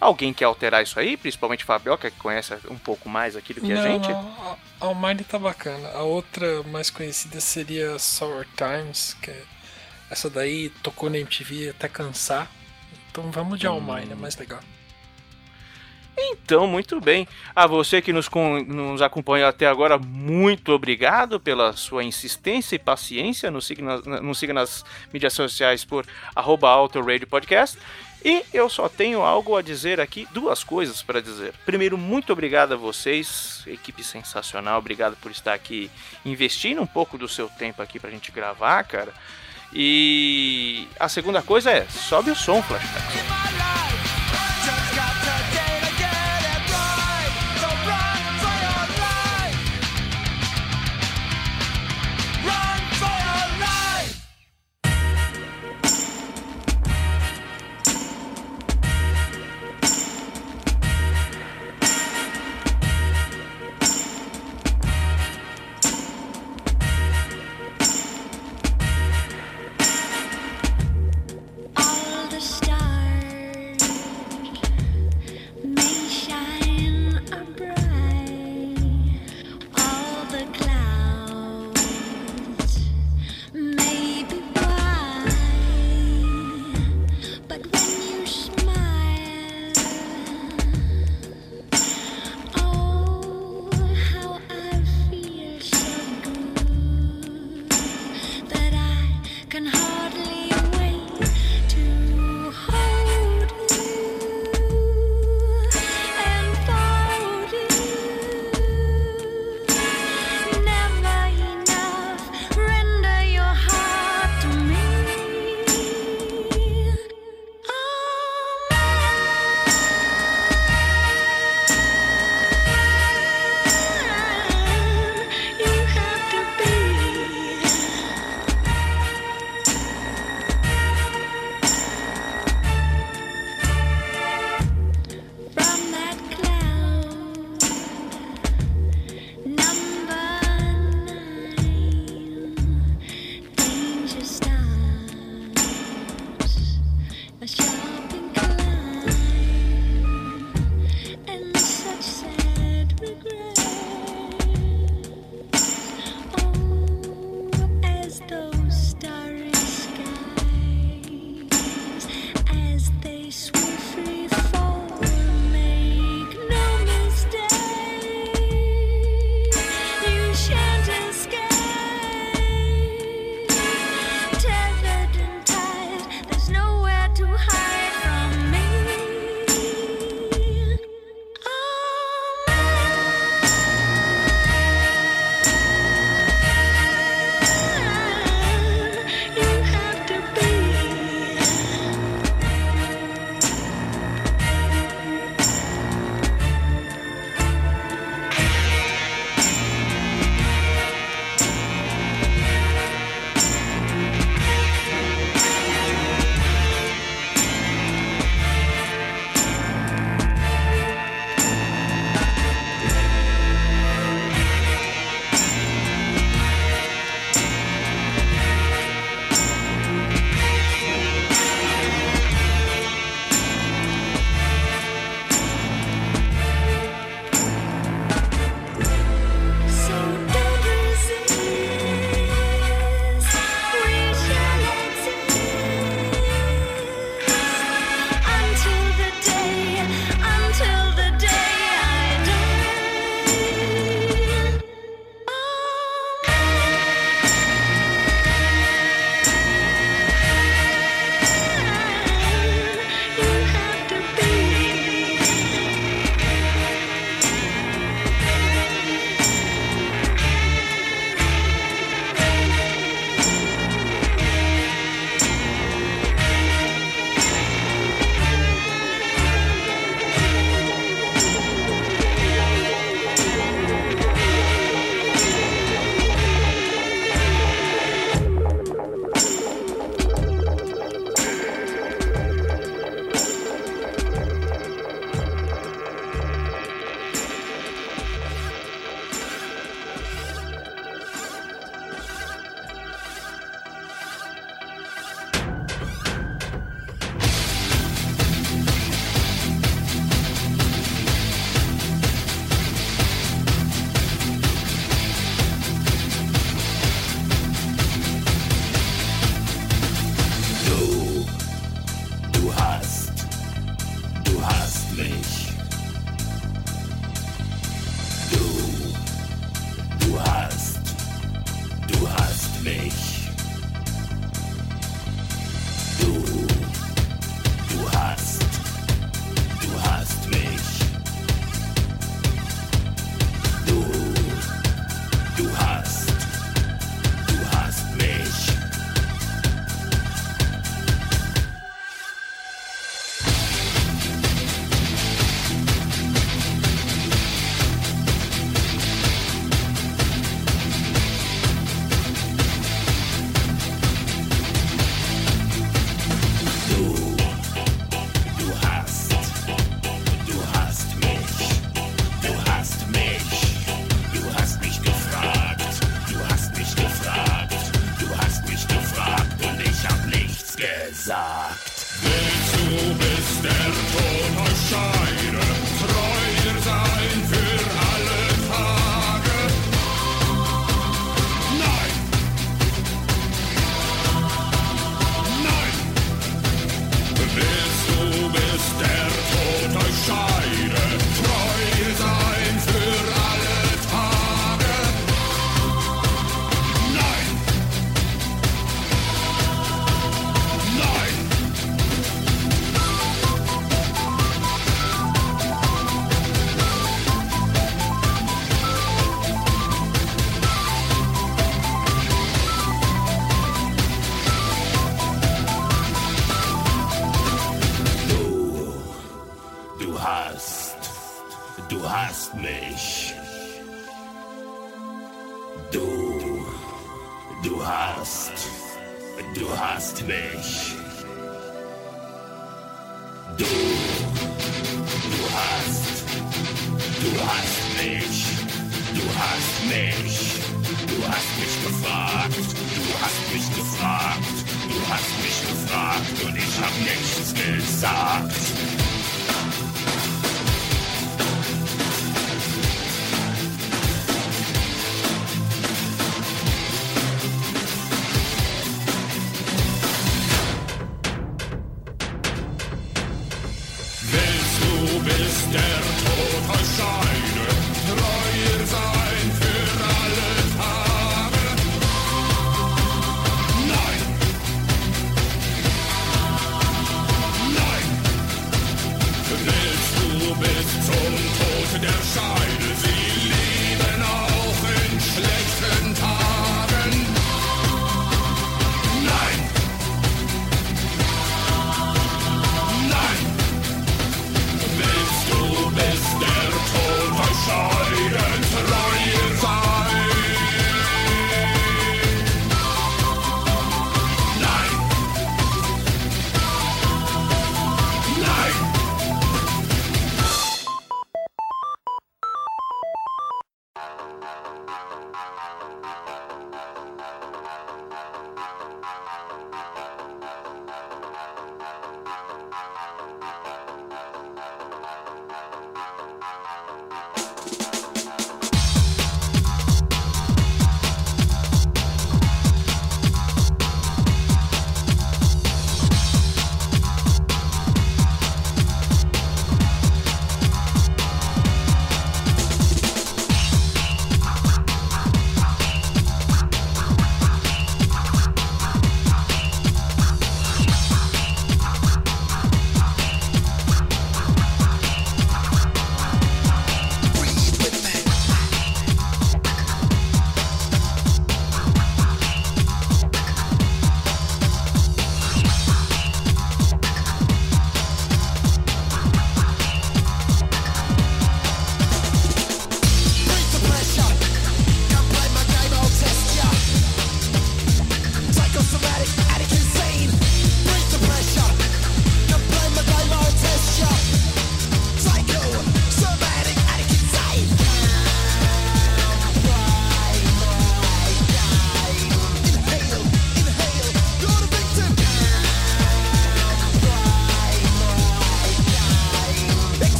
Alguém quer alterar isso aí? Principalmente Fabioca, que conhece um pouco mais aqui do que a não, gente? não. A Almighty tá bacana. A outra mais conhecida seria Sour Times, que é- essa daí tocou na MTV até cansar. Então vamos de Almighty, é mais legal. Então, muito bem. A você que nos, nos acompanhou até agora, muito obrigado pela sua insistência e paciência. Nos siga nas, nos siga nas mídias sociais por arroba Podcast. E eu só tenho algo a dizer aqui, duas coisas para dizer. Primeiro, muito obrigado a vocês, equipe sensacional. Obrigado por estar aqui investindo um pouco do seu tempo aqui pra gente gravar, cara. E a segunda coisa é, sobe o som, Flashback.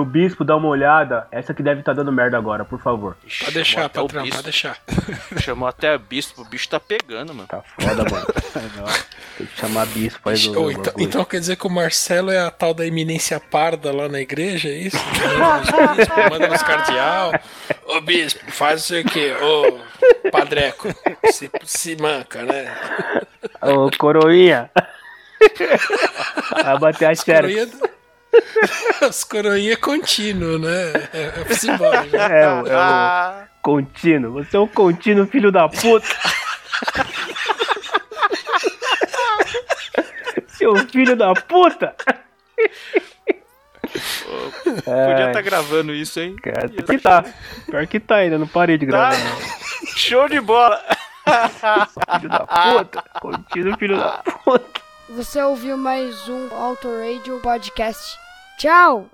pro bispo dar uma olhada. Essa que deve estar tá dando merda agora, por favor. Pode deixar, patrão, pode deixar. Chamou até [laughs] bispo, o bicho tá pegando, mano. Tá foda, mano. [laughs] Tem que chamar bispo aí do. Então, então, quer dizer que o Marcelo é a tal da eminência parda lá na igreja, é isso? [laughs] Manda, bispo, manda nos cardeal. Ô bispo, faz isso aqui, ô padreco. Se, se manca, né? Ô coroinha. Vai bater a xerox. [laughs] As coroinhas contínuo, né? É, é É, é o, é o contínuo. Você é um contínuo, filho da puta. [laughs] Seu filho da puta. Pô, é. podia estar tá gravando isso, hein? Cara, Pior que tá. Pior que tá ainda, não parei de gravar. Tá. Show de bola! filho da puta! Contínuo, filho da puta! Você ouviu mais um Auto Radio Podcast. Tchau!